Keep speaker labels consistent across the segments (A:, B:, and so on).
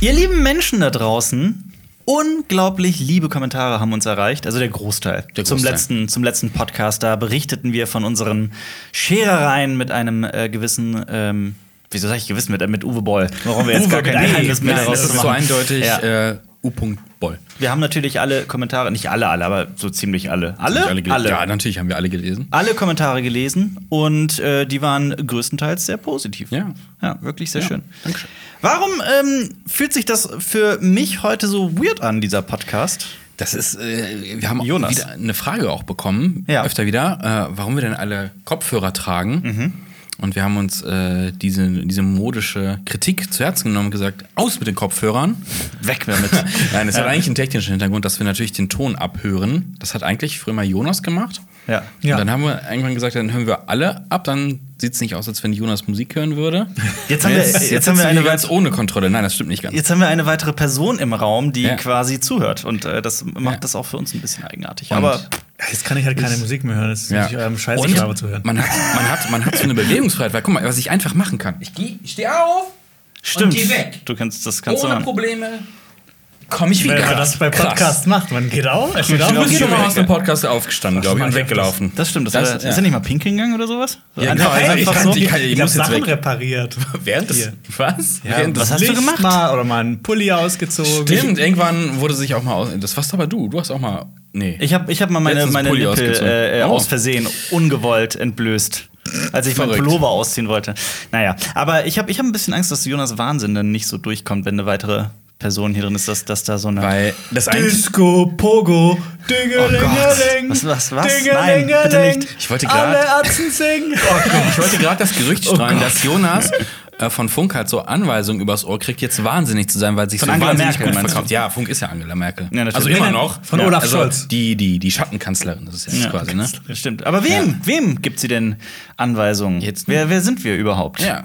A: Ihr lieben Menschen da draußen, unglaublich liebe Kommentare haben uns erreicht, also der Großteil.
B: Der
A: Zum,
B: Großteil.
A: letzten, zum letzten Podcast, da berichteten wir von unseren Scherereien mit einem äh, gewissen, ähm, wieso sag ich gewissen, mit, äh, mit Uwe Boll. Warum wir jetzt
B: Uwe
A: gar kein. Geheimnis mehr daraus
B: das ist so eindeutig
A: Ja.
B: äh, U. Boll.
A: Wir haben natürlich alle Kommentare, nicht alle, alle, aber so ziemlich alle. Alle?
B: Alle gel- Ja, natürlich haben wir alle gelesen.
A: alle Kommentare gelesen und äh, die waren größtenteils sehr positiv.
B: Ja.
A: Ja, wirklich sehr
B: Ja,
A: schön.
B: Dankeschön.
A: Warum ähm, fühlt sich das für mich heute so weird an, dieser Podcast?
B: Das ist, äh, wir haben
A: Jonas.
B: wieder eine Frage auch bekommen,
A: Ja.
B: öfter wieder, äh, warum wir denn alle Kopfhörer tragen.
A: Mhm.
B: Und wir haben uns äh, diese, diese modische Kritik zu Herzen genommen und gesagt, aus mit den Kopfhörern.
A: Weg damit.
B: Nein, es hat eigentlich einen technischen Hintergrund, dass wir natürlich den Ton abhören. Das hat eigentlich früher mal Jonas gemacht.
A: ja.
B: Und dann haben wir irgendwann gesagt, dann hören wir alle ab, dann sieht es nicht aus, als wenn Jonas Musik hören würde.
A: Jetzt haben wir-
B: jetzt,
A: jetzt
B: jetzt
A: haben wir eine
B: ganz ohne Kontrolle. Nein, das stimmt nicht ganz.
A: Jetzt haben wir eine weitere Person im Raum, die
B: Ja.
A: quasi zuhört. Und äh, das macht
B: Ja.
A: das auch für uns ein bisschen eigenartig.
B: Und-
A: Aber
C: Jetzt kann ich halt keine Musik mehr hören. Das ist
B: Ja.
C: nicht eurem Scheiß
B: Und
C: Jahre zu hören.
B: Man hat, man, hat, man hat so eine Bewegungsfreiheit, weil guck mal, was ich einfach machen kann. Ich, geh, ich stehe auf,
A: stimmt.
B: geh weg.
A: Du kannst das kannst du
B: ohne
A: machen.
B: Probleme komme ich wieder.
C: Wenn man das bei
B: Krass.
C: Podcasts macht, man geht auf,
B: Du bist
C: geht
B: schon mal aus dem Podcast aufgestanden, glaube ich, und
C: ich
B: weggelaufen.
A: Das stimmt. Das,
B: Das-
A: war,
B: ja.
A: Ist er nicht mal pinkeln gegangen oder sowas?
B: Ja,
A: Einfach-
B: genau,
A: einfach
B: ich
A: so?
B: kann- ich kann-
C: Ich
B: muss
C: hab
B: jetzt
C: Sachen
B: weg.
C: repariert.
B: Während des. Was?
C: Ja,
B: Während
A: was hast du
C: Licht
A: gemacht?
C: Mal, oder mal einen Pulli ausgezogen.
B: Stimmt, irgendwann wurde sich auch mal aus. Das warst aber du. Du hast auch mal. Nee.
A: Ich habe ich hab mal meine, meine
B: Pulli
A: Nippel äh, äh,
B: Oh.
A: aus Versehen ungewollt entblößt. Als ich meinen
B: Verrückt.
A: Pullover ausziehen wollte. Naja, aber ich habe ich hab ein bisschen Angst, dass Jonas Wahnsinn dann nicht so durchkommt, wenn eine weitere Person hier drin ist, dass, dass da so eine.
B: Weil das.
C: Disco, Pogo, Dingelingeling.
A: Was, was, was? Nein, bitte nicht.
B: Ich wollte gerade.
C: Alle Atzen singen. Oh.
B: Ich wollte gerade das Gerücht streuen,
C: Gott.
B: dass Jonas äh, von Funk halt so Anweisungen übers Ohr kriegt, jetzt wahnsinnig zu sein, weil sich
A: Von
B: so
A: Angela
B: wahnsinnig
A: Merkel,
B: gut verkauft. Ja, Funk ist ja Angela Merkel.
A: Ja,
B: also immer noch.
C: von
B: ja,
C: Olaf
B: also
C: Scholz.
B: Die, die, die Schattenkanzlerin, das ist jetzt
A: Ja,
B: quasi, ne?
A: Stimmt. Aber wem? Wem gibt sie denn Anweisungen?
B: Jetzt-
A: wer, wer sind wir überhaupt?
B: Ja.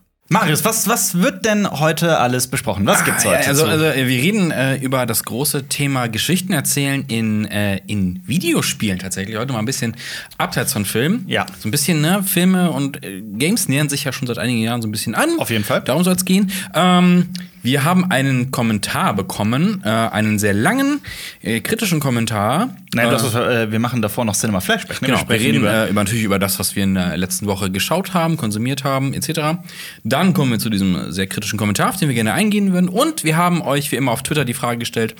A: Marius, was, was wird denn heute alles besprochen? Was gibt's
B: Ah,
A: heute?
B: ja, also, also wir reden äh, über das große Thema Geschichten erzählen in, äh, in Videospielen tatsächlich. Heute mal ein bisschen abseits von Filmen.
A: Ja.
B: So ein bisschen, ne, Filme und äh, Games nähern sich ja schon seit einigen Jahren so ein bisschen an.
A: Auf jeden Fall.
B: Darum soll es gehen. Ähm, wir haben einen Kommentar bekommen, äh, einen sehr langen, äh, kritischen Kommentar.
A: Nein,
B: äh,
A: das ist, äh, wir machen davor noch Cinema Flashback. Ne?
B: Genau, wir
A: sprechen
B: reden
A: über.
B: über, äh, über natürlich über das, was wir in der letzten Woche geschaut haben, konsumiert haben, etc. Dann kommen wir zu diesem sehr kritischen Kommentar, auf den wir gerne eingehen würden. Und wir haben euch wie immer auf Twitter die Frage gestellt.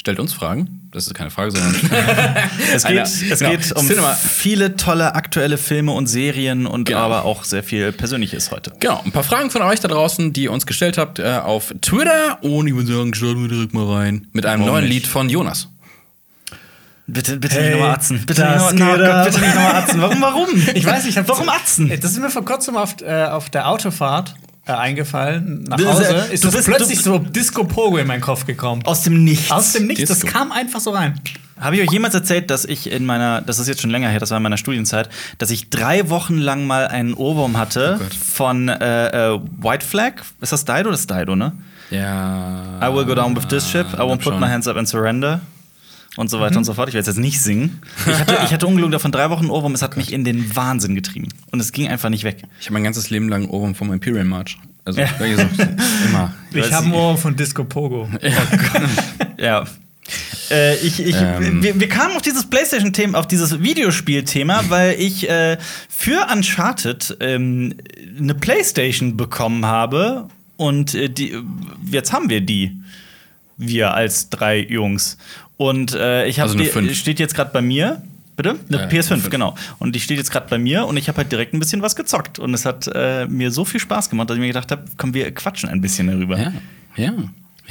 B: Stellt uns Fragen. Das ist keine Frage, sondern
A: es geht, es
B: genau,
A: geht um
B: Cinema.
A: viele tolle aktuelle Filme und Serien und
B: Genau.
A: aber auch sehr viel Persönliches heute.
B: Genau, ein paar Fragen von euch da draußen, die ihr uns gestellt habt äh, auf Twitter. Und ich würde sagen, starten wir direkt mal rein. Mit einem
A: Warum
B: neuen
A: nicht?
B: Lied von Jonas.
A: Bitte, bitte
C: Hey,
A: nicht nochmal Atzen. Bitte nicht nochmal no, bitte nicht nochmal Atzen. Warum, warum?
C: Ich weiß, ich hab
A: Warum Atzen?
C: Das ist mir vor kurzem auf, äh, auf der Autofahrt äh, eingefallen. Nach
A: Du-
C: Hause
A: du
C: ist das
A: bist-
C: plötzlich
A: du-
C: so Disco Pogo in meinen Kopf gekommen.
A: Aus dem Nichts.
C: Aus dem Nichts. Das
B: Disco.
C: kam einfach so rein.
A: Habe ich euch jemals erzählt, dass ich in meiner, das ist jetzt schon länger her, das war in meiner Studienzeit, dass ich drei Wochen lang mal einen Ohrwurm hatte
B: Oh
A: von äh, äh, White Flag? Ist das Dido? Das ist Dido, ne?
B: Ja.
A: I will go down with this ship, I won't put
B: schon.
A: my hands up and surrender. Und so weiter und so fort. Ich werde jetzt nicht singen. Ich hatte, ich hatte ungelogen davon drei Wochen Ohrwurm. Es hat mich in den Wahnsinn getrieben. Und es ging einfach nicht weg.
B: Ich habe mein ganzes Leben lang Ohrwurm vom Imperial March. Also,
A: Ja.
B: immer.
C: Ich habe
A: nicht.
C: Ohr von Disco Pogo.
A: Ja. Äh, ich, ich,
B: Ähm.
A: wir, wir kamen auf dieses PlayStation-Thema, auf dieses Videospiel-Thema, weil ich äh, für Uncharted ähm, eine PlayStation bekommen habe und äh, die, jetzt haben wir die. Wir als drei Jungs. Und äh, ich habe
B: Also eine
A: die steht jetzt gerade bei mir. Bitte? Eine
B: Ja,
A: PS5,
B: fünf.
A: genau. Und die steht jetzt gerade bei mir und ich habe halt direkt ein bisschen was gezockt. Und es hat äh, mir so viel Spaß gemacht, dass ich mir gedacht habe, komm, wir quatschen ein bisschen darüber.
B: Ja, ja.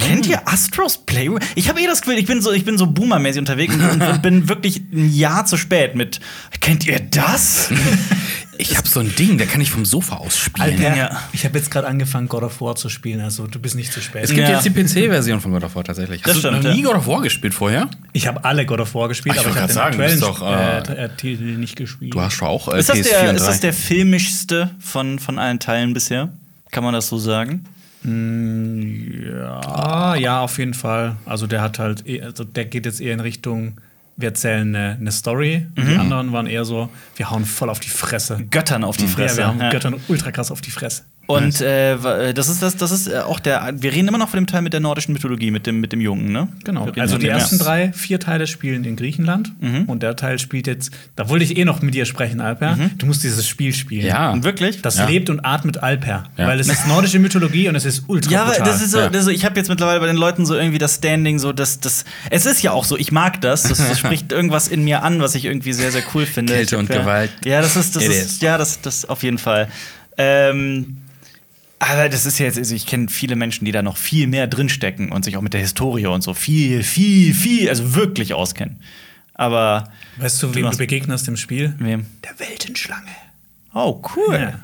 A: Kennt ihr Astros Playroom? Ich habe eh das Gefühl, ich bin so, ich bin so boomermäßig unterwegs und, und bin wirklich ein Jahr zu spät mit. Kennt ihr das?
B: Ich habe so ein Ding, da kann ich vom Sofa aus spielen.
C: Alter,
A: Ja.
C: ich habe jetzt gerade angefangen, God of War zu spielen, also du bist nicht zu spät.
B: Es gibt
A: Ja.
B: jetzt die PC-Version von God of War tatsächlich.
A: Das
B: Hast
A: stimmt,
B: du noch nie
A: ja.
B: God of War gespielt vorher?
C: Ich habe alle God of War gespielt,
B: Ach, ich
C: aber ich habe den
B: sagen, doch,
C: äh, äh, Titel nicht gespielt.
B: Du hast schon auch äh,
A: Ist das,
B: PS4
A: der,
B: und
A: ist
B: 3.
A: das der filmischste von, von allen Teilen bisher? Kann man das so sagen?
C: Ja, Ah, ja, auf jeden Fall. Also der hat halt, eh- also der geht jetzt eher in Richtung, wir erzählen eine, eine Story. Die
A: Mhm.
C: anderen waren eher so, wir hauen voll auf die Fresse.
A: Göttern auf die Fresse.
C: Ja, wir haben
A: Ja.
C: Göttern ultra krass auf die Fresse.
A: Und äh, wa- das ist das, das ist äh, auch der. Wir reden immer noch von dem Teil mit der nordischen Mythologie, mit dem, mit dem Jungen, ne?
C: Genau. Also die ersten
A: ja.
C: drei, vier Teile spielen in Griechenland
A: Mhm.
C: und der Teil spielt jetzt. Da wollte ich eh noch mit dir sprechen, Alper. Du musst dieses Spiel spielen.
B: Ja.
A: Und wirklich?
C: Das
B: Ja.
C: lebt und atmet Alper,
B: Ja.
C: weil es ist nordische Mythologie und es ist ultra
A: Ja, aber
C: brutal.
A: das ist so,
B: Ja.
A: das ist so ich habe jetzt mittlerweile bei den Leuten so irgendwie das Standing, so dass das. Es ist ja auch so, ich mag das. Das, das spricht irgendwas in mir an, was ich irgendwie sehr, sehr cool finde.
B: Kälte und
A: ja,
B: Gewalt.
A: Ja, das ist, das
B: It
A: ist,
B: is.
A: ja, das, das auf jeden Fall. Ähm, aber das ist ja jetzt, also ich kenne viele Menschen, die da noch viel mehr drinstecken und sich auch mit der Historie und so viel, viel, viel, also wirklich auskennen. Aber
C: weißt du, wem
A: machst-
C: du begegnest im Spiel?
A: wem?
C: Der Weltenschlange.
A: Oh, cool.
C: Ja.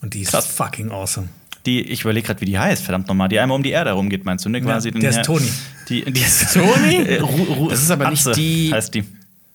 C: Und die ist
A: Krass.
C: fucking awesome.
A: Die, ich überlege gerade, wie die heißt, verdammt nochmal. Die einmal um die Erde herumgeht, meinst du, ne? Quasi
C: der
A: den-
C: ist Toni.
A: Die, die ist
B: Toni?
A: Ru, Ru,
B: Das ist aber nicht
A: Atze
B: die-
A: Heißt die.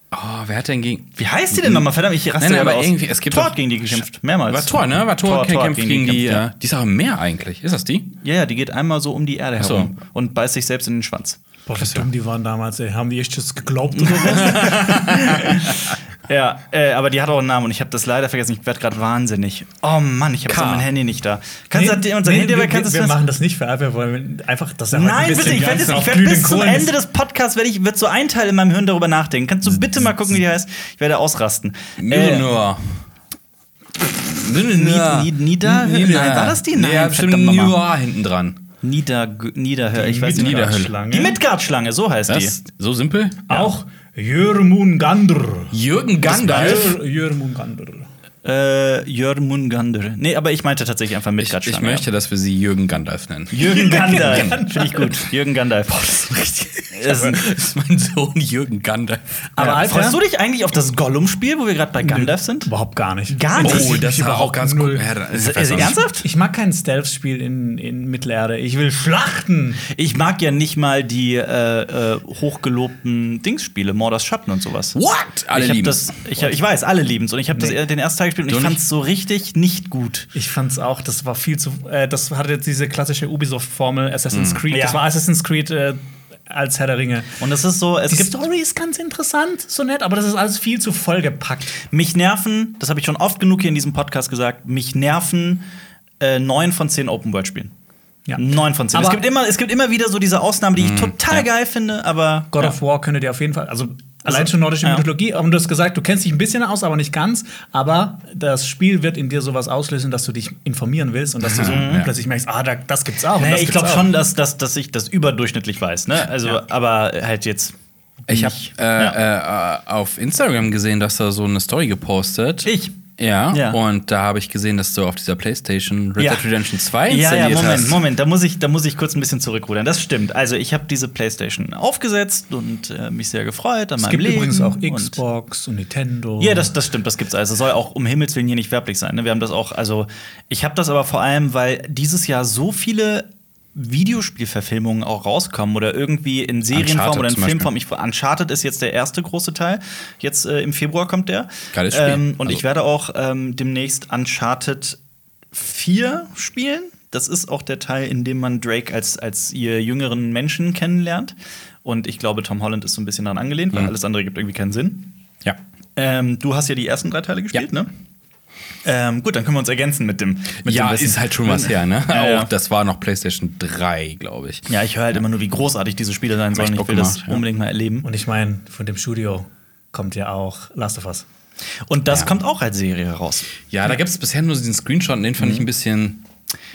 B: Oh, wer hat denn gegen.
A: Wie heißt die denn nochmal? Verdammt, ich raste
B: Nein, nein, aber
A: aus.
B: irgendwie, es gibt
A: hat gegen die gekämpft. Mehrmals.
B: War Tor, ne? War Tor,
A: Thor, Thor hat
B: kämpft gegen die.
A: ja.
B: Die ist auch im Meer eigentlich. Ist das die?
A: Ja, ja, die geht einmal so um die Erde
B: so.
A: herum und beißt sich selbst in den Schwanz.
C: Boah, wie dumm die waren damals, ey. Haben die echt das geglaubt oder was?
A: Ja, äh, aber die hat auch einen Namen und ich habe das leider vergessen. Ich werde gerade wahnsinnig. Oh Mann, ich habe mein Handy nicht da. Kannst du unser Handy
C: wir, wir,
A: kannst
C: wir
A: es
C: machen das nicht für wir einfach, dass er heute
A: Nein,
C: ein
A: bitte, ich werde werd bis zum
C: Kohlen.
A: Ende des Podcasts werd ich, wird so ein Teil in meinem Hirn darüber nachdenken. Kannst du bitte mal gucken, wie die heißt? Ich werde ausrasten. Nied- Nieder- Nein, war das die? Nein,
B: Nee, ja, bestimmt. Mjolnir hinten dran.
A: Nieder, Niederhör, ich weiß nicht.
B: Niederhölle.
C: Schlange.
A: Die Midgard-Schlange, so heißt
B: Das so simpel?
C: Auch Jörmungandr.
B: Jürgen Gandalf.
C: Jör- Jörmungandr.
A: Äh, Jörmungandr. Nee, aber ich meinte tatsächlich einfach
B: Ich,
A: Midgard-Schlange.
B: ich möchte, dass wir sie Jürgen Gandalf nennen.
A: Jürgen Gandalf. Finde ich gut. Jürgen Gandalf. Das ist ein-
B: Das ist mein Sohn Jürgen Gandalf.
C: Aber
A: ja. Freust du dich eigentlich auf das Gollum-Spiel, wo wir gerade bei Gandalf sind?
C: Überhaupt gar nicht.
A: Gar nicht?
B: Oh,
C: Ich-
B: das
C: ich
B: war auch
C: überhaupt
B: ganz
C: null.
B: gut. Ja,
A: Ist-
B: ich
A: ist ernsthaft?
C: Ich mag kein Stealth-Spiel in, in Mittelerde. Ich will schlachten.
A: Ich mag ja nicht mal die äh, äh, hochgelobten Dingsspiele, Mordors Schatten und sowas.
B: What? Alle
A: ich
B: lieben
A: das, ich, ich weiß, alle lieben es. Und ich habe
C: Nee.
A: den ersten Teil gespielt und
B: Du
A: ich
B: nicht?
A: fand es so richtig nicht gut.
C: Ich fand's auch, das war viel zu. Äh, das hatte jetzt diese klassische Ubisoft-Formel Assassin's Creed.
A: Ja.
C: Das war Assassin's Creed äh, als Herr der Ringe.
A: Und es ist so, es
C: Die
A: gibt
C: Story ist ganz interessant, so nett, aber das ist alles viel zu vollgepackt.
A: mich nerven, das habe ich schon oft genug hier in diesem Podcast gesagt, mich nerven äh, neun von zehn Open-World-Spielen.
C: Ja.
A: Neun von zehn. Es
C: Aber-
A: gibt, immer, es gibt immer wieder so diese Ausnahmen, die ich total geil finde, aber.
C: God
A: ja.
C: of War könntet ihr auf jeden Fall, also allein schon nordische
A: ja.
C: Mythologie, und du hast gesagt, du kennst dich ein bisschen aus, aber nicht ganz, aber das Spiel wird in dir sowas auslösen, dass du dich informieren willst und dass du so plötzlich merkst, ah, da, das gibt's auch.
A: Nee,
C: das
A: ich
C: gibt's
A: glaube schon, dass, dass, dass ich das überdurchschnittlich weiß. Ne? Also,
C: Ja.
A: aber halt jetzt.
B: Ich habe äh, äh, auf Instagram gesehen, dass da so eine Story gepostet.
A: Ich.
B: Ja,
A: Ja.
B: und da habe ich gesehen, dass du auf dieser PlayStation Red
A: Ja.
B: Dead Redemption 2
A: Ja, ja,
B: installiert
A: Moment,
B: hast.
A: Moment, da muss, ich, da muss ich kurz ein bisschen zurückrudern. Das stimmt. Also, ich habe diese PlayStation aufgesetzt und äh, mich sehr gefreut an
C: Es
A: meinem
C: gibt
A: Leben.
C: übrigens auch
A: und-
C: Xbox und Nintendo.
A: Ja, das, das stimmt, das gibt's also. Soll auch um Himmels Willen hier nicht werblich sein. Ne? Wir haben das auch, also ich habe das aber vor allem, weil dieses Jahr so viele Videospielverfilmungen auch rauskommen oder irgendwie in Serienform
B: Uncharted
A: oder in. Filmform. Ich, Uncharted ist jetzt der erste große Teil. Jetzt äh, im Februar kommt der.
B: Geiles Spiel.
A: Ähm, und
B: Also-
A: ich werde auch ähm, demnächst Uncharted 4 spielen. Das ist auch der Teil, in dem man Drake als, als ihr jüngeren Menschen kennenlernt. Und ich glaube, Tom Holland ist so ein bisschen daran angelehnt, weil
B: Mhm.
A: alles andere gibt irgendwie keinen Sinn.
B: Ja.
A: Ähm, du hast ja die ersten drei Teile gespielt,
B: Ja.
A: ne? Ähm, gut, dann können wir uns ergänzen mit dem. Mit
B: ja,
A: dem Wissen.
B: ist halt schon was her, ne?
A: Ja, ja.
B: Auch das war noch PlayStation 3, glaube ich.
A: Ja, ich höre halt immer nur, wie großartig diese Spiele sein sollen. Ich will das
B: gemacht, ja.
A: unbedingt mal erleben.
C: Und ich meine, von dem Studio kommt ja auch Last of Us.
A: Und das
B: Ja.
A: kommt auch als Serie raus.
B: Ja, da gibt es bisher nur diesen Screenshot und den fand ich ein bisschen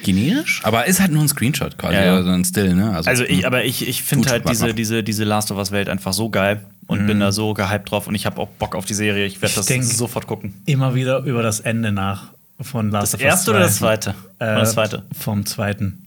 B: generisch. Aber ist halt nur ein Screenshot quasi,
A: Ja, ja.
B: oder so ein Still, ne?
A: Also ich, aber ich, ich finde halt diese, diese, diese Last of Us Welt einfach so geil und bin da so gehypt drauf und ich habe auch Bock auf die Serie. Ich werde
C: Ich
A: das sofort gucken.
C: Immer wieder über das Ende nach von Last
A: Das
C: of Us
A: erste oder
C: 2.
A: das zweite?
C: Äh,
A: Oder das zweite?
C: Vom zweiten.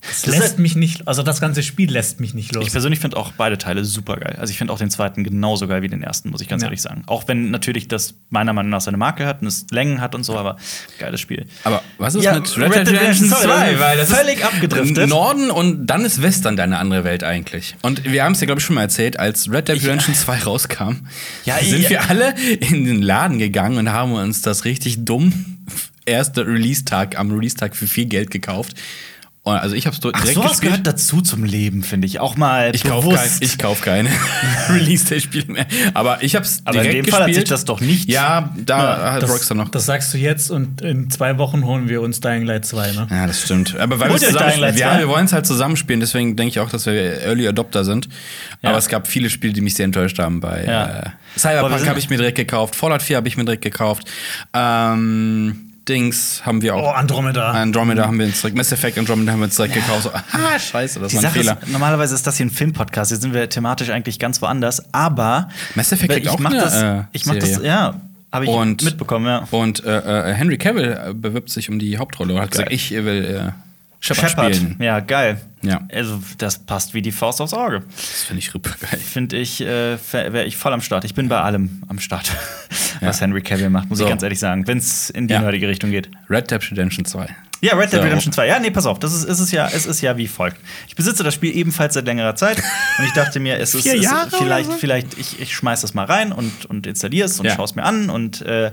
C: Das
A: Das
C: lässt mich nicht, also das ganze Spiel lässt mich nicht los.
A: Ich persönlich finde auch beide Teile super geil. Also ich finde auch den zweiten genauso geil wie den ersten, muss ich ganz
C: Ja.
A: ehrlich sagen. Auch wenn natürlich das meiner Meinung nach seine Marke hat und es Längen hat und so, aber geiles Spiel.
B: Aber was ist
A: Ja,
B: mit
A: Red Dead Redemption 2?
B: Weil das
A: Völlig
B: ist
A: abgedriftet.
B: Norden und dann ist Western deine andere Welt eigentlich. Und wir haben es ja, glaube ich, schon mal erzählt, als Red Dead Redemption 2 rauskam,
A: Ja,
B: sind
A: ja.
B: wir alle in den Laden gegangen und haben uns das richtig dumm erste Release-Tag am Release-Tag für viel Geld gekauft. Und also ich habe es direkt
A: Ach, sowas
B: gespielt.
A: gehört dazu zum Leben, finde ich. Auch mal
B: Ich kaufe kein, ich kauf keine Release-Day-Spiele mehr. Aber ich habe es
A: Aber in
B: direkt
A: dem Fall hat
B: gespielt.
A: sich das doch nicht-
B: Ja, da hat
C: das,
B: Rockstar noch.
C: das sagst du jetzt und in zwei Wochen holen wir uns Dying Light 2, ne?
B: Ja, das stimmt. Aber weil wir zusammen, ja,
A: 2.
B: wir wollen es halt zusammenspielen, deswegen denke ich auch, dass wir Early Adopter sind.
A: Ja.
B: Aber es gab viele Spiele, die mich sehr enttäuscht haben. Bei
A: Ja.
B: äh, Cyberpunk habe ich mir direkt gekauft, Fallout 4 habe ich mir direkt gekauft. Ähm, Dings haben wir
C: Oh,
B: auch.
C: Andromeda.
B: Andromeda haben wir uns direkt, Mass Effect Andromeda haben wir uns direkt gekauft. So, ah, scheiße, das
A: Die
B: war ein
A: Sache
B: Fehler.
A: ist, normalerweise ist das hier ein Filmpodcast. Hier sind wir thematisch eigentlich ganz woanders. Aber
B: Mass Effect
A: ich
B: auch
A: mach
B: eine,
A: das,
B: äh,
A: ich mach das,
B: Serie.
A: ja, habe ich
B: Und-
A: mitbekommen, ja.
B: Und äh, äh, Henry Cavill äh, bewirbt sich um die Hauptrolle und hat gesagt, ich will äh, Shepard,
A: Shepard.
B: spielen.
A: Ja, geil.
B: Ja.
A: Also, das passt wie die Faust aufs Auge.
B: Das finde ich super geil.
A: Finde ich, äh, wäre ich voll am Start. Ich bin bei allem am Start, was
B: Ja.
A: Henry Cavill macht, muss
B: So.
A: ich ganz ehrlich sagen, wenn es in die
B: Ja.
A: nerdige Richtung geht.
B: Red Dead Redemption 2.
A: Ja, Red Dead
B: So.
A: Redemption 2. Ja, nee, pass auf, das ist, ist es ja, es ist ja wie folgt. Ich besitze das Spiel ebenfalls seit längerer Zeit und ich dachte mir, es ist, es,
C: Jahre
A: vielleicht,
C: so?
A: vielleicht, ich, ich schmeiß das mal rein und, und installiere es und
B: Ja.
A: schaue es mir an. Und äh,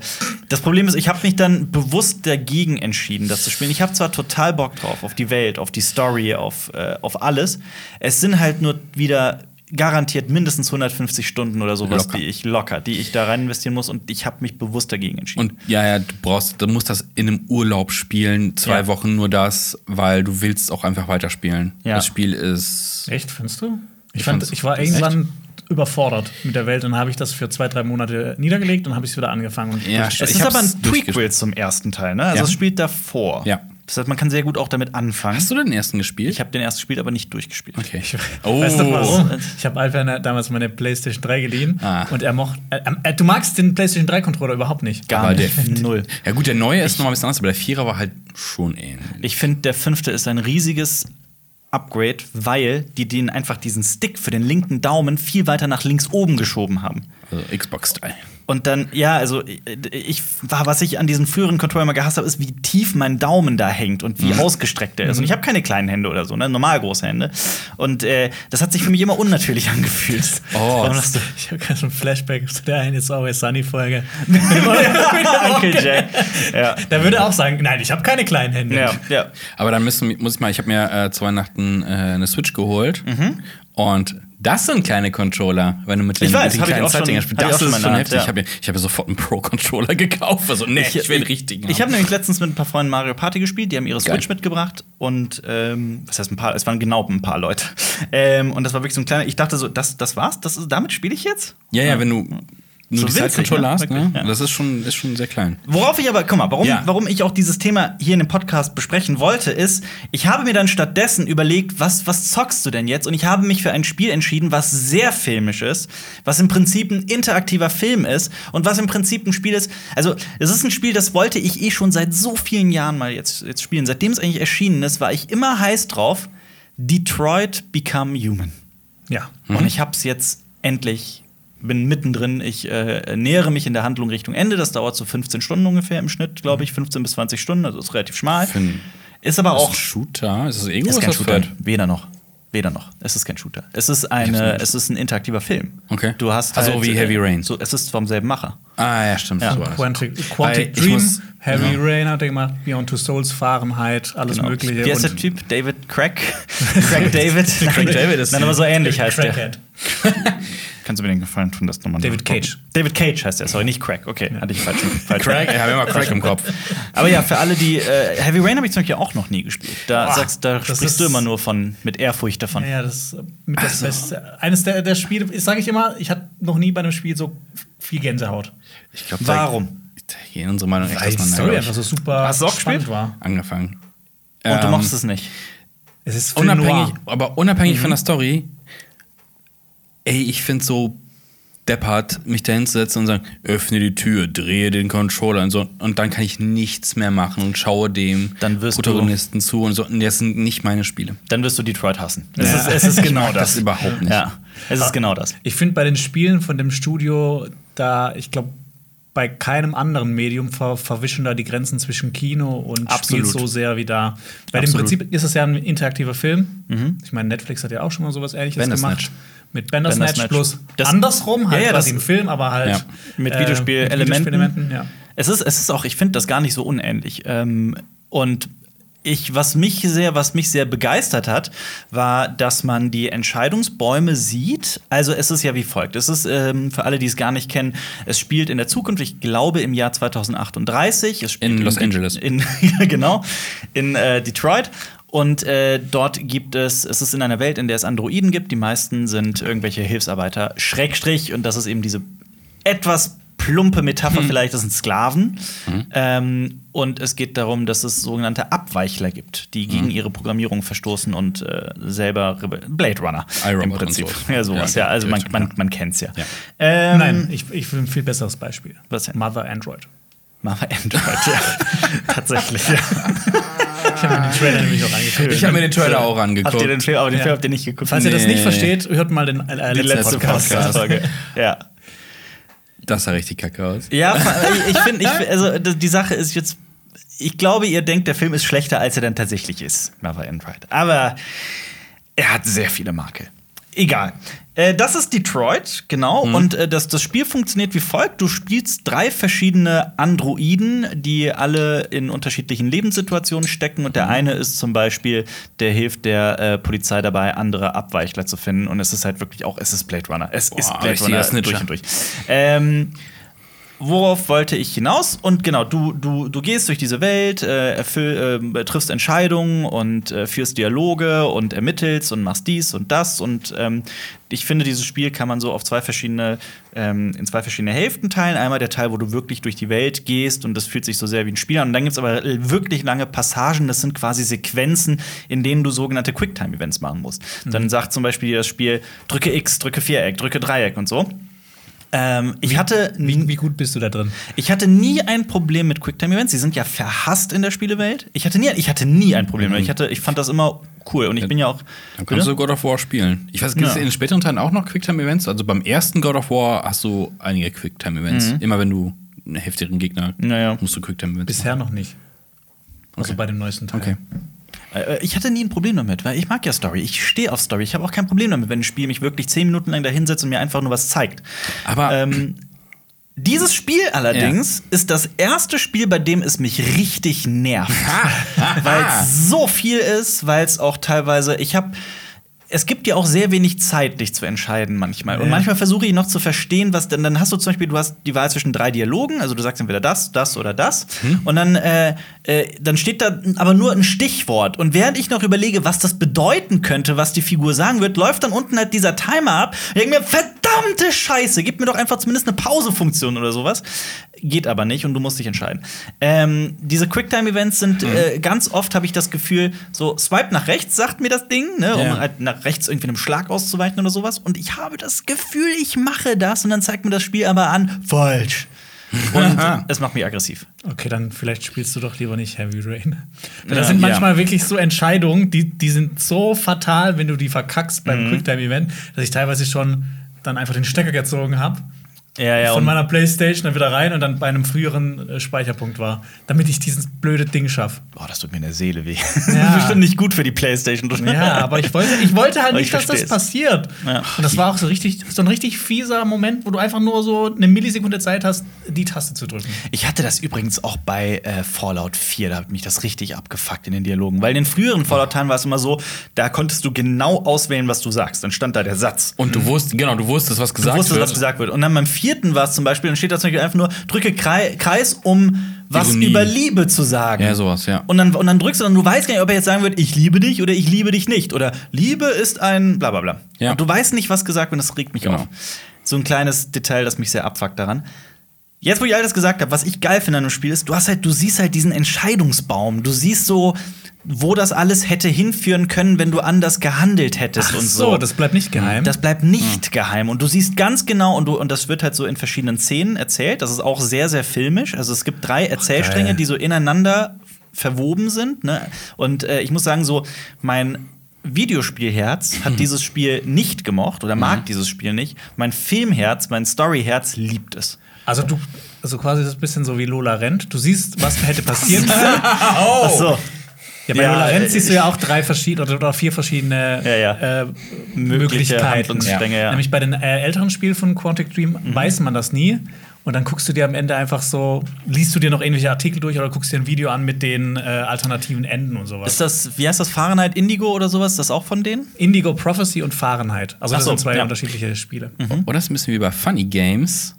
A: das Problem ist, ich habe mich dann bewusst dagegen entschieden, das zu spielen. Ich habe zwar total Bock drauf, auf die Welt, auf die Story, auf, äh, auf alles. Es sind halt nur wieder garantiert mindestens 150 Stunden oder sowas,
B: Locker.
A: die ich locker, die ich da rein investieren muss und ich habe mich bewusst dagegen entschieden.
B: Und ja, ja, du brauchst, du musst das in einem Urlaub spielen, zwei
A: Ja.
B: Wochen nur das, weil du willst auch einfach weiterspielen.
A: Ja.
B: Das Spiel ist.
C: Echt, findest du? Ich,
B: Ich
C: fand, ich war
B: Echt?
C: irgendwann überfordert mit der Welt und dann habe ich das für zwei, drei Monate niedergelegt und habe ich es wieder angefangen. Und
B: Ja,
A: Es
B: ich
A: ist aber ein. Prequel zum ersten Teil, ne? Also
B: Ja.
A: es spielt davor.
B: Ja.
A: Das heißt, man kann sehr gut auch damit anfangen.
B: Hast du den ersten gespielt?
A: Ich habe den ersten gespielt, aber nicht durchgespielt.
B: Okay.
C: Weißt du warum?
A: Oh.
C: Ich habe Alper damals meine PlayStation 3 geliehen
B: Ah.
C: und er mochte. Äh, äh, du magst den PlayStation 3 Controller überhaupt nicht.
A: Gar
B: Aber
A: nicht.
B: der-
A: Null.
B: Ja, gut, der neue ist noch mal ein bisschen anders, aber der Vierer war halt schon ähnlich.
A: Ich finde, der fünfte ist ein riesiges Upgrade, weil die den einfach diesen Stick für den linken Daumen viel weiter nach links oben geschoben haben.
B: Also Xbox-Style.
A: Und dann, ja, also ich, ich war, was ich an diesen früheren Controller immer gehasst habe, ist, wie tief mein Daumen da hängt und
B: Mhm.
A: wie ausgestreckt der ist. Und ich habe keine kleinen Hände oder so, ne? normal große Hände. Und äh, das hat sich für mich immer unnatürlich angefühlt.
B: Oh.
A: Warum lachst du?
C: Ich habe gerade so ein Flashback zu der einen It's Always Sunny Folge.
A: Uncle Jack. Ja.
C: Da würde er auch sagen, nein, ich habe keine kleinen Hände.
A: Ja, ja.
B: Aber dann müssen, muss ich mal, ich habe mir äh, zu Weihnachten äh, eine Switch geholt und das sind kleine Controller, wenn du mit den.
A: Ich weiß,
B: mit den
A: hab ich
B: kleinen Zeitdingern spielst.
A: ich
B: Das ist schon heftig.
A: Hand,
B: Ich habe ich hab sofort einen Pro-Controller gekauft. Also, nee, ich, will einen richtigen.
A: Ich habe nämlich letztens mit ein paar Freunden Mario Party gespielt, die haben ihre
B: Geil.
A: Switch mitgebracht und ähm, was heißt ein paar, es waren genau ein paar Leute. Ähm, und das war wirklich so ein kleiner, ich dachte so, das, das war's? Das ist, damit spiele ich jetzt?
B: ja, ja, wenn du nur
A: So
B: die
A: winzig,
B: Side-Controller
A: ne?
B: hast, ne?
A: Ja.
B: Das ist schon, ist schon sehr klein.
A: Worauf ich aber, guck mal, warum,
B: Ja.
A: warum ich auch dieses Thema hier in dem Podcast besprechen wollte, ist, ich habe mir dann stattdessen überlegt, was, was zockst du denn jetzt? Und ich habe mich für ein Spiel entschieden, was sehr filmisch ist, was im Prinzip ein interaktiver Film ist und was im Prinzip ein Spiel ist. Also, es ist ein Spiel, das wollte ich eh schon seit so vielen Jahren mal jetzt, jetzt spielen. Seitdem es eigentlich erschienen ist, war ich immer heiß drauf. Detroit Become Human.
C: Ja.
A: Und ich hab's jetzt endlich, bin mittendrin. Ich äh, nähere mich in der Handlung Richtung Ende. Das dauert so 15 Stunden ungefähr im Schnitt, glaube ich. 15 bis 20 Stunden, also ist relativ schmal.
B: Ein-
A: Ist aber
B: Ist
A: auch
B: ein Shooter? Ist das Ego
A: ist kein
B: ist
A: Shooter. Weder noch. Weder noch. Es ist kein Shooter. Es ist eine, es ist ein interaktiver Film.
B: Okay.
A: Du hast
B: Also
A: halt,
B: wie
A: äh,
B: Heavy Rain.
A: So, es ist vom selben Macher.
B: Ah, ja, stimmt.
A: Ja.
C: Quantic, Quantic Dream,
B: muss-
C: Heavy
B: ja.
C: Rain hat er gemacht, Beyond Two Souls, Fahrenheit, alles
A: Genau.
C: Mögliche.
A: Wie heißt der Typ? David Craig? Craig David?
B: Craig David ist-
A: Nein, aber so ähnlich heißt der. Kannst du mir den Gefallen tun, das nochmal
C: David? Cage.
A: David Cage heißt er, sorry, nicht Craig. Okay, hatte ich falsch. falsch
B: Craig? Ich habe immer Craig im Kopf.
A: Aber ja, für alle, die äh, Heavy Rain habe ich zum Beispiel auch noch nie gespielt. Da,
C: Boah,
A: sagst, da sprichst du immer nur von mit Ehrfurcht davon.
C: Ja, ja, das ist mit das Beste. Eines der, der Spiele, sage ich immer, ich hatte noch nie bei einem Spiel so viel Gänsehaut.
B: Ich glaube,
A: Warum?
B: Da gehen unsere Meinung echt
C: die
B: auseinander,
C: Story einfach so super
A: Hast du auch
C: spannend
A: gespielt?
C: war.
B: angefangen.
A: Und du
B: Ähm,
A: machst es nicht.
C: Es ist Film
B: Unabhängig,
C: Noir.
B: aber unabhängig von der Story, ey, ich finde so deppert, mich dahin zu setzen und sagen, öffne die Tür, drehe den Controller und so. Und dann kann ich nichts mehr machen und schaue dem
A: Dann wirst du-
B: Protagonisten zu und so. Und das sind nicht meine Spiele.
A: Dann wirst du Detroit hassen. Es,
C: Ja.
A: ist, es ist genau das.
B: Das überhaupt nicht.
A: Ja, es ist genau das.
C: Ich finde bei den Spielen von dem Studio, da, ich glaube, bei keinem anderen Medium ver verwischen da die Grenzen zwischen Kino und
A: Absolut.
C: Spiel so sehr wie da. Bei dem
A: Absolut.
C: Prinzip ist es ja ein interaktiver Film. Ich meine, Netflix hat ja auch schon mal sowas ähnliches gemacht. Mit Bandersnatch,
A: Bandersnatch.
C: bloß
A: Das-
C: andersrum, halt
A: Ja, ja,
C: quasi
A: das-
C: im Film, aber halt
B: Ja.
A: Mit
C: äh,
A: Videospielelementen.
C: Videospielelementen, ja.
A: Es ist, es ist auch, ich finde das gar nicht so unähnlich. Ähm, und ich, was mich sehr, was mich sehr begeistert hat, war, dass man die Entscheidungsbäume sieht. Also es ist ja wie folgt. Es ist ähm, für alle, die es gar nicht kennen, es spielt in der Zukunft, ich glaube im Jahr 2038. Es spielt
B: In Los Angeles.
A: In, genau, in äh, Detroit. Und äh, dort gibt es, es ist in einer Welt, in der es Androiden gibt. Die meisten sind irgendwelche Hilfsarbeiter, Schrägstrich. Und das ist eben diese etwas plumpe Metapher vielleicht, das sind Sklaven. Ähm, und es geht darum, dass es sogenannte Abweichler gibt, die gegen ihre Programmierung verstoßen und äh, selber Rebe Blade Runner
B: iRobot
A: im
B: und
A: Prinzip.
B: so.
A: Ja, sowas, ja.
B: Ja,
A: Also man, man, man kennt's ja.
B: Ja.
A: Ähm,
C: Nein, ich, ich will ein viel besseres Beispiel.
A: Was denn?
C: Mother Android.
A: Wir Android, ja. Tatsächlich, ja.
C: Ich habe mir den Trailer nämlich auch angeguckt.
B: Ich habe mir den Trailer auch angeguckt.
A: Habt ihr den Film, aber den
C: Ja.
A: Film habt ihr nicht geguckt?
C: Falls ihr das
B: Nee.
C: nicht versteht, hört mal den äh,
A: die
C: letzten
A: letzte
C: Podcast.
A: Podcast-Folge. ja.
B: das sah richtig kacke aus.
A: Ja, ich finde, also die Sache ist jetzt, ich glaube, ihr denkt, der Film ist schlechter, als er dann tatsächlich ist. Mother Android. Aber er hat sehr viele Makel. Egal. Äh, das ist Detroit, genau. Und äh, das, das Spiel funktioniert wie folgt: Du spielst drei verschiedene Androiden, die alle in unterschiedlichen Lebenssituationen stecken. Und der eine ist zum Beispiel, der hilft der äh, Polizei dabei, andere Abweichler zu finden. Und es ist halt wirklich auch, es ist Blade Runner. Es ist Blade Runner durch und durch. Ähm, Worauf wollte ich hinaus? Und genau, du, du, du gehst durch diese Welt, äh, erfüll, äh, triffst Entscheidungen und äh, führst Dialoge und ermittelst und machst dies und das. Und ähm, ich finde, dieses Spiel kann man so auf zwei verschiedene, ähm, in zwei verschiedene Hälften teilen. Einmal der Teil, wo du wirklich durch die Welt gehst und das fühlt sich so sehr wie ein Spiel an. Und dann gibt es aber wirklich lange Passagen, das sind quasi Sequenzen, in denen du sogenannte Quicktime-Events machen musst. Dann sagt zum Beispiel das Spiel, drücke X, drücke Viereck, drücke Dreieck und so. Ähm, ich hatte
C: Wie, wie gut bist du da drin?
A: ich hatte nie ein Problem mit Quicktime-Events. Sie sind ja verhasst in der Spielewelt. Ich hatte nie, ich hatte nie ein Problem. damit. Ich, hatte, ich fand das immer cool. Und ich bin ja auch.
B: Dann kannst du
A: Bitte?
B: God of War spielen. Ich weiß, gibt es
A: Ja.
B: in den späteren Teilen auch noch Quicktime-Events? Also beim ersten God of War hast du einige Quicktime-Events. Immer wenn du einen heftigeren Gegner
A: Naja.
B: musst du Quicktime-Events
C: Bisher noch nicht. Also bei dem neuesten Teil.
B: Okay.
A: Äh, Ich hatte nie ein Problem damit, weil ich mag ja Story. Ich stehe auf Story. Ich habe auch kein Problem damit, wenn ein Spiel mich wirklich zehn Minuten lang da hinsetzt und mir einfach nur was zeigt.
B: Aber
A: Ähm, dieses Spiel allerdings ist das erste Spiel, bei dem es mich richtig nervt. weil es so viel ist, weil es auch teilweise, ich habe es gibt ja auch sehr wenig Zeit, dich zu entscheiden manchmal. Und
C: Ja.
A: manchmal versuche ich noch zu verstehen, was denn. Dann hast du zum Beispiel, du hast die Wahl zwischen drei Dialogen, also du sagst entweder das, das oder das. Und dann, äh, äh, dann steht da aber nur ein Stichwort. Und während ich noch überlege, was das bedeuten könnte, was die Figur sagen wird, läuft dann unten halt dieser Timer ab. Ich denke mir, verdammte Scheiße, gib mir doch einfach zumindest eine Pausefunktion oder sowas. Geht aber nicht und du musst dich entscheiden. Ähm, diese Quicktime-Events sind äh, ganz oft, habe ich das Gefühl, so swipe nach rechts, sagt mir das Ding, ne, um
B: Ja.
A: halt nach rechts irgendwie einem Schlag auszuweichen oder sowas. Und ich habe das Gefühl, ich mache das und dann zeigt mir das Spiel aber an, falsch. Und es macht mich aggressiv.
C: Okay, dann vielleicht spielst du doch lieber nicht Heavy Rain.
A: Ja,
C: das sind
A: ja.
C: manchmal wirklich so Entscheidungen, die, die sind so fatal, wenn du die verkackst beim Quicktime-Event, dass ich teilweise schon dann einfach den Stecker gezogen habe.
A: Ja, ja,
C: von meiner Playstation dann wieder rein und dann bei einem früheren äh, Speicherpunkt war, damit ich dieses blöde Ding schaffe.
A: Boah, das tut mir in der Seele weh.
C: Ja.
A: Bestimmt nicht gut für die Playstation.
C: Ja, aber ich wollte, ich wollte halt
A: Aber
C: nicht,
A: ich
C: dass das passiert.
A: Ja.
C: Und das war auch so richtig, so ein richtig fieser Moment, wo du einfach nur so eine Millisekunde Zeit hast, die Taste zu drücken.
A: Ich hatte das übrigens auch bei äh, Fallout 4, da hat mich das richtig abgefuckt in den Dialogen. Weil in den früheren Fallout-Teilen war es immer so, da konntest du genau auswählen, was du sagst. Dann stand da der Satz.
B: Und du wusstest, genau, du wusstest, was
A: Du
B: gesagt
A: wusstest,
B: wird.
A: was gesagt wird. Und dann beim vierten war es zum Beispiel, dann steht da zum Beispiel einfach nur, drücke Krei Kreis, um was
B: Ironie.
A: über Liebe zu sagen.
B: Ja, sowas, ja.
A: Und dann, und dann drückst du dann, du weißt gar nicht, ob er jetzt sagen wird, ich liebe dich oder ich liebe dich nicht. Oder Liebe ist ein bla bla bla.
B: Ja.
A: Und du weißt nicht, was gesagt wird, und das regt mich
B: Genau.
A: auf. So ein kleines Detail, das mich sehr abfuckt daran. Jetzt, wo ich all das gesagt habe, was ich geil finde an dem Spiel ist, du hast halt, du siehst halt diesen Entscheidungsbaum. Du siehst so, wo das alles hätte hinführen können, wenn du anders gehandelt hättest
C: Ach
A: und
C: so,
A: so.
C: das bleibt nicht geheim.
A: Das bleibt nicht geheim. Und du siehst ganz genau, und, du, und das wird halt so in verschiedenen Szenen erzählt. Das ist auch sehr, sehr filmisch. Also es gibt drei Erzählstränge,
C: geil.
A: die so ineinander verwoben sind. Ne? Und äh, ich muss sagen, so mein Videospielherz hat dieses Spiel nicht gemocht oder mag dieses Spiel nicht. Mein Filmherz, mein Storyherz liebt es.
C: also du, also quasi das ist ein bisschen so wie Lola rennt. Du siehst, was hätte passieren können.
A: Ach so.
C: Ja, bei
A: Ja, äh,
C: siehst du ja auch drei verschiedene oder, vier verschiedene
A: Ja, ja.
C: Äh,
A: Mögliche
C: Möglichkeiten. Nämlich bei den äh, älteren Spielen von Quantic Dream weiß man das nie. Und dann guckst du dir am Ende einfach so, liest du dir noch irgendwelche Artikel durch oder guckst dir ein Video an mit den äh, alternativen Enden und sowas.
A: Ist das, wie heißt das, Fahrenheit Indigo oder sowas? Ist das auch von denen?
C: Indigo Prophecy und Fahrenheit. Also das
A: so,
C: sind zwei
A: ja.
C: unterschiedliche Spiele.
B: Oder ist ein bisschen wie bei Funny Games,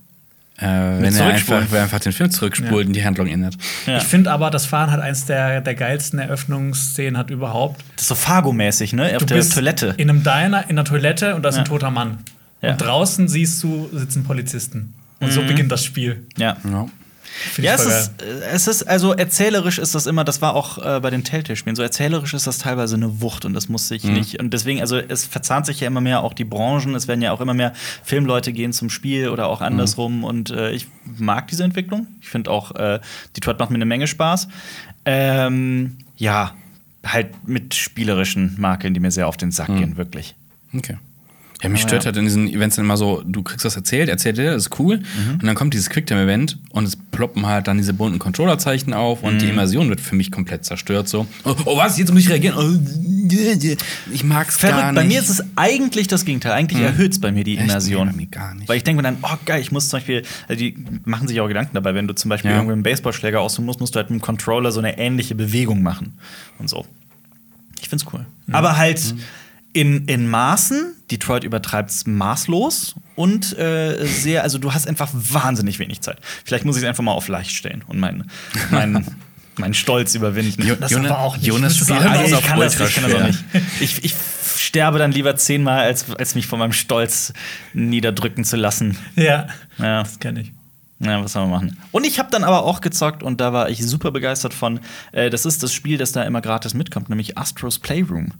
B: äh, wenn er
A: Zurückspulen.
B: einfach, wer einfach den Film zurückspult und die Handlung ändert.
A: Ja.
C: Ich finde aber, das Fahrenheit eins der, der geilsten Eröffnungsszenen hat überhaupt.
A: Das ist so Fargo-mäßig, ne? Auf
C: Du
A: der
C: bist
A: Toilette.
C: in einem Diner, in der Toilette und da ist
A: Ja.
C: ein toter Mann.
A: Ja.
C: Und draußen siehst du, sitzen Polizisten. Und so beginnt das Spiel.
A: Ja.
B: Ja.
C: Find
A: Ja,
C: ich
A: es ist, es ist, also erzählerisch ist das immer, das war auch äh, bei den Telltale-Spielen, so erzählerisch ist das teilweise eine Wucht und das muss sich nicht, und deswegen, also es verzahnt sich ja immer mehr auch die Branchen, es werden ja auch immer mehr Filmleute gehen zum Spiel oder auch andersrum und äh, ich mag diese Entwicklung. Ich finde auch, äh, Detroit macht mir eine Menge Spaß. Ähm, ja, halt mit spielerischen Makeln, die mir sehr auf den Sack gehen, wirklich.
B: Okay. Ja, mich stört
A: ja.
B: halt in diesen Events dann immer so, du kriegst das erzählt, erzählt dir, das ist cool. Und dann kommt dieses Quicktime-Event und es ploppen halt dann diese bunten Controllerzeichen auf und die Immersion wird für mich komplett zerstört. So, oh, oh was, jetzt muss ich reagieren. Oh, ich mag's gar
A: Verrückt,
B: nicht.
A: bei mir ist es eigentlich das Gegenteil. Eigentlich erhöht es bei mir die
B: Echt?
A: Immersion.
B: Nee, bei mir gar nicht.
A: Weil ich denke mir dann, oh geil, ich muss zum Beispiel, also die machen sich auch Gedanken dabei, wenn du zum Beispiel
B: Ja.
A: irgendwie einen Baseballschläger aussuchen musst, musst du halt mit dem Controller so eine ähnliche Bewegung machen und so. Ich find's cool. Aber halt in, in Maßen, Detroit übertreibt es maßlos und äh, sehr, also du hast einfach wahnsinnig wenig Zeit. Vielleicht muss ich es einfach mal auf leicht stellen und meinen mein, meinen Stolz überwinden.
B: Jo-
C: Das
B: Jona-
C: aber auch nicht.
B: Jonas spielt
C: auch-
B: alles
A: ich kann, das, ich kann das nicht. Ich, ich sterbe dann lieber zehnmal, als, als mich von meinem Stolz niederdrücken zu lassen.
C: Ja,
A: Ja,
C: das kenne ich.
A: ja was soll man machen? Und ich habe dann aber auch gezockt und da war ich super begeistert von. Äh, das ist das Spiel, das da immer gratis mitkommt, nämlich Astros Playroom.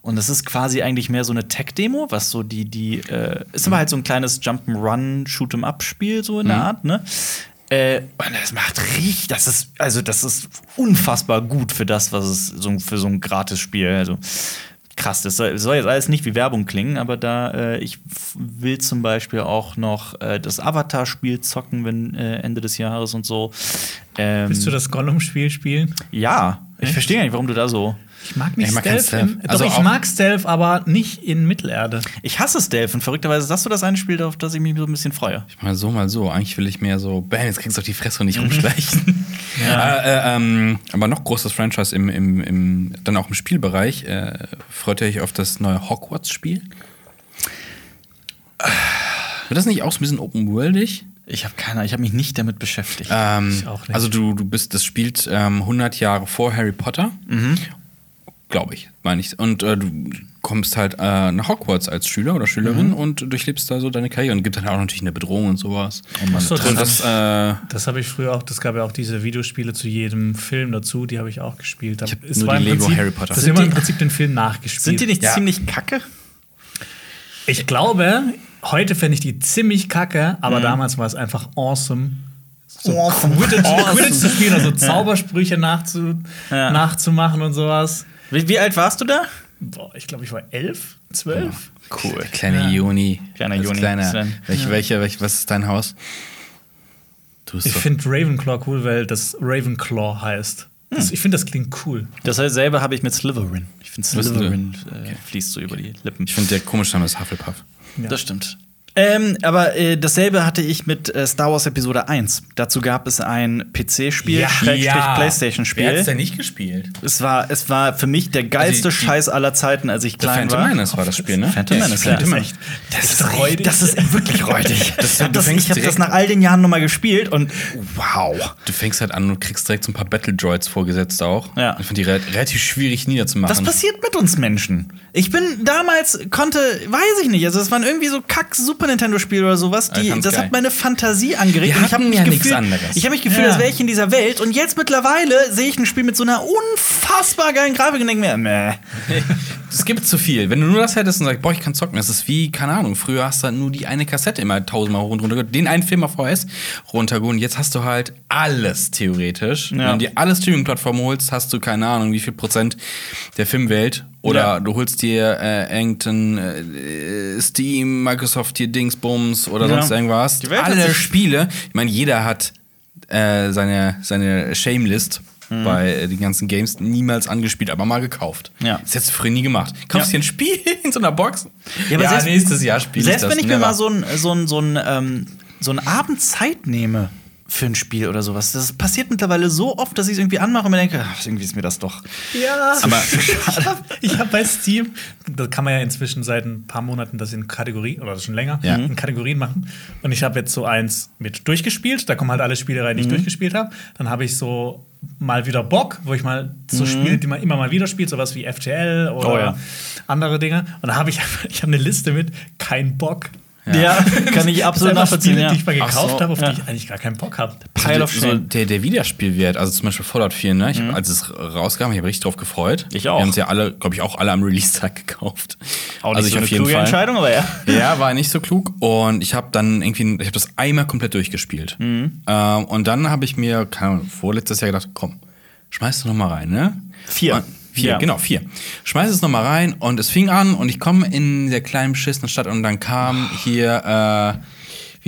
A: Und das ist quasi eigentlich mehr so eine Tech-Demo, was so die, die, äh, ist aber halt so ein kleines Jump'n'Run, Shoot'em-Up-Spiel, so in der Art, ne? Äh, und das macht richtig, das ist, also das ist unfassbar gut für das, was es so, für so ein Gratis-Spiel, also krass, das soll, soll jetzt alles nicht wie Werbung klingen, aber da, äh, ich will zum Beispiel auch noch äh, das Avatar-Spiel zocken, wenn äh, Ende des Jahres und so. Ähm,
C: Willst du das Gollum-Spiel spielen?
A: Ja, ich verstehe gar nicht, warum du da so.
C: Ich mag nicht
B: Ich mag
C: Stealth.
B: Stealth.
C: Im,
B: Also
C: doch, ich mag Stealth, aber nicht in Mittelerde.
A: Ich hasse Stealth und verrückterweise ist das so das eine Spiel, auf das ich mich so ein bisschen freue.
B: Mal so, mal so. Eigentlich will ich mehr so, bam, jetzt kriegst du auf die Fresse und nicht rumschleichen.
C: Ja.
B: Äh, äh, ähm, aber noch großes Franchise im, im, im, dann auch im Spielbereich. Äh, freut ihr euch auf das neue Hogwarts-Spiel? Wird das nicht auch so ein bisschen open-worldig?
A: Ich habe keine, ich habe mich nicht damit beschäftigt.
B: Ähm,
C: Ich auch nicht.
B: Also du, du bist, das spielt ähm, 100 Jahre vor Harry Potter. Glaube ich, meine ich. Und äh, du kommst halt äh, nach Hogwarts als Schüler oder Schülerin und durchlebst da so deine Karriere. Und gibt dann auch natürlich eine Bedrohung und sowas.
C: Ach so,
B: Und das, äh,
C: Das habe ich früher auch, das gab ja auch diese Videospiele zu jedem Film dazu, die habe ich auch gespielt.
B: Ich
C: Es
B: nur
C: war
B: die
C: im
B: Lego
C: Prinzip,
B: Harry Potter.
C: Das ist
A: Sind
C: immer im Prinzip den Film nachgespielt.
A: Sind die nicht
B: Ja.
A: ziemlich kacke?
C: Ich glaube, heute fände ich die ziemlich kacke,
A: Mhm.
C: aber damals war es einfach awesome. So
A: Awesome.
C: Quidditch,
A: Awesome.
C: Quidditch zu spielen, also Zaubersprüche nachzu,
A: Ja.
C: nachzumachen und sowas.
A: Wie, wie alt warst du da?
C: Boah, ich glaube, ich war elf, zwölf.
A: Cool.
B: der kleine
C: Ja.
B: Juni.
A: Kleiner
B: Das
A: Juni,
B: Kleiner,
A: Sven.
B: welche, welche, welche, was ist dein Haus?
C: Ich finde Ravenclaw cool, weil das Ravenclaw heißt.
A: Hm.
C: Das, ich finde, das klingt cool.
A: Dasselbe habe ich mit Slytherin. Ich finde Slytherin äh, fließt so über die Lippen.
B: ich finde, der komische Name ist Hufflepuff.
C: Ja.
A: Das stimmt. Ähm, aber äh, dasselbe hatte ich mit äh, Star Wars Episode 1. Dazu gab es ein PC-Spiel, Schrägstrich Playstation-Spiel.
B: denn nicht gespielt?
A: Es war, es war für mich der geilste
B: Also die-
A: Scheiß aller Zeiten, als ich
B: The
A: klein
B: Phantom
A: war.
B: Menace war das Spiel, ne?
A: Phantom
B: Ja,
A: Menace, ja.
B: Phantom
A: Das ist das ist,
C: räudig.
A: Das ist wirklich räudig.
B: Das-
A: ich habe das,
B: fängst
A: ich hab das nach all den Jahren nochmal gespielt und wow.
B: Du fängst halt an und kriegst direkt so ein paar Battle Droids vorgesetzt auch.
A: Ja.
B: Ich finde die re relativ schwierig niederzumachen.
A: Was passiert mit uns Menschen? Ich bin damals, konnte, weiß ich nicht, also es waren irgendwie so kack Super Nintendo-Spiel oder sowas, die,
B: Ja, ganz
A: das
B: geil.
A: hat meine Fantasie angeregt.
B: Wir
A: und ich habe mich
B: ja nichts
A: gefühlt,
B: anderes.
A: ich habe mich gefühlt,
C: Ja.
A: als wäre ich in dieser Welt. Und jetzt mittlerweile sehe ich ein Spiel mit so einer unfassbar geilen Grafik und denke mir, meh.
B: Es gibt zu viel. Wenn du nur das hättest und sagst, boah, ich kann zocken, das ist wie, keine Ahnung, früher hast du halt nur die eine Kassette immer tausendmal hoch und runter, den einen Film auf VHS runtergeholt. Jetzt hast du halt alles theoretisch. Wenn du dir alle Streaming-Plattformen holst, hast du keine Ahnung, wie viel Prozent der Filmwelt. Oder
A: Ja.
B: du holst dir äh, irgendein äh, Steam, Microsoft hier Dingsbums oder
A: Ja.
B: sonst irgendwas. Alle Spiele. Ich meine, jeder hat äh, seine, seine Shame-List
A: Mhm.
B: bei äh, den ganzen Games niemals angespielt, aber mal gekauft.
A: Ja.
B: Das hättest du früher nie gemacht. Kaufst
A: Ja.
B: dir ein Spiel in so einer Box?
A: Ja, aber selbst-
B: nächstes Jahr spiele ich
A: Selbst
B: das.
A: wenn ich mir mal so ein, so ein, so ein, ähm, so ein Abend Zeit nehme für ein Spiel oder sowas, das passiert mittlerweile so oft, dass ich es irgendwie anmache und mir denke, ach, irgendwie ist mir das doch.
C: Ja,
B: Aber-
C: ich habe hab bei Steam, da kann man ja inzwischen seit ein paar Monaten das in Kategorien oder schon länger
B: Ja.
C: in Kategorien machen. Und ich habe jetzt so eins mit durchgespielt, da kommen halt alle Spiele rein, die
B: Mhm.
C: ich durchgespielt habe. Dann habe ich so mal wieder Bock, wo ich mal so Spiele, die man immer mal wieder spielt, sowas wie FTL oder
A: Mhm. Oh ja.
C: andere Dinge. Und da habe ich, ich habe eine Liste mit kein Bock.
A: Ja, kann ich absolut nachvollziehen.
C: Spiele,
A: Ja.
C: die ich mal gekauft
B: so,
C: habe, auf
A: ja.
C: die ich eigentlich gar keinen Bock habe.
A: Pile of
B: so,
A: Shame.
B: der, der Wiederspielwert, also zum Beispiel Fallout 4, ne? Ich hab, als es rauskam, ich habe richtig drauf gefreut.
A: Ich auch.
B: Wir haben es ja alle, glaube ich, auch alle am Release-Tag gekauft.
A: Auch nicht
B: also ich
A: so eine
B: auf jeden
A: kluge
B: Fall.
A: Entscheidung, aber ja.
B: Ja, war nicht so klug. Und ich habe dann irgendwie, ich habe das einmal komplett durchgespielt.
A: Mhm.
B: Ähm, und dann habe ich mir, keine Ahnung, vorletztes Jahr gedacht, komm, schmeiß du noch mal rein, ne?
A: Vier.
B: Und, vier,
A: Ja.
B: genau, vier. Schmeiß es noch mal rein und es fing an und ich komme in der kleinen beschissenen Stadt und dann kam hier, äh,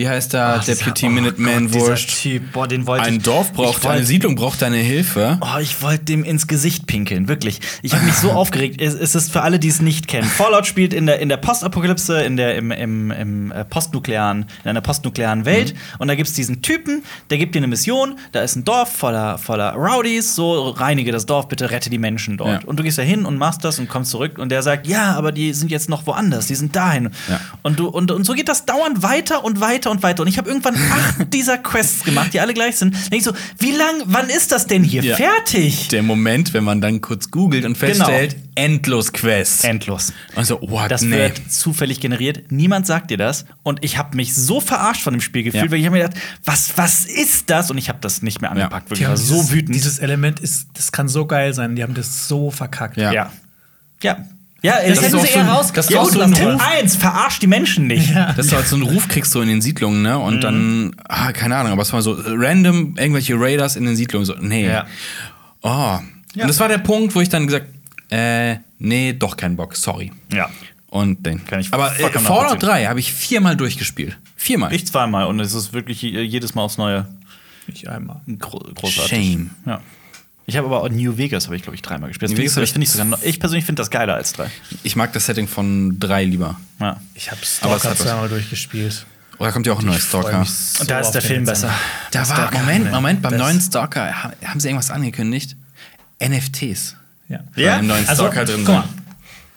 B: wie heißt der, Deputy Minuteman
A: Gott, dieser. Typ, boah, den wollte
B: Ein. Dorf braucht,
A: ich wollte-
B: eine Siedlung braucht deine Hilfe.
A: Oh, ich wollte dem ins Gesicht pinkeln, wirklich. Ich habe mich so aufgeregt. Es, es ist für alle, die es nicht kennen. Fallout spielt in der, in der Postapokalypse, in der, im, im, im äh, postnuklearen, in einer postnuklearen Welt. Und da gibt's diesen Typen, der gibt dir eine Mission. Da ist ein Dorf voller, voller Rowdies. So, reinige das Dorf, bitte rette die Menschen dort.
B: Ja.
A: Und du gehst da hin und machst das und kommst zurück. Und der sagt, ja, aber die sind jetzt noch woanders. Die sind dahin.
B: Ja.
A: Und, du, und, und so geht das dauernd weiter und weiter und weiter. Und ich habe irgendwann acht dieser Quests gemacht, die alle gleich sind. Denk ich so, wie lang, wann ist das denn hier
B: Ja.
A: fertig?
B: Der Moment, wenn man dann kurz googelt und feststellt, endlos Quests.
A: Endlos.
B: und so, what,
A: Das
B: nee.
A: wird zufällig generiert. Niemand sagt dir das. Und ich habe mich so verarscht von dem Spiel gefühlt,
B: Ja.
A: weil ich habe mir gedacht, was, was ist das? Und ich habe das nicht mehr angepackt.
C: Die
A: Wirklich. War so wütend.
C: Dieses Element ist, das kann so geil sein. Die haben das so verkackt.
B: Ja.
A: ja. Ja. Ja,
C: Das
A: das
C: hätten
A: ist
C: sie eher
A: so,
C: raus-
A: das ist
C: Ja,
A: so ein
C: Tipp
A: Ruf. Eins, verarscht die Menschen nicht.
B: Das ist halt so ein Ruf kriegst du in den Siedlungen, ne? Und dann, ah, keine Ahnung, aber es war so random irgendwelche Raiders in den Siedlungen. So, nee.
A: Ja.
B: Oh. Und das war der Punkt, wo ich dann gesagt, äh, nee, doch kein Bock, sorry.
A: Ja.
B: Und den.
A: Kann ich
B: aber äh, Fallout
A: nachvollziehen.
B: 3 habe ich viermal durchgespielt. Viermal.
A: Ich zweimal. Und es ist wirklich je- jedes Mal aufs Neue
C: Ich einmal.
A: gro großartig.
B: Shame.
A: Ja. Ich habe aber auch New Vegas habe ich glaube ich dreimal gespielt.
B: New
A: ich,
B: Vegas
A: das finde ich sogar noch, ich persönlich finde das geiler als drei.
B: Ich mag das Setting von 3 lieber.
A: Ja.
C: Ich habe
B: Aber es
C: Stalker zweimal durchgespielt.
B: Oder kommt ja auch ein neues
C: Ich freu
B: Stalker?
C: so
A: Und da ist der Film besser.
B: Da war,
A: der
B: Moment,
A: geile.
B: Moment, beim
C: Das-
B: neuen Stalker ha- haben sie irgendwas angekündigt. NFTs.
C: Ja.
A: Ja?
B: Im neuen
C: Also,
B: Stalker drin
C: guck mal.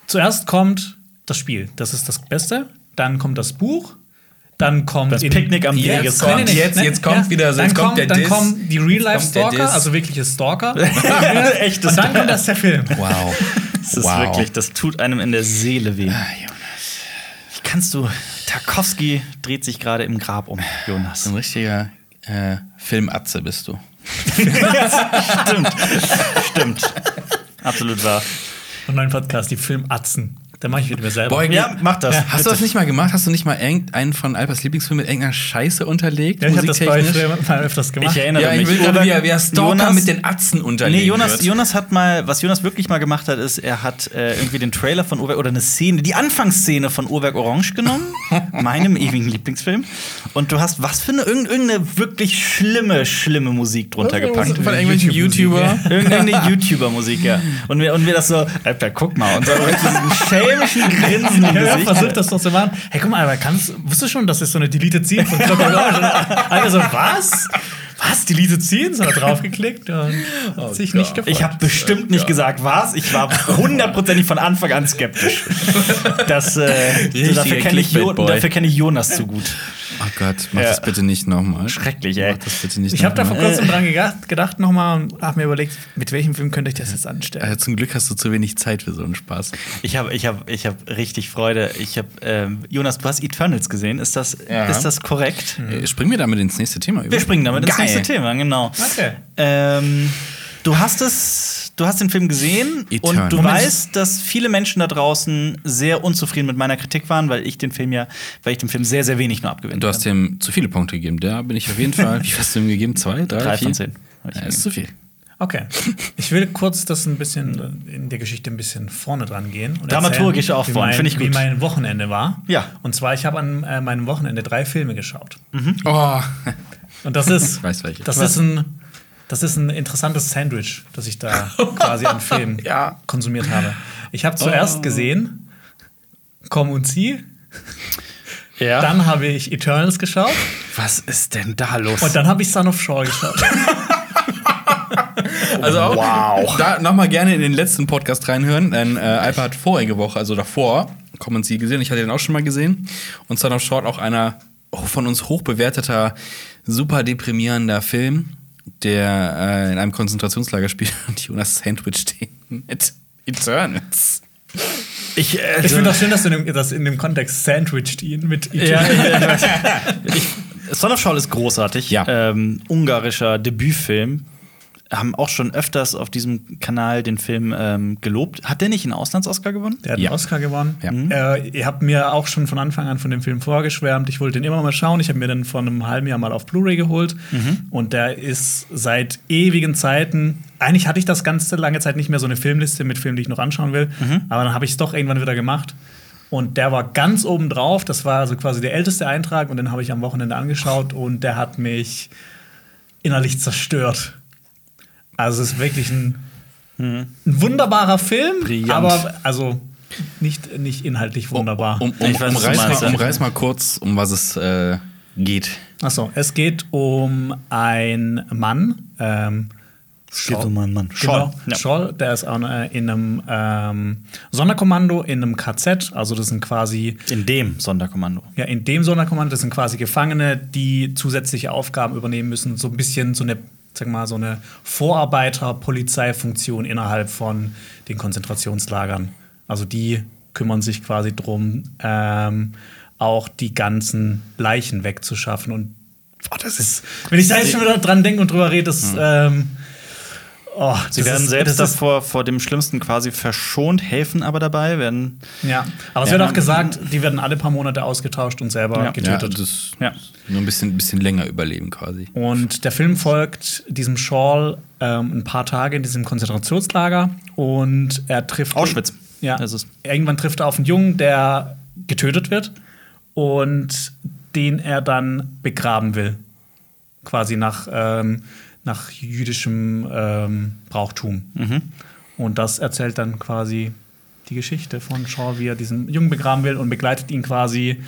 C: Zuerst kommt das Spiel. Das ist das Beste. Dann kommt das Buch. Dann kommt
A: Das Picknick am
C: Jetzt
A: Wegesrand.
C: kommt-
B: Jetzt- jetzt kommt wieder so,
C: dann
B: jetzt kommt
C: kommt,
B: der
C: Dann
B: Diss.
C: kommen die
B: Jetzt
C: Real-Life-Stalker, also wirkliche Stalker.
A: Echtes
C: Und dann kommt das der Film.
B: Wow.
A: Das ist
B: wow.
A: wirklich, das tut einem in der Seele weh.
B: Ah, Jonas.
A: Wie kannst du. Tarkovsky dreht sich gerade im Grab um, Jonas.
B: Ein richtiger äh, Filmatze bist du.
A: Stimmt. Stimmt. Absolut wahr.
C: Und neuen Podcast, die Filmatzen. Da mache ich mit mir selber.
B: Boy,
A: Ja, mach das.
B: Hast du das nicht mal gemacht? Hast du nicht mal irgendeinen von Alpers Lieblingsfilmen mit irgendeiner Scheiße unterlegt?
C: ja, ich habe das bei früher mal öfters gemacht.
A: Ich erinnere
B: Ja, ich
A: mich.
B: will wie er, wie er
A: Jonas-
B: Stalker mit den Atzen unterlegt.
A: Nee, Jonas,
B: wird.
A: Jonas hat mal, was Jonas wirklich mal gemacht hat, ist, er hat äh, irgendwie den Trailer von Uhrwerk oder eine Szene, die Anfangsszene von Uhrwerk Orange genommen, meinem ewigen Lieblingsfilm. Und du hast was für eine irgend- irgendeine wirklich schlimme, schlimme Musik drunter gepackt.
B: Von irgendwelchen YouTuber.
A: Irgendeine YouTuber-Musik, ja. Und wir, und wir das so, Alter, guck mal, und so mit schelmischen Grinsen im
C: Ja, ja,
A: Gesicht.
C: versucht das doch zu machen. Hey, guck mal, aber kannst, wusstest du schon, dass es so eine Deleted Scene von Clockwork Orange? Einer so, was? Was? Deleted Scenes? Hat er draufgeklickt und hat sich nicht gefreut.
A: Ich habe bestimmt nicht gesagt, was. Ich war hundertprozentig von Anfang an skeptisch. Das, äh, dafür kenne ich, Jo- kenn ich Jonas zu gut.
B: Oh Gott, mach
A: Ja.
B: das bitte nicht nochmal.
A: Schrecklich, ey.
B: Mach das bitte nicht
C: Ich habe da vor kurzem dran gedacht, gedacht nochmal und habe mir überlegt, mit welchem Film könnte ich das jetzt anstellen.
B: Äh, zum Glück hast du zu wenig Zeit für so einen Spaß.
A: Ich habe ich hab, ich hab richtig Freude. Ich habe ähm, Jonas, du hast Eternals gesehen. Ist das,
B: Ja.
A: ist das korrekt?
B: Äh, Springen wir damit ins nächste Thema über?
A: Wir springen damit ins
B: Geil.
A: nächste Thema, genau.
C: Okay.
A: Ähm, du hast es, du hast den Film gesehen und
B: Eternals.
A: du
C: Moment.
A: weißt, dass viele Menschen da draußen sehr unzufrieden mit meiner Kritik waren, weil ich den Film ja, weil ich dem Film sehr, sehr wenig nur abgewinnt
B: Du hast ihm zu viele Punkte gegeben. Da bin ich auf jeden Fall. Wie viel hast du ihm gegeben? Zwei, drei,
A: Drei
B: vier?
A: von zehn.
B: Ja, ist zu viel.
C: Okay. Ich will kurz das ein bisschen äh, in der Geschichte ein bisschen vorne dran gehen. und
A: Dramaturgisch auch
C: wie
A: vorne, finde ich
C: Wie
A: gut.
C: mein Wochenende war.
A: Ja.
C: Und zwar, ich habe an äh, meinem Wochenende drei Filme geschaut.
B: Oh,
C: Und das ist,
B: Ich weiß welche.
C: das ist ein, das ist ein interessantes Sandwich, das ich da quasi an Filmen
B: Ja.
C: konsumiert habe. Ich habe zuerst
A: Oh.
C: gesehen, Komm und zieh.
A: Ja.
C: Dann habe ich Eternals geschaut
B: was ist denn da los?
C: und dann habe ich Son of Shaw geschaut.
B: Also auch, wow. Da nochmal gerne in den letzten Podcast reinhören, denn äh, Alper hat vorige Woche, also davor, kommen Sie gesehen, ich hatte den auch schon mal gesehen. Und Son of Short auch einer oh, von uns hochbewerteter, super deprimierender Film, der äh, in einem Konzentrationslager spielt und Jonas Sandwich steht mit Eternals.
A: ich, äh,
C: Ich finde das schön, dass du in dem, das in dem Kontext sandwiched ihn mit Eternals.
A: ja, ja. ich, Son of Shaw ist großartig.
B: Ja.
A: Ähm, ungarischer Debütfilm. Haben auch schon öfters auf diesem Kanal den Film ähm, gelobt. Hat der nicht einen Auslands-Oscar gewonnen?
C: Der hat
B: Ja.
C: einen Oscar gewonnen.
B: Ja.
C: Äh, ihr habt mir auch schon von Anfang an von dem Film vorgeschwärmt. Ich wollte den immer mal schauen. Ich habe mir den vor einem halben Jahr mal auf Blu-ray geholt. Und der ist seit ewigen Zeiten. Eigentlich hatte ich das ganze lange Zeit nicht mehr so eine Filmliste mit Filmen, die ich noch anschauen will. Aber dann habe ich es doch irgendwann wieder gemacht. Und der war ganz oben drauf. Das war also quasi der älteste Eintrag. Und den habe ich am Wochenende angeschaut. Und der hat mich innerlich zerstört. Also es ist wirklich ein, ein wunderbarer Film,
A: Brillant.
C: aber also nicht, nicht inhaltlich wunderbar.
B: Um, um,
A: weiß,
B: um,
A: du
B: umreiß,
A: meinst,
B: mal, umreiß mal kurz, um was es äh, geht.
C: Achso, es geht um einen Mann. Ähm,
A: geht um einen Mann.
C: Genau,
A: Scholl, ja.
C: Scholl, der ist auch, äh, in einem ähm, Sonderkommando, in einem KZ. Also das sind quasi
A: In dem Sonderkommando.
C: Ja, in dem Sonderkommando das sind quasi Gefangene, die zusätzliche Aufgaben übernehmen müssen. So ein bisschen so eine, sag mal, so eine Vorarbeiter-Polizeifunktion innerhalb von den Konzentrationslagern. Also die kümmern sich quasi drum, ähm, auch die ganzen Leichen wegzuschaffen. Und boah, das ist, wenn ich da jetzt schon wieder dran denke und drüber rede, das, ähm, oh,
A: Sie werden
C: ist-
A: selbst davor vor dem Schlimmsten quasi verschont, helfen aber dabei, werden.
C: Ja, aber es
A: Ja.
C: wird auch gesagt, die werden alle paar Monate ausgetauscht und selber
A: Ja.
B: Ja,
C: getötet.
B: das
A: Ja.
B: nur ein bisschen, bisschen länger überleben quasi.
C: Und der Film folgt diesem Shawl ähm, ein paar Tage in diesem Konzentrationslager und er trifft
A: Auschwitz.
C: Ja,
A: Das ist-
C: irgendwann trifft er auf einen Jungen, der getötet wird und den er dann begraben will, quasi nach ähm, nach jüdischem ähm, Brauchtum.
A: Mhm.
C: Und das erzählt dann quasi die Geschichte von Shaw, wie er diesen Jungen begraben will und begleitet ihn quasi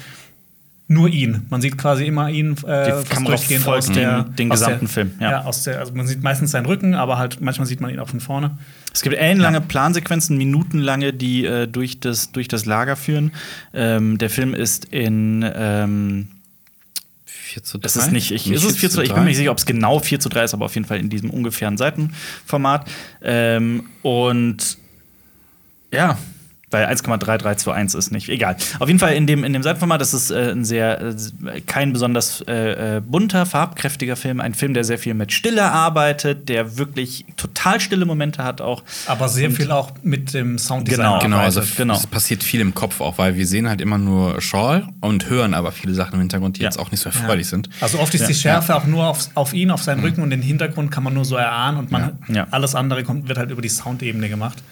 C: nur ihn. Man sieht quasi immer ihn äh, fast
A: Kamera
C: durchgehend
A: folgt
C: aus der,
A: den- den
C: aus
A: gesamten
C: der,
A: Film, ja.
C: Ja. aus der, also man sieht meistens seinen Rücken, aber halt manchmal sieht man ihn auch von vorne.
A: Es gibt ellenlange Plansequenzen, minutenlange, die äh, durch, das, durch das Lager führen. Ähm, der Film ist in. Ähm,
B: 4 zu 3?
A: es ist nicht, ich, ist es 4 zu 3? Ich bin mir nicht sicher, ob es genau 4 zu 3 ist, aber auf jeden Fall in diesem ungefähren Seitenformat. Ähm, und ja, weil 1,3321 ist nicht. Egal. Auf jeden Fall in dem, in dem Seitenformat ist es äh, ein sehr, äh, kein besonders äh, äh, bunter, farbkräftiger Film. Ein Film, der sehr viel mit Stille arbeitet, der wirklich total stille Momente hat auch.
C: Aber sehr
A: Und-
C: viel auch mit dem Sounddesign.
A: Genau,
B: Genau, also
A: genau.
B: es passiert viel im Kopf auch, weil wir sehen halt immer nur Shawl und hören aber viele Sachen im Hintergrund, die
A: Ja.
B: jetzt auch nicht so erfreulich sind.
C: Also oft ist
A: Ja,
C: die Schärfe auch nur auf, auf ihn, auf seinen Rücken und den Hintergrund kann man nur so erahnen und man
A: Ja. Ja.
C: alles andere kommt, wird halt über die Soundebene gemacht.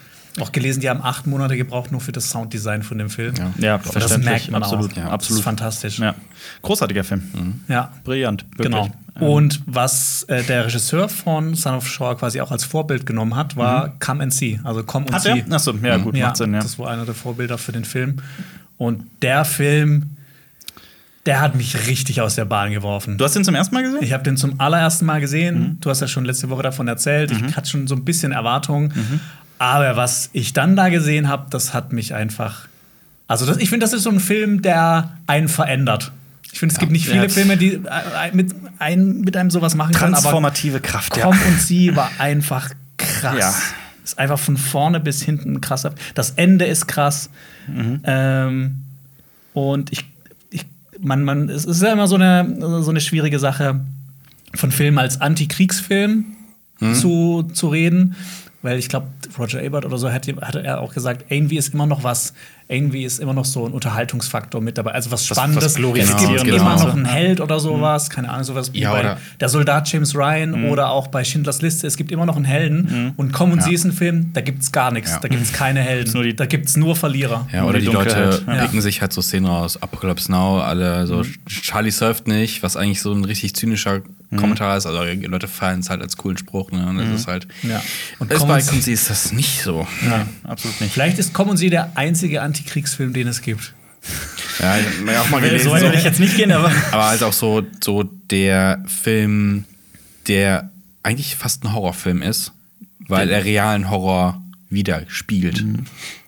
C: Auch gelesen, die haben acht Monate gebraucht nur für das Sounddesign von dem Film.
B: Ja.
A: Ja,
C: das
A: verständlich,
C: merkt man
A: absolut,
C: auch.
A: ja,
C: Das
A: absolut.
C: ist fantastisch.
A: Ja. Großartiger Film.
C: Ja.
A: Brillant. Wirklich.
C: Genau. Und was äh, der Regisseur von Son of Shaw quasi auch als Vorbild genommen hat, war Come and See. Also komm und
A: er? Achso, ja, gut,
C: ja,
A: macht Sinn, ja.
C: Das war einer der Vorbilder für den Film. Und der Film, der hat mich richtig aus der Bahn geworfen.
A: Du hast ihn zum ersten Mal gesehen?
C: Ich habe den zum allerersten Mal gesehen.
A: Mhm.
C: Du hast ja schon letzte Woche davon erzählt. Ich hatte schon so ein bisschen Erwartungen. Aber was ich dann da gesehen habe, das hat mich einfach. Also, das, ich finde, das ist so ein Film, der einen verändert. Ich finde, es gibt nicht viele
A: Ja.
C: Filme, die äh, mit, ein, mit einem sowas machen können. Aber
A: Transformative Kraft, ja.
C: Komm und sie war einfach krass.
A: Ja.
C: Ist einfach von vorne bis hinten krass. Das Ende ist krass.
A: Mhm.
C: Ähm, und ich, ich man, man, es ist ja immer so eine, so eine schwierige Sache, von Filmen als Antikriegsfilm
A: Mhm.
C: zu, zu reden. Weil ich glaube, Roger Ebert oder so hatte, hatte er auch gesagt, irgendwie ist immer noch was, irgendwie ist immer noch so ein Unterhaltungsfaktor mit dabei. Also was Spannendes. es
A: Glorifizierendes
C: gibt immer
B: und so.
C: noch einen Held oder sowas, keine Ahnung, sowas wie
B: Ja,
C: bei der Soldat James Ryan oder auch bei Schindlers Liste. Es gibt immer noch einen Helden. Und Komm und sie ist ein Film, da gibt's gar nichts.
B: Ja.
C: Da gibt's keine Helden.
A: die-
C: da gibt's nur Verlierer.
B: Ja, oder
A: die
B: die, Leute picken sich halt so Szenen raus. Apocalypse Now, alle so Charlie surft nicht, was eigentlich so ein richtig zynischer Kommentar ist. Also die Leute feiern es halt als coolen Spruch. Ne? Und das ist halt.
C: Ja.
B: Und
C: Und
B: ist bei
C: Common-
B: Kunzi ist das nicht so.
C: Ja.
A: Absolut nicht.
C: Vielleicht ist Komm und sie der einzige Antikriegsfilm, den es gibt.
B: Ja, ich auch mal gelesen.
A: So will ich jetzt nicht gehen, aber.
B: Aber halt auch so, so der Film, der eigentlich fast ein Horrorfilm ist, weil er realen Horror widerspiegelt.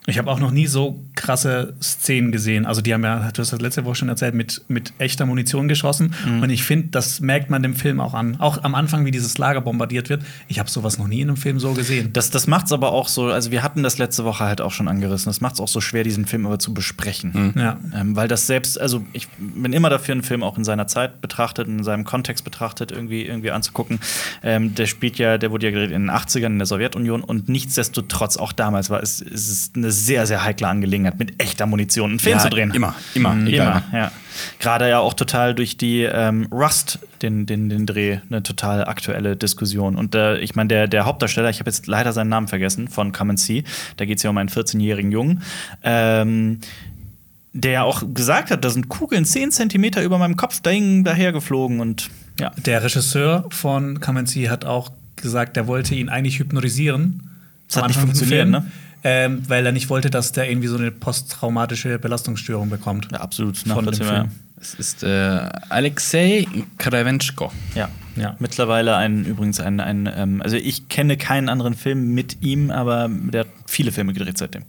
C: Ich habe auch noch nie so krasse Szenen gesehen. Also die haben ja, du hast das letzte Woche schon erzählt, mit, mit echter Munition geschossen. Und ich finde, das merkt man dem Film auch an. Auch am Anfang, wie dieses Lager bombardiert wird. Ich habe sowas noch nie in einem Film so gesehen.
A: Das, das macht es aber auch so, also wir hatten das letzte Woche halt auch schon angerissen. Das macht es auch so schwer, diesen Film aber zu besprechen.
C: Ja.
A: Ähm, weil das selbst, also ich bin immer dafür, einen Film auch in seiner Zeit betrachtet, in seinem Kontext betrachtet, irgendwie, irgendwie anzugucken. Ähm, der spielt ja, der wurde ja gedreht in den 80ern in der Sowjetunion und nichtsdestotrotz, auch damals war es, es ist eine sehr, sehr heikle Angelegenheit, mit echter Munition einen Film
B: Ja,
A: zu drehen.
B: immer, immer,
A: Mhm,
B: egal.
A: Immer, ja. Gerade ja auch total durch die ähm, Rust, den, den, den Dreh, eine total aktuelle Diskussion. Und äh, ich meine, der, der Hauptdarsteller, ich habe jetzt leider seinen Namen vergessen, von Come and See, da geht es ja um einen 14-jährigen Jungen. Ähm, der ja auch gesagt hat, da sind Kugeln 10 Zentimeter über meinem Kopf dahin, dahergeflogen und ja.
C: Der Regisseur von Kamenzi hat auch gesagt, der wollte ihn eigentlich hypnotisieren.
A: Das hat nicht funktioniert, ne?
C: Ähm, weil er nicht wollte, dass der irgendwie so eine posttraumatische Belastungsstörung bekommt.
A: ja absolut nachvollziehbar.
C: Film.
B: Es ist äh, Alexei Karavenschko.
A: Ja.
C: Ja.
A: Mittlerweile ein, übrigens ein, ein ähm, also ich kenne keinen anderen Film mit ihm, aber der hat viele Filme gedreht seitdem.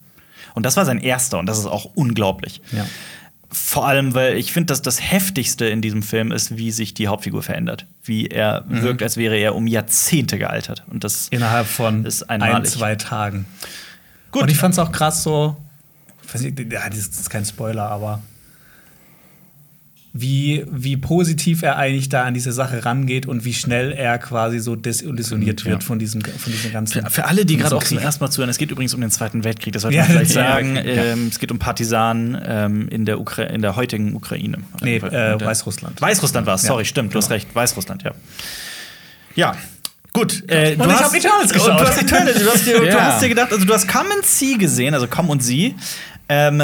A: Und das war sein erster und das ist auch unglaublich.
C: Ja.
A: Vor allem, weil ich finde, dass das Heftigste in diesem Film ist, wie sich die Hauptfigur verändert. Wie er wirkt, als wäre er um Jahrzehnte gealtert. Und das
C: Innerhalb von
A: ist
C: ein, zwei Tagen.
A: Gut.
C: Und ich fand es auch krass so, nicht, ja, das ist kein Spoiler, aber wie, wie positiv er eigentlich da an diese Sache rangeht und wie schnell er quasi so desillusioniert wird von diesem, von diesem ganzen.
A: Für, für alle, die gerade auch zum ersten Mal zuhören, es geht übrigens um den Zweiten Weltkrieg, das sollte
C: Ja,
A: man vielleicht
C: ja,
A: sagen.
C: ja.
A: Ähm, es geht um Partisanen ähm, in, der Ukra in der heutigen Ukraine.
C: Nee, äh,
A: der-
C: Weißrussland.
A: Weißrussland war es, sorry,
C: Ja,
A: stimmt, du hast recht, Weißrussland, ja. Ja. Gut, äh,
C: Und ich hab Eternals
A: und
C: geschaut.
A: Du hast Eternals, du hast, dir, du
B: Ja.
A: hast dir gedacht, also du hast Come and See gesehen, also Komm und Sie. Ähm,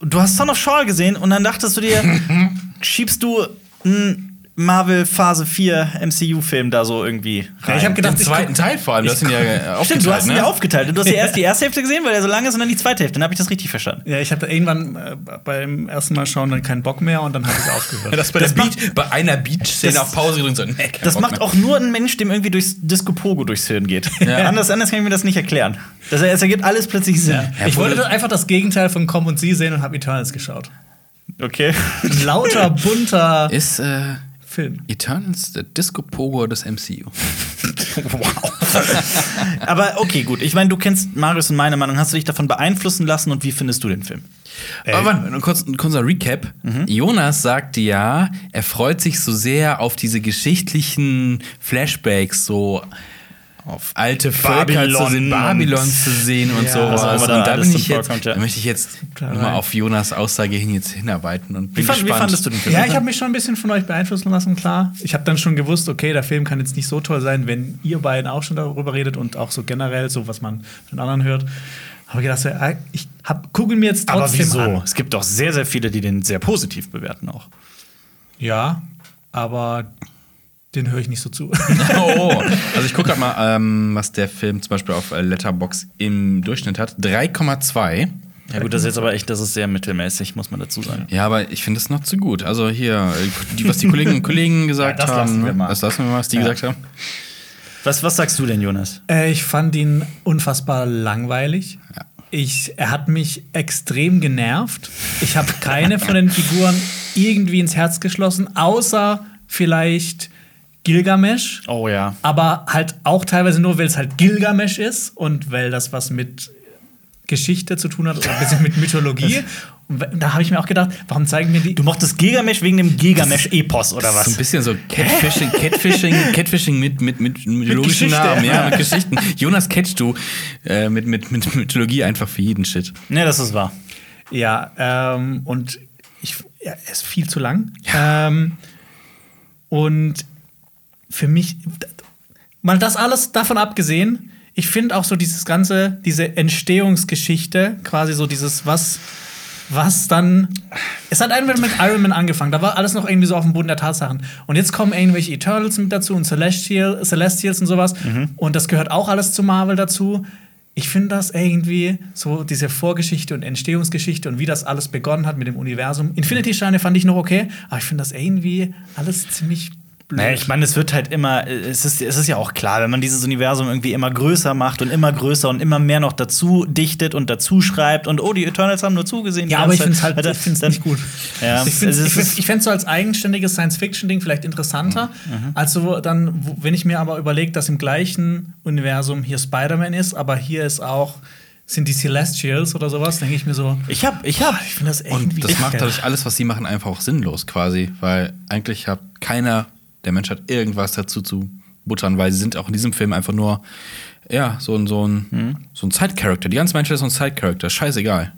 A: du hast Son of Shaw gesehen und dann dachtest du dir, schiebst du einen Marvel Phase 4 MCU-Film da so irgendwie rein.
C: Ja, ich habe gedacht,
B: Den zweiten Teil vor allem, du hast ihn ja aufgeteilt,
A: Stimmt, du hast ihn
B: ne?
A: ja aufgeteilt. Du hast ja erst die erste Hälfte gesehen, weil er so lang ist, und dann die zweite Hälfte. Dann habe ich das richtig verstanden.
C: Ja, ich hatte irgendwann äh, beim ersten Mal schauen dann keinen Bock mehr und dann habe ich aufgehört.
B: Das bei,
A: Das
B: der
A: macht-
B: Beach, bei einer Beach-Szene auf Pause gedrückt so, nee,
A: Das
B: Bock
A: macht
B: mehr.
A: auch nur ein Mensch, dem irgendwie durchs Disco Pogo durchs Hirn geht.
B: Ja.
A: anders, anders kann ich mir das nicht erklären. Das, es ergibt alles plötzlich Sinn.
C: ich wollte einfach das Gegenteil von Komm und Sie sehen und habe Eternals geschaut.
A: Okay.
C: Lauter, bunter
B: Ist äh,
C: Film.
B: Eternals der Disco-Pogo des MCU.
A: Aber okay, gut. Ich meine, du kennst Marius und meine Meinung. Hast du dich davon beeinflussen lassen und wie findest du den Film?
B: Aber warte, ein kurz- ein kurzer Recap.
A: Mhm.
B: Jonas sagte ja, er freut sich so sehr auf diese geschichtlichen Flashbacks, so auf alte Völker
A: Babylon
B: zu sehen,
A: und-
B: Babylon zu sehen und
C: Ja,
B: sowas.
A: was auch immer da
B: und da, bin ich jetzt, da möchte ich jetzt
C: Klar,
B: mal
C: rein.
B: auf Jonas Aussage hin jetzt hinarbeiten und bin
A: Wie, fand, wie
B: gespannt.
A: fandest du den Film?
C: Ja, ich habe mich schon ein bisschen von euch beeinflussen lassen, klar. Ich habe dann schon gewusst, okay, der Film kann jetzt nicht so toll sein, wenn ihr beiden auch schon darüber redet und auch so generell, so was man von anderen hört. Habe gedacht, so, ah, ich hab, gucke mir jetzt
A: Aber
C: trotzdem
A: wieso?
C: an.
A: Es gibt doch sehr, sehr viele, die den sehr positiv bewerten auch.
C: Ja, aber den höre ich nicht so zu.
B: Oh, also ich gucke gerade mal, ähm, was der Film zum Beispiel auf äh, Letterbox im Durchschnitt hat. 3,2.
A: Ja, gut, das ist jetzt aber echt, das ist sehr mittelmäßig, muss man dazu sagen.
B: Ja, aber ich finde es noch zu gut. Also hier, äh, die, was die Kolleginnen und Kollegen gesagt
A: Ja, das
B: haben.
A: lassen wir mal.
B: Das lassen wir mal, was die
A: Ja.
B: gesagt haben.
A: Was, was sagst du denn, Jonas?
C: äh, ich fand ihn unfassbar langweilig. Ich, er hat mich extrem genervt. Ich habe keine von den Figuren irgendwie ins Herz geschlossen, außer vielleicht Gilgamesh.
A: Oh ja.
C: Aber halt auch teilweise nur, weil es halt Gilgamesh ist und weil das was mit Geschichte zu tun hat oder ein bisschen mit Mythologie. Und da habe ich mir auch gedacht, warum zeigen mir die.
A: Du mochtest Gilgamesh wegen dem Gilgamesh-Epos oder was?
B: So ein bisschen so Catfishing, Catfishing, Catfishing mit, mit, mit mythologischen
C: Geschichte.
B: Namen, ja, mit Geschichten. Jonas catchst du äh, mit, mit, mit Mythologie einfach für jeden Shit.
A: Ne, das ist wahr.
C: Ja, ähm, und ich, ja, er ist viel zu lang. Ähm, und für mich, mal das alles davon abgesehen, ich finde auch so dieses ganze, diese Entstehungsgeschichte, quasi so dieses, was, was dann. Es hat einfach mit Iron Man angefangen, da war alles noch irgendwie so auf dem Boden der Tatsachen. Und jetzt kommen irgendwelche Eternals mit dazu und Celestial, Celestials und sowas. Und das gehört auch alles zu Marvel dazu. Ich finde das irgendwie so diese Vorgeschichte und Entstehungsgeschichte und wie das alles begonnen hat mit dem Universum. Infinity Steine fand ich noch okay, aber ich finde das irgendwie alles ziemlich blöd.
A: Naja, ich meine, es wird halt immer, es ist, es ist ja auch klar, wenn man dieses Universum irgendwie immer größer macht und immer größer und immer mehr noch dazu dichtet und dazu schreibt und oh, die Eternals haben nur zugesehen. die
C: Ja, aber ich finde es halt
A: Zeit.
C: ich find's
A: Dann-
C: nicht gut.
A: Ja,
C: ich finde
A: es
C: es
A: ist-
C: ich find's so als eigenständiges Science-Fiction-Ding vielleicht interessanter,
A: Mhm.
C: als so dann, wenn ich mir aber überlege, dass im gleichen Universum hier Spider-Man ist, aber hier ist auch, sind die Celestials oder sowas, denke ich mir so,
A: Ich hab, ich hab,
C: ich finde das irgendwie
B: Und das macht dadurch alles, was sie machen, einfach auch sinnlos quasi. Weil eigentlich hat keiner der Menschheit irgendwas dazu zu buttern, weil sie sind auch in diesem Film einfach nur, ja, so ein, so ein, so ein Side-Character. Die ganze Menschheit ist so ein Side-Character. Scheißegal.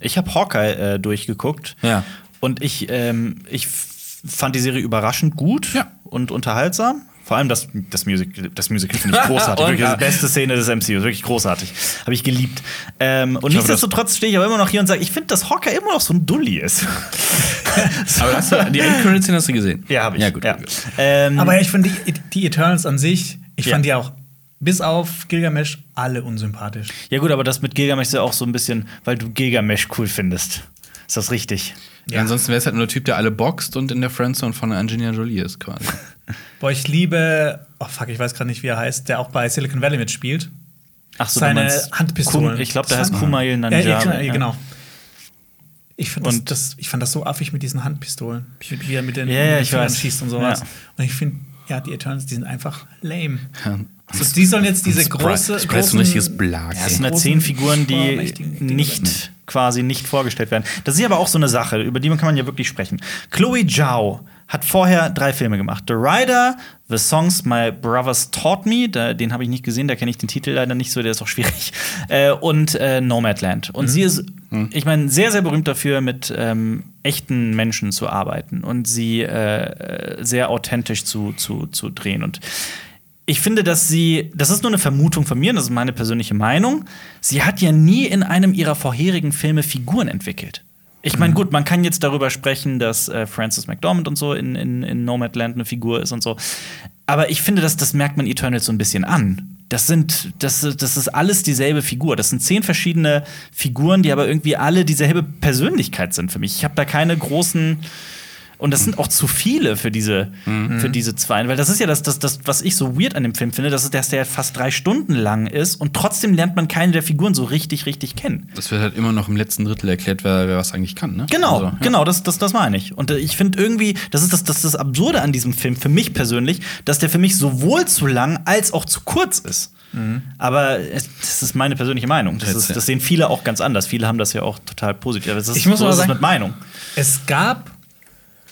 A: ich hab Hawkeye äh, durchgeguckt.
B: Ja.
A: Und ich, ähm, ich fand die Serie überraschend gut
B: Ja.
A: und unterhaltsam. Vor allem das, das Musical, das Musical finde ich großartig. Wirklich die beste Szene des MCU. Wirklich großartig. Habe ich geliebt. Ähm, und nichtsdestotrotz stehe ich aber immer noch hier und sage, ich finde, dass Hawkeye immer noch so ein Dulli ist.
B: Aber hast du, die Endcredits-Szene hast du gesehen?
A: ja, habe ich.
B: Ja, gut.
A: Ja. Ähm,
C: Aber ja, ich finde die, die Eternals an sich, ich
A: Ja.
C: fand die auch bis auf Gilgamesh alle unsympathisch.
A: ja, gut, aber das mit Gilgamesh ist ja auch so ein bisschen, weil du Gilgamesh cool findest. Ist das richtig?
B: Ja. Ansonsten wäre es halt nur der Typ, der alle boxt und in der Friendzone von Angelina Jolie ist quasi.
C: Boah, ich liebe, oh fuck, ich weiß gerade nicht, wie er heißt, der auch bei Silicon Valley mitspielt.
A: Ach so,
C: Seine
A: du meinst
C: Handpistolen.
A: Kum, ich glaube, der heißt Kumail Nanjiani.
C: ja, ja, genau. Ich fand, das,
A: Und-
C: das, ich fand das so affig mit diesen Handpistolen, mit, wie er mit den,
A: Ja, ja,
C: Fingern
A: weiß.
C: schießt und sowas.
A: Ja.
C: Und ich finde, ja, die Eternals, die sind einfach lame. So, die sollen jetzt diese große,
B: Das ist ein
C: großen,
B: richtiges Blag.
A: Ja,
B: ey.
A: sind ja
C: großen,
A: zehn Figuren, die
C: Dinge
A: nicht
C: mitnehmen.
A: quasi nicht vorgestellt werden. Das ist aber auch so eine Sache, über die kann man ja wirklich sprechen. Chloe Zhao hat vorher drei Filme gemacht: The Rider, The Songs My Brothers Taught Me, da, den habe ich nicht gesehen, da kenne ich den Titel leider nicht so, der ist auch schwierig. Äh, und äh, Nomadland. Und sie ist, ich meine, sehr, sehr berühmt dafür, mit ähm, echten Menschen zu arbeiten und sie äh, sehr authentisch zu, zu, zu drehen. Und ich finde, dass sie, das ist nur eine Vermutung von mir, das ist meine persönliche Meinung. Sie hat ja nie in einem ihrer vorherigen Filme Figuren entwickelt. Ich meine, gut, man kann jetzt darüber sprechen, dass äh, Frances McDormand und so in, in, in Nomadland eine Figur ist und so. Aber ich finde, dass, das merkt man Eternals so ein bisschen an. Das sind, das, das ist alles dieselbe Figur. Das sind zehn verschiedene Figuren, die aber irgendwie alle dieselbe Persönlichkeit sind für mich. Ich habe da keine großen. Und das sind auch zu viele für diese, für diese zwei. Weil das ist ja das, das, das, was ich so weird an dem Film finde, dass, der fast drei Stunden lang ist und trotzdem lernt man keine der Figuren so richtig, richtig kennen.
B: Das wird halt immer noch im letzten Drittel erklärt, wer, wer was eigentlich kann, ne?
A: Genau,
B: Also, ja.
A: genau, das, das, das meine ich. Und äh, ich finde irgendwie, das ist das, das, das Absurde an diesem Film, für mich persönlich, dass der für mich sowohl zu lang als auch zu kurz ist. Aber es- das ist meine persönliche Meinung. Das, ist, das sehen viele auch ganz anders. Viele haben das ja auch total positiv. Aber es ist,
C: Ich muss
A: so
C: aber
A: ist es
C: sagen-
A: mit Meinung.
C: Es gab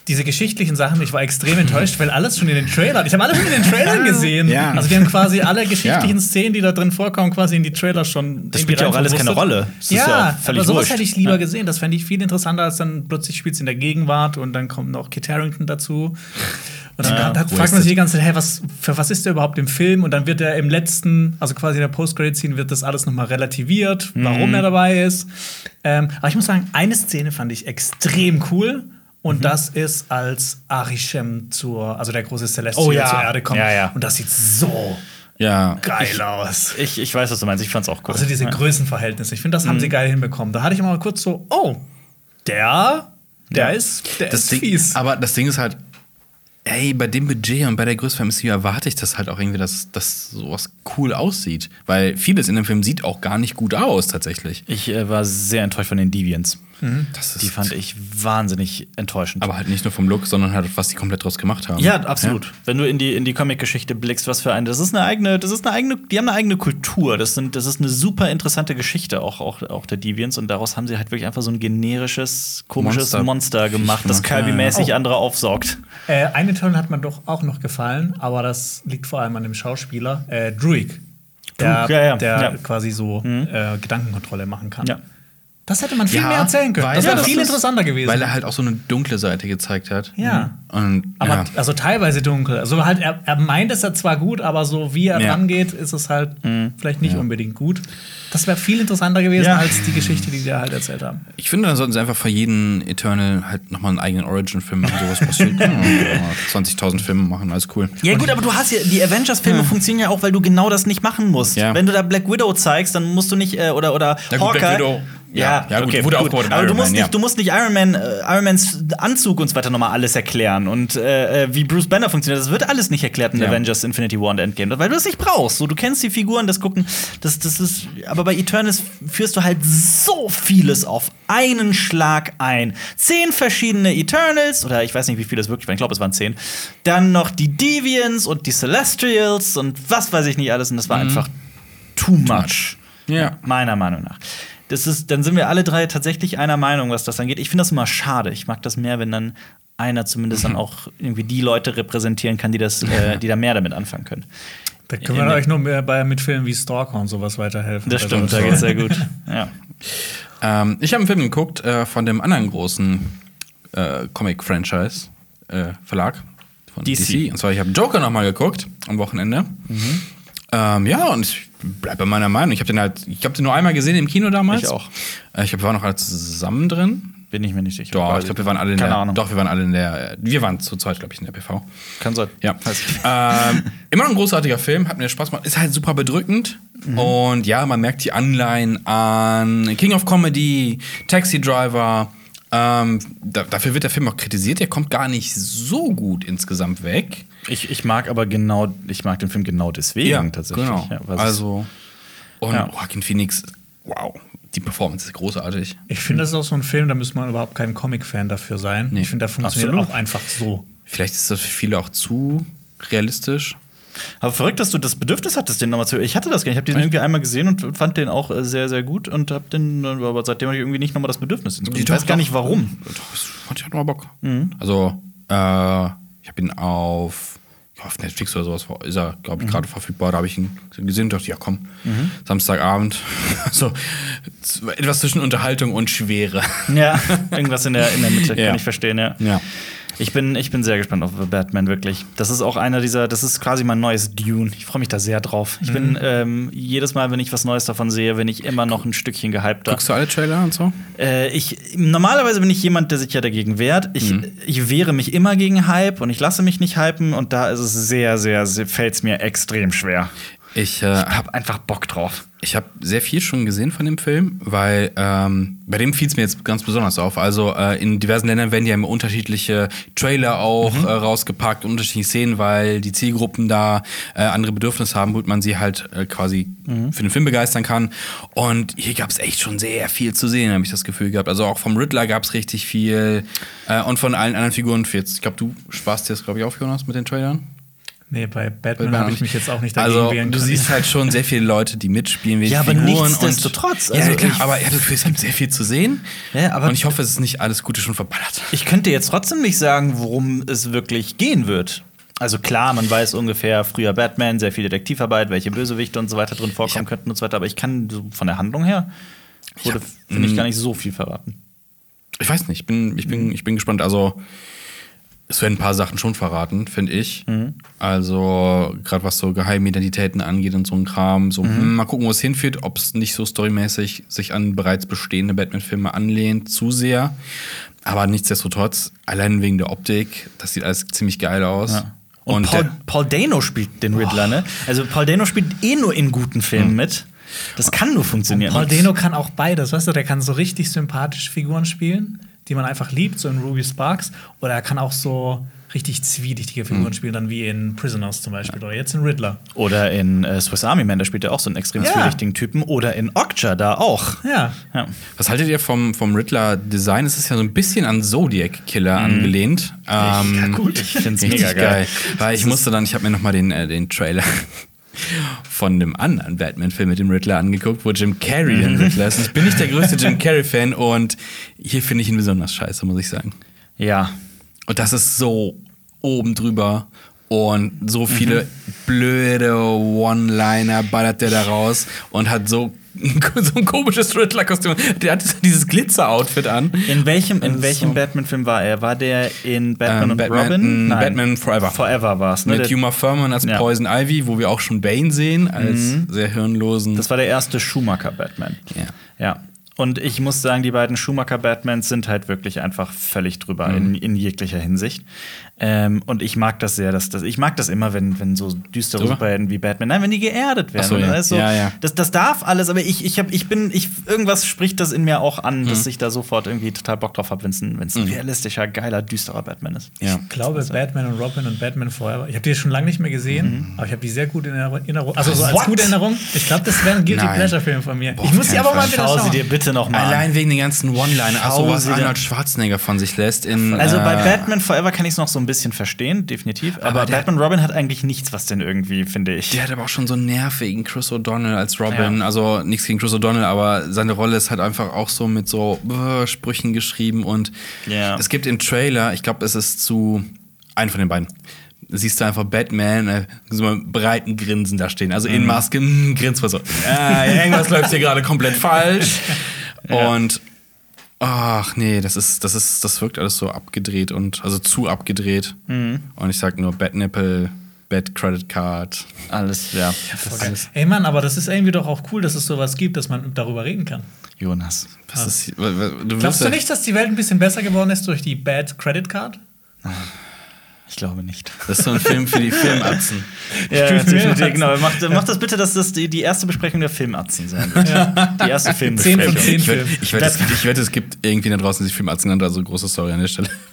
C: diese geschichtlichen Sachen, ich war extrem enttäuscht, weil alles schon in den Trailern, ich habe alles schon in den Trailern gesehen.
B: Ja.
C: Also die haben quasi alle geschichtlichen
B: Ja.
C: Szenen, die da drin vorkommen, quasi in die Trailer schon.
A: Das spielt ja auch alles keine Rolle. Das ist ja
C: Ja, aber sowas
A: wurscht.
C: hätte ich lieber
A: Ja.
C: gesehen. Das fände ich viel interessanter, als dann plötzlich spielt es in der Gegenwart und dann kommt noch Kit Harington dazu. Und dann,
A: Ja,
C: dann fragt man sich die ganze Zeit, hey, was, für was ist der überhaupt im Film? Und dann wird er im letzten, also quasi in der Post-Credit-Scene, wird das alles nochmal relativiert, warum
A: Mhm.
C: er dabei ist. Ähm, aber ich muss sagen, eine Szene fand ich extrem cool. Und
A: Mhm.
C: das ist, als Arishem zur, also der große Celestial
A: Oh ja.
C: zur Erde kommt.
A: Ja, ja.
C: Und das sieht so
B: Ja.
C: geil aus.
A: Ich, ich weiß, was du meinst. Ich fand's auch cool.
C: Also diese
A: Ja.
C: Größenverhältnisse. Ich finde, das haben
A: Mhm.
C: sie geil hinbekommen. Da hatte ich mal kurz so, oh, der, der
A: Ja.
C: ist, der
B: Das
C: ist
B: Ding,
C: fies.
B: aber das Ding ist halt, ey, bei dem Budget und bei der Größe vom MCU erwarte ich das halt auch irgendwie, dass, dass sowas cool aussieht. Weil vieles in dem Film sieht auch gar nicht gut aus, tatsächlich.
A: Ich äh, war sehr enttäuscht von den Deviants.
B: Das ist
A: Die fand ich wahnsinnig enttäuschend.
B: Aber halt nicht nur vom Look, sondern halt, was die komplett draus gemacht haben.
A: Ja, absolut. Wenn du in die, in die Comic-Geschichte blickst, was für eine. Das ist eine eigene, das ist eine eigene, die haben eine eigene Kultur. Das, sind, das ist eine super interessante Geschichte, auch, auch, auch der Deviants. Und daraus haben sie halt wirklich einfach so ein generisches, komisches
B: Monster.
A: Monster, gemacht, das
B: ja,
A: Kirby-mäßig
C: ja.
A: andere aufsaugt.
C: Äh, eine Turn hat mir doch auch noch gefallen, aber das liegt vor allem an dem Schauspieler, äh, Druig. Der,
A: ja, ja,
C: der
A: ja. Mhm.
C: quasi so äh, Gedankenkontrolle machen kann.
A: Ja.
C: Das hätte man viel
B: Ja,
C: mehr erzählen können.
B: weil-
C: Das
B: Ja,
C: wäre
B: das
C: viel interessanter gewesen.
B: Weil er halt auch so eine dunkle Seite gezeigt hat.
C: Ja.
B: Und,
C: aber
B: ja.
C: also teilweise dunkel. Also halt, er, er meint es ja zwar gut, aber so wie er
B: Ja.
C: rangeht, ist es halt vielleicht nicht unbedingt gut. Das wäre viel interessanter gewesen
A: Ja.
C: als die Geschichte, die wir halt erzählt haben.
B: Ich finde, dann sollten sie einfach für jeden Eternal halt nochmal einen eigenen Origin-Film machen. Sowas passiert. ja, 20.000 Filme machen, alles cool.
A: Ja, gut, aber du hast ja, die Avengers-Filme funktionieren ja auch, weil du genau das nicht machen musst.
B: Ja.
A: Wenn du da Black Widow zeigst, dann musst du nicht, äh, oder, oder
B: Ja, gut, Black
A: Hawkeye.
B: Widow-
A: Ja,
B: ja, ja, gut,
A: okay,
B: wurde
A: gut.
B: aufgebaut
A: Aber du musst,
B: Man,
A: nicht,
B: ja.
A: du musst nicht Iron, Man, äh, Iron Mans Anzug und so weiter nochmal alles erklären. Und äh, äh, wie Bruce Banner funktioniert, das wird alles nicht erklärt in
B: Ja.
A: Avengers Infinity War und Endgame, weil du das nicht brauchst. So, du kennst die Figuren, das gucken, das, das ist. Aber bei Eternals führst du halt so vieles auf einen Schlag ein. Zehn verschiedene Eternals, oder ich weiß nicht, wie viele es wirklich waren, ich glaube, es waren zehn. Dann noch die Deviants und die Celestials und was weiß ich nicht alles. Und das war einfach too much.
B: Ja.
A: Meiner Meinung nach. Das ist, dann sind wir alle drei tatsächlich einer Meinung, was das angeht. Ich finde das immer schade. Ich mag das mehr, wenn dann einer zumindest dann auch irgendwie die Leute repräsentieren kann, die das, äh, die da mehr damit anfangen können.
C: Da können wir
A: In-
C: euch nur mehr bei mit Filmen wie Stalker und sowas weiterhelfen.
A: Das
C: Also
A: stimmt, da geht's sehr gut. Ja.
B: Ähm, ich habe einen Film geguckt äh, von dem anderen großen äh, Comic-Franchise äh, Verlag von
A: DC.
B: DC. Und zwar, ich habe Joker noch mal geguckt am Wochenende. Ähm, ja, und ich bleibe bei meiner Meinung. Ich habe den halt, ich habe den nur einmal gesehen im Kino damals.
A: Ich auch.
B: Äh, ich glaube, wir waren noch alle zusammen drin.
A: Bin ich mir nicht sicher.
B: Doch, ich glaube, wir waren alle in
A: Keine
B: der.
A: Ahnung.
B: Doch, wir waren alle in der. äh, Wir waren zu zweit, glaube ich, in der PV.
A: Kann sein.
B: Ja. ähm, immer noch ein großartiger Film, hat mir Spaß gemacht. Ist halt super bedrückend. Und ja, man merkt die Anleihen an King of Comedy, Taxi Driver. Ähm, da, dafür wird der Film auch kritisiert. Der kommt gar nicht so gut insgesamt weg.
A: Ich, ich mag aber genau, ich mag den Film genau deswegen tatsächlich.
B: Genau.
A: Ja, was-
B: also, und
A: Ja.
B: Joaquin Phoenix, wow, die Performance ist großartig.
C: Ich finde, das ist auch so ein Film, da müsste man überhaupt kein Comic-Fan dafür sein.
B: Nee,
C: ich finde, der funktioniert
A: absolut.
C: auch einfach so.
B: Vielleicht ist das für viele auch zu realistisch.
A: Aber verrückt, dass du das Bedürfnis hattest, den nochmal zu. Ich hatte das gar nicht. Ich habe den irgendwie einmal gesehen und fand den auch äh, sehr, sehr gut und habe den, äh, aber seitdem habe ich irgendwie nicht nochmal das Bedürfnis. Ich weiß gar nicht warum.
B: Doch, das fand ich halt mal Bock. Also, äh, ich habe ihn auf, auf Netflix oder sowas, ist er, glaube ich, gerade verfügbar. Da habe ich ihn gesehen und dachte, ja komm, Samstagabend. so etwas zwischen Unterhaltung und Schwere.
A: Ja, irgendwas in der, in der Mitte,
B: Ja.
A: kann ich verstehen, ja.
B: Ja.
A: Ich bin, ich bin sehr gespannt auf Batman, wirklich. Das ist auch einer dieser, das ist quasi mein neues Dune. Ich freue mich da sehr drauf. Ich bin ähm, jedes Mal, wenn ich was Neues davon sehe, bin ich immer noch ein Stückchen gehypter.
B: Guckst du alle Trailer und so?
A: Äh, ich, normalerweise bin ich jemand, der sich ja dagegen wehrt. Ich,
B: Mhm.
A: ich wehre mich immer gegen Hype und ich lasse mich nicht hypen und da ist es sehr, sehr, sehr fällt es mir extrem schwer.
B: Ich äh,
A: Ich hab einfach Bock drauf.
B: Ich habe sehr viel schon gesehen von dem Film, weil ähm, bei dem fiel es mir jetzt ganz besonders auf. Also äh, in diversen Ländern werden ja immer unterschiedliche Trailer auch äh, rausgepackt, unterschiedliche Szenen, weil die Zielgruppen da äh, andere Bedürfnisse haben, womit man sie halt äh, quasi für den Film begeistern kann. Und hier gab es echt schon sehr viel zu sehen, habe ich das Gefühl gehabt. Also auch vom Riddler gab es richtig viel äh, und von allen anderen Figuren. Jetzt, ich glaube, du sparst dir das, glaube ich, auf, Jonas, mit den Trailern.
C: Nee, bei Batman habe ich mich jetzt auch nicht dagegen
B: Also,
C: wehren
B: du
C: können.
B: siehst halt schon sehr viele Leute, die mitspielen, wie
A: Ja, aber
B: Figuren
A: nichtsdestotrotz,
B: Und,
A: also
B: ja, klar,
A: ich-
B: aber das Gefühl, es gibt sehr viel zu sehen.
A: Ja, aber-
B: und ich hoffe, es ist nicht alles Gute schon verballert.
A: Ich könnte jetzt trotzdem nicht sagen, worum es wirklich gehen wird. Also klar, man weiß ungefähr früher Batman, sehr viel Detektivarbeit, welche Bösewichte und so weiter drin vorkommen könnten und so weiter, aber ich kann so von der Handlung her wurde,
B: hab-
A: finde ich, gar nicht so viel verraten.
B: Ich weiß nicht, ich bin, ich bin, ich bin gespannt. Also, es werden ein paar Sachen schon verraten, finde ich. Also, gerade was so Geheimidentitäten angeht und so ein Kram. So, hm, mal gucken, wo es hinführt, ob es nicht so storymäßig sich an bereits bestehende Batman-Filme anlehnt, zu sehr. Aber nichtsdestotrotz, allein wegen der Optik, das sieht alles ziemlich geil aus.
A: Und,
B: Und
A: Paul, Paul Dano spielt den Riddler, ne? Also Paul Dano spielt eh nur in guten Filmen mit. Das kann nur funktionieren.
C: Paul Dano kann auch beides, weißt du, der kann so richtig sympathische Figuren spielen, die man einfach liebt, so in Ruby Sparks, oder er kann auch so richtig zwielichtige Figuren spielen, dann wie in Prisoners zum Beispiel oder jetzt in Riddler.
A: Oder in äh, Swiss Army Man, da spielt er auch so einen extrem
C: Ja.
A: zwielichtigen Typen. Oder in Okja da auch.
C: Ja.
A: Ja.
B: Was haltet ihr vom, vom Riddler-Design? Es ist ja so ein bisschen an Zodiac-Killer angelehnt. Ähm,
A: ja, gut. Ich find's
B: richtig
A: mega geil.
B: Weil ich musste dann, ich habe mir noch mal den, äh, den Trailer von einem anderen Batman-Film mit dem Riddler angeguckt, wo Jim Carrey den Riddler ist. Ich bin nicht der größte Jim Carrey-Fan und hier finde ich ihn besonders scheiße, muss ich sagen.
A: Ja.
B: Und das ist so oben drüber und so viele blöde One-Liner ballert der da raus und hat so, so ein komisches Riddler-Kostüm. Der hat dieses Glitzer-Outfit an.
A: In welchem, in
B: Also
A: welchem
B: so.
A: Batman-Film war er? War der in Batman
B: Ähm,
A: und
B: Batman-
A: Robin?
B: mh, Batman Forever.
A: Forever war es, ne?
B: Mit Uma Thurman als
A: Ja.
B: Poison Ivy, wo wir auch schon Bane sehen, als sehr hirnlosen.
A: Das war der erste Schumacher-Batman.
B: Ja.
A: Ja. Und ich muss sagen, die beiden Schumacher-Batmans sind halt wirklich einfach völlig drüber
B: Mhm.
A: in, in jeglicher Hinsicht. Ähm, und ich mag das sehr, dass das, ich mag das immer, wenn, wenn so düstere
B: Drüber?
A: Superhelden wie Batman, nein, wenn die geerdet werden.
B: So, ja.
A: So-
B: Ja, ja.
A: Das, das darf alles, aber ich, ich, hab, ich bin, ich, irgendwas spricht das in mir auch an,
B: Mhm.
A: dass ich da sofort irgendwie total Bock drauf habe, wenn es ein, wenn's ein realistischer, geiler, düsterer Batman ist.
B: ja.
C: Ich glaube, Batman und Robin und Batman Forever. Ich habe die schon lange nicht mehr gesehen, aber ich habe die sehr gut in Erinnerung. Also so als
A: What?
C: gute Erinnerung. Ich glaube, das wäre ein Guilty. Pleasure-Film von mir.
B: Boah,
C: ich muss
B: keinen
C: aber mal wieder
A: Schau sie
C: schauen.
A: dir bitte noch mal an.
B: Allein wegen den ganzen One-Liner, also was Arnold Schwarzenegger von sich lässt in.
A: Also bei
B: äh,
A: Batman Forever kann ich es noch so ein bisschen verstehen, definitiv. Aber,
B: Aber
A: Batman Robin hat eigentlich nichts, was denn irgendwie, finde ich.
B: Der hat aber auch schon so einen nervigen Chris O'Donnell als Robin.
A: Ja.
B: Also nichts gegen Chris O'Donnell, aber seine Rolle ist halt einfach auch so mit so äh, Sprüchen geschrieben. Und
A: Ja.
B: es gibt im Trailer, ich glaube, es ist zu einen von den beiden. Siehst du einfach Batman, äh, so mit breiten Grinsen da stehen. Also
A: Mhm.
B: in Maske, mm, grinst mal so. Äh, irgendwas läuft hier gerade komplett falsch. Und ach nee, das ist, das ist, das wirkt alles so abgedreht und also zu abgedreht.
A: Mhm.
B: Und ich sag nur Bad Nipple, Bad Credit Card.
A: Alles, ja.
C: Okay. Ey Mann, aber das ist irgendwie doch auch cool, dass es sowas gibt, dass man darüber reden kann.
A: Jonas.
B: Was ist, du
C: Glaubst du
B: ja-
C: nicht, dass die Welt ein bisschen besser geworden ist durch die Bad Credit Card?
A: Ich glaube nicht.
B: Das ist so ein Film für die Filmatzen.
A: Ja, definitiv,
C: ja.
A: genau. Mach, mach das bitte, dass das die, die erste Besprechung der Filmatzen sein wird. Die erste
C: Zehn
A: Filmbesprechung.
C: von zehn
B: Ich wette,
C: Film.
B: ich, wette, es, ich wette, es gibt irgendwie da draußen, die sich Filmatzen nennt, also große Story an der Stelle.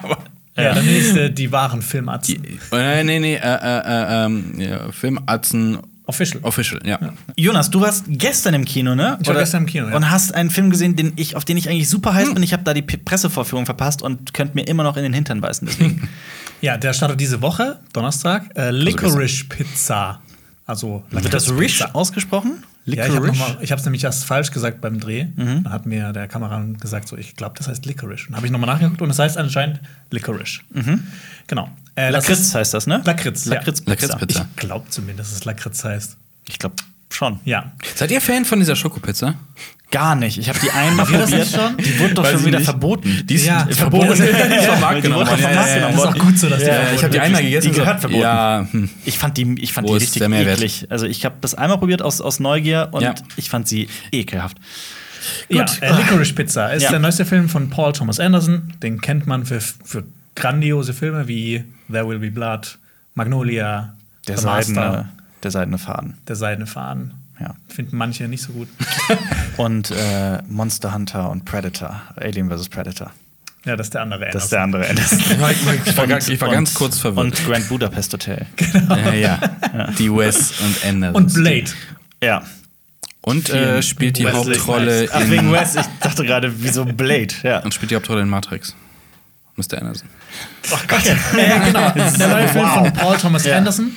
B: Aber
C: Ja, dann ist äh, die wahren Filmatzen.
B: die, nein, nee, nee, äh, äh, äh, ähm, ja, Filmatzen
C: Official.
B: Official, ja.
A: Jonas, du warst gestern im Kino, ne?
C: Ich war gestern im Kino, ja.
A: Und hast einen Film gesehen, den ich, auf den ich eigentlich super heiß bin. Ich habe da die P Pressevorführung verpasst und könnt mir immer noch in den Hintern beißen. Deswegen.
C: Ja, der startet diese Woche, Donnerstag. Äh, Licorice Pizza. Also,
A: Wird das Rish ausgesprochen?
C: Ja, ich habe es nämlich erst falsch gesagt beim Dreh.
A: Mhm.
C: Da hat mir der Kameramann gesagt, so, ich glaube, das heißt Licorice. Und habe ich nochmal nachgeguckt und das heißt anscheinend Licorice. Genau. Äh,
A: Mhm. Lakritz
C: ist-
A: heißt das, ne?
C: Lakritz, ja.
A: Lakritz.
B: Lakritzpizza.
C: Ich glaube zumindest, dass es Lakritz heißt.
A: Ich glaube schon.
C: Ja.
B: Seid ihr Fan von dieser Schokopizza?
A: Gar nicht. Ich habe die einmal
C: das
A: probiert. Die wurde doch
B: Weiß
A: schon wieder
B: nicht.
A: verboten.
B: Die ist
C: Ja,
B: verboten.
C: verboten.
B: Die ist vom
A: Die
B: Markt genommen
A: wurde vom. Markt
B: Ja, ja,
A: genommen
B: ja.
C: Ist auch gut so, dass die
B: Ja,
C: verboten
B: ich habe die einmal gegessen.
A: Die gehört verboten.
B: Ja, hm.
A: Ich fand die, ich fand
B: Wo
A: die richtig eklig. Also ich habe das einmal probiert aus, aus Neugier und
B: Ja.
A: ich fand sie ekelhaft.
C: Ja,
A: Gut.
C: äh, Licorice Pizza ist
A: Ja.
C: der neueste Film von Paul Thomas Anderson. Den kennt man für, für grandiose Filme wie There Will Be Blood, Magnolia,
A: Der
C: The Master,
A: seidene, der seidene Faden.
C: Der Seidene Faden.
A: Ja.
C: Finden manche nicht so gut.
A: Und äh, Monster Hunter und Predator. Alien vs. Predator.
C: Ja, das ist der andere
A: Das ist der andere Ende.
B: Ich war, ich ganz- ich war
A: Und-
B: ganz kurz verwirrt.
A: Und Grand Budapest Hotel.
B: ja, ja. Die Wes und Anderson.
C: Und Blade.
A: Ja.
B: Und äh, spielt die
C: Wesley
B: Hauptrolle
A: Ach, wegen
B: in,
A: Wes. Ich dachte gerade, wieso Blade? Ja.
B: und spielt die Hauptrolle in Matrix. Mr. Anderson.
A: Oh Gott.
C: Ja, genau. Der neue Film
A: Wow.
C: von Paul Thomas
A: Ja.
C: Anderson.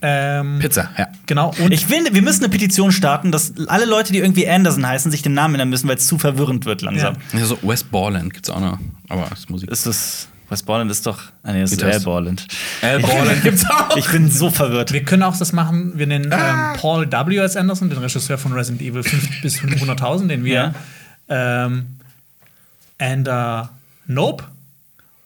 C: Ähm,
B: Pizza, ja.
C: Genau. Und
A: Ich will, wir müssen eine Petition starten, dass alle Leute, die irgendwie Anderson heißen, sich den Namen ändern müssen, weil es zu verwirrend wird langsam.
C: Ja.
B: Ja, so West Borland gibt's auch noch. Aber das ist Musik.
A: Ist das. West Borland ist doch. Ah, nee, das ist. Al Borland.
B: Al Borland gibt's auch.
A: Ich bin so verwirrt.
C: wir können auch das machen. Wir nennen
A: Ah.
C: ähm, Paul W. als Anderson, den Regisseur von Resident Evil 5 bis 500.000, den wir ähm, Ander Nope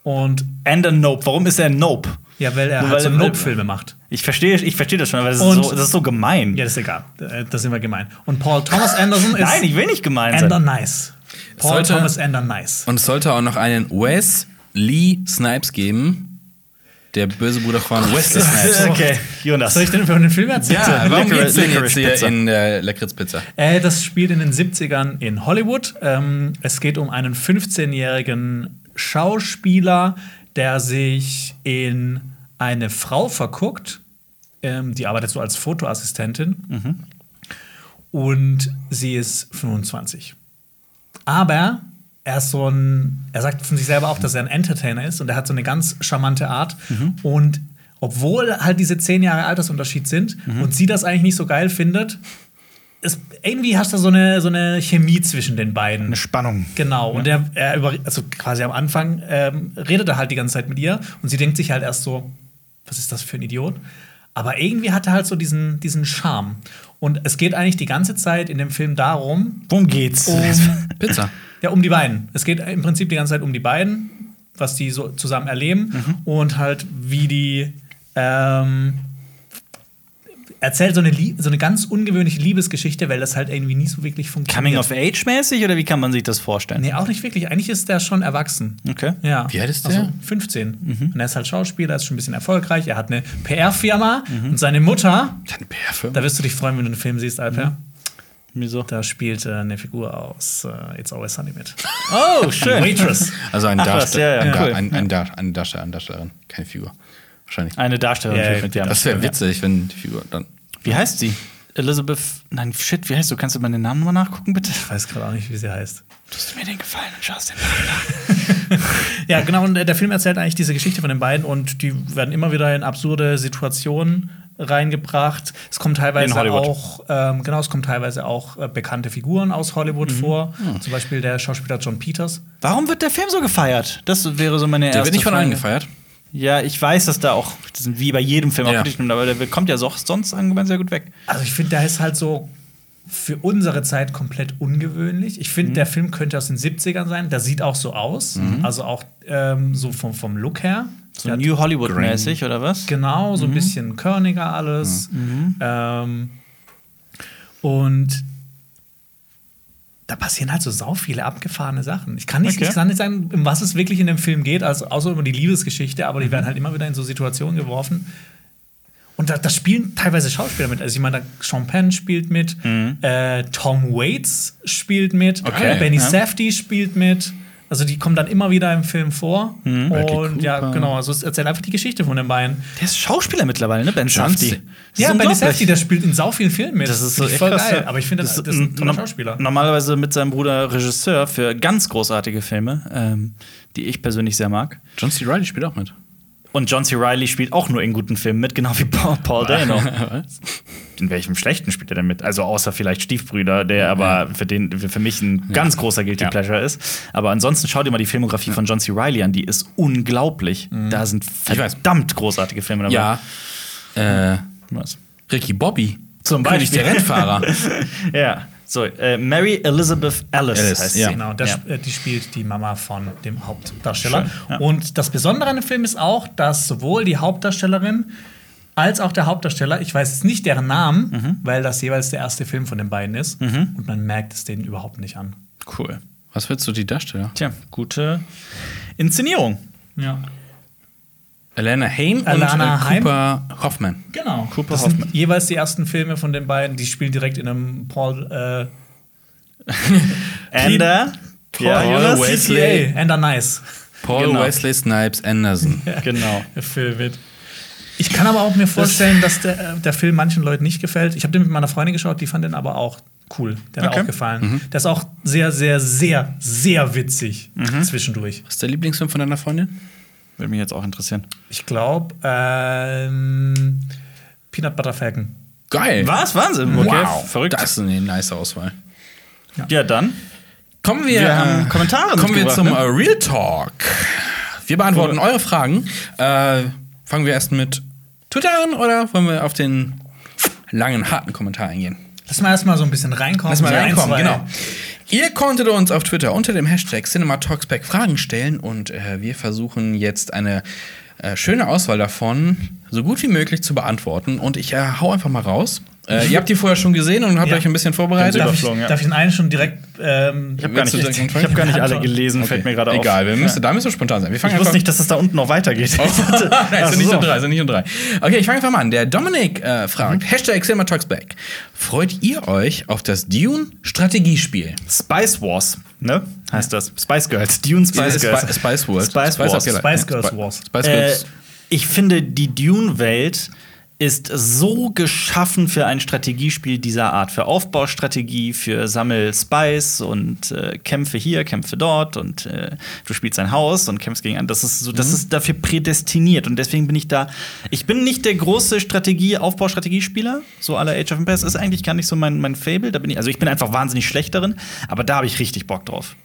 C: und
A: Ender Nope. Warum ist er Nope?
C: Ja, weil er
A: Nur
C: halt
A: weil
C: so Nope-Filme macht.
A: Ich verstehe ich versteh das schon, aber das ist,
C: Und-
A: so, das ist so gemein.
C: Ja, das ist egal. Äh, Das sind wir gemein. Und Paul Thomas Anderson ist
A: Nein, ich will nicht gemein
C: Ender
A: sein.
C: Nice. Paul
B: Sollte-
C: Thomas Ender Nice.
B: Und es sollte auch noch einen Wes Lee Snipes geben. Der böse Bruder von Wesley Snipes.
A: Okay, Jonas.
C: Soll ich denn über den Film erzählen?
B: Ja, warum
A: Licorice-
B: geht's denn jetzt hier
A: Pizza.
B: in der Lakritzpizza?
C: Äh, das spielt in den 70ern in Hollywood. Ähm, es geht um einen 15-jährigen Schauspieler, der sich in eine Frau verguckt, ähm, die arbeitet so als Fotoassistentin. Und sie ist 25. Aber er ist so ein, er sagt von sich selber auch, dass er ein Entertainer ist und er hat so eine ganz charmante Art. Und obwohl halt diese zehn Jahre Altersunterschied sind und sie das eigentlich nicht so geil findet, ist, irgendwie hast du so eine, so eine Chemie zwischen den beiden.
A: Eine Spannung.
C: Genau, und er, er über, also quasi am Anfang ähm, redet er halt die ganze Zeit mit ihr und sie denkt sich halt erst so, was ist das für ein Idiot? Aber irgendwie hat er halt so diesen, diesen Charme. Und es geht eigentlich die ganze Zeit in dem Film darum,
A: Worum geht's?
C: um,
B: Pizza.
C: ja, um die beiden. Es geht im Prinzip die ganze Zeit um die beiden, was die so zusammen erleben und halt wie die ähm, erzählt so eine, Lie- so eine ganz ungewöhnliche Liebesgeschichte, weil das halt irgendwie nie so wirklich funktioniert.
A: Coming of Age mäßig oder wie kann man sich das vorstellen?
C: Nee, auch nicht wirklich. Eigentlich ist der schon erwachsen.
A: Okay.
C: Ja.
B: Wie alt ist
C: Also
B: der?
C: 15. Und er ist halt Schauspieler, ist schon ein bisschen erfolgreich. Er hat eine PR-Firma und seine Mutter,
B: Deine PR-Firma.
C: da wirst du dich freuen, wenn du den Film siehst, Alper.
A: Wieso?
C: Da spielt äh, eine Figur aus äh, It's Always Sunny mit.
A: Oh, schön.
C: Waitress.
B: Also ein Darsteller.
A: ja, ja,
B: ein,
A: cool.
B: ein, ein, Dar ein Darsteller, Darstellerin, keine Figur. Wahrscheinlich.
A: Eine Darstellerin
C: Ja,
A: mit dir.
B: Das wäre witzig, wenn die Figur dann.
A: Wie heißt sie? Elizabeth. Nein, shit, wie heißt du? Kannst du mal den Namen nochmal nachgucken, bitte?
C: Ich weiß gerade auch nicht, wie sie heißt.
A: Tust du mir den Gefallen und schaust den Namen nach.
C: Ja, genau. Und äh, der Film erzählt eigentlich diese Geschichte von den beiden und die werden immer wieder in absurde Situationen reingebracht. Es kommt
A: In
C: teilweise auch, ähm, genau, es kommt teilweise auch äh, bekannte Figuren aus Hollywood
A: Mhm.
C: vor. Zum Beispiel der Schauspieler John Peters.
A: Warum wird der Film so gefeiert? Das wäre so meine erste
B: Der wird nicht von
A: Frage.
B: allen gefeiert.
A: Ja, ich weiß, dass da auch, das sind wie bei jedem Film auch
B: Ja.
A: Kritik nimmt, aber der kommt ja so, sonst allgemein sehr gut weg.
C: Also ich finde, der ist halt so für unsere Zeit komplett ungewöhnlich. Ich finde, der Film könnte aus den 70ern sein. Der sieht auch so aus. Also auch ähm, so vom, vom Look her.
A: So
C: Der
A: New Hollywood-mäßig, oder was?
C: Genau, so ein bisschen körniger alles. Ähm, und da passieren halt so sau viele abgefahrene Sachen. Ich kann nicht,
A: Okay.
C: ich kann nicht sagen, um was es wirklich in dem Film geht, also außer über die Liebesgeschichte, aber die werden halt immer wieder in so Situationen geworfen. Und da, da spielen teilweise Schauspieler mit. Also ich meine, Penn spielt mit, äh, Tom Waits spielt mit,
B: Okay,
C: Benny
A: ja.
C: Safdie spielt mit. Also die kommen dann immer wieder im Film vor.
B: Bradley
C: Und ja, genau, also es erzählt einfach die Geschichte von den beiden.
A: Der ist Schauspieler mittlerweile, ne? Ben Safdie.
C: Ja,
A: unglaublich.
C: Safdie, der spielt in sau vielen Filmen mit.
A: Das ist so
C: voll
A: krass,
C: geil. Aber ich finde, das, das ist ein toller Schauspieler.
A: Normalerweise mit seinem Bruder Regisseur für ganz großartige Filme, ähm, die ich persönlich sehr mag.
B: John C. Reilly spielt auch mit.
A: Und John C. Reilly spielt auch nur in guten Filmen mit, genau wie Paul, Paul Dano. In welchem schlechten spielt er denn mit? Also außer vielleicht Stiefbrüder, der aber für, den, für mich ein ganz großer Guilty
B: Ja.
A: Pleasure ist. Aber ansonsten schau dir mal die Filmografie von John C. Reilly an, die ist unglaublich. Da sind verdammt großartige Filme dabei.
B: Ja. Äh,
A: Was?
B: Ricky Bobby.
A: Zum
B: König
A: Beispiel.
B: der Rennfahrer.
A: Ja. So, äh, Mary Elizabeth Alice,
B: Alice,
A: heißt
B: ja.
A: sie.
C: Genau, der,
A: Ja.
C: äh, die spielt die Mama von dem Hauptdarsteller.
A: Schön, ja.
C: Und das Besondere an dem Film ist auch, dass sowohl die Hauptdarstellerin als auch der Hauptdarsteller, ich weiß jetzt nicht deren Namen,
A: Mhm.
C: weil das jeweils der erste Film von den beiden ist. Und man merkt es denen überhaupt nicht an.
A: Cool.
B: Was willst du die Darsteller?
A: Tja, gute Inszenierung.
C: Ja.
B: Alana Haim
C: Alana
B: und äh. Cooper Hoffman.
C: Genau.
A: Cooper
C: das
A: Hoffman.
C: sind jeweils die ersten Filme von den beiden. Die spielen direkt in einem Paul. Äh,
A: Ander.
C: Paul
A: Jonas?
B: Wesley.
C: CCA. Ender Nice.
B: Paul
A: Genau.
B: Wesley Snipes Anderson.
A: Genau.
C: Der Film mit. Ich kann aber auch mir vorstellen, dass der, äh, der Film manchen Leuten nicht gefällt. Ich habe den mit meiner Freundin geschaut, die fand den aber auch cool. Der hat
A: Okay.
C: auch gefallen. Der ist auch sehr, sehr, sehr, sehr witzig zwischendurch.
B: Was ist der Lieblingsfilm von deiner Freundin?
A: Würde mich jetzt auch interessieren.
C: Ich glaube, ähm, Peanut Butter Falcon.
B: Geil.
A: Was? Wahnsinn. Okay,
B: Wow.
A: verrückt.
B: Das ist eine nice Auswahl.
A: Ja, dann.
B: Kommen wir,
A: Wir haben
B: äh,
A: Kommentare
B: kommen wir zum
A: ne?
B: äh, Real Talk. Wir beantworten eure Fragen. Äh, fangen wir erst mit Twitter an oder wollen wir auf den langen, harten Kommentar eingehen?
C: Lass mal erstmal so ein bisschen reinkommen.
B: Lass mal reinkommen, genau. Ihr konntet uns auf Twitter unter dem Hashtag CinemaTalksback Fragen stellen und äh, wir versuchen jetzt eine äh, schöne Auswahl davon so gut wie möglich zu beantworten. Und ich äh, hau einfach mal raus. Äh, ihr habt die vorher schon gesehen und habt
C: Ja.
B: euch ein bisschen vorbereitet.
C: Darf ich,
A: ja.
C: darf ich den einen schon direkt. Ähm,
A: Ich habe gar, nicht- ich, ich hab gar nicht alle gelesen,
B: Okay.
A: fällt mir gerade auf.
B: Egal, wir müssen,
A: Ja.
B: da müssen wir spontan sein. Wir fangen
A: Ich wusste nicht, dass es da unten noch weitergeht.
B: Oh, Nein, es sind nicht nur drei, es sind nicht nur drei. Okay, ich fange einfach mal an. Der Dominik äh, fragt, Hashtag Cinema Talks Back. Freut ihr euch auf das Dune-Strategiespiel?
A: Spice Wars, ne? Heißt das. Spice Girls. Dune Spice
B: Spi-
A: Girls.
B: Spice World.
A: Spice Wars.
B: habt ihr
C: Spice. Girls Wars.
B: Spice
A: Äh,
B: Girls.
A: ich finde, die Dune-Welt ist so geschaffen für ein Strategiespiel dieser Art. Für Aufbaustrategie, für Sammel-Spice und äh, Kämpfe hier, Kämpfe dort und äh, du spielst ein Haus und kämpfst gegen einen. Das ist so, das
B: Mhm.
A: ist dafür prädestiniert und deswegen bin ich da. Ich bin nicht der große Strategie, Aufbaustrategiespieler. So aller Age of Empires ist eigentlich gar nicht so mein, mein Fable. Da bin ich, also ich bin einfach wahnsinnig schlecht darin, aber da habe ich richtig Bock drauf.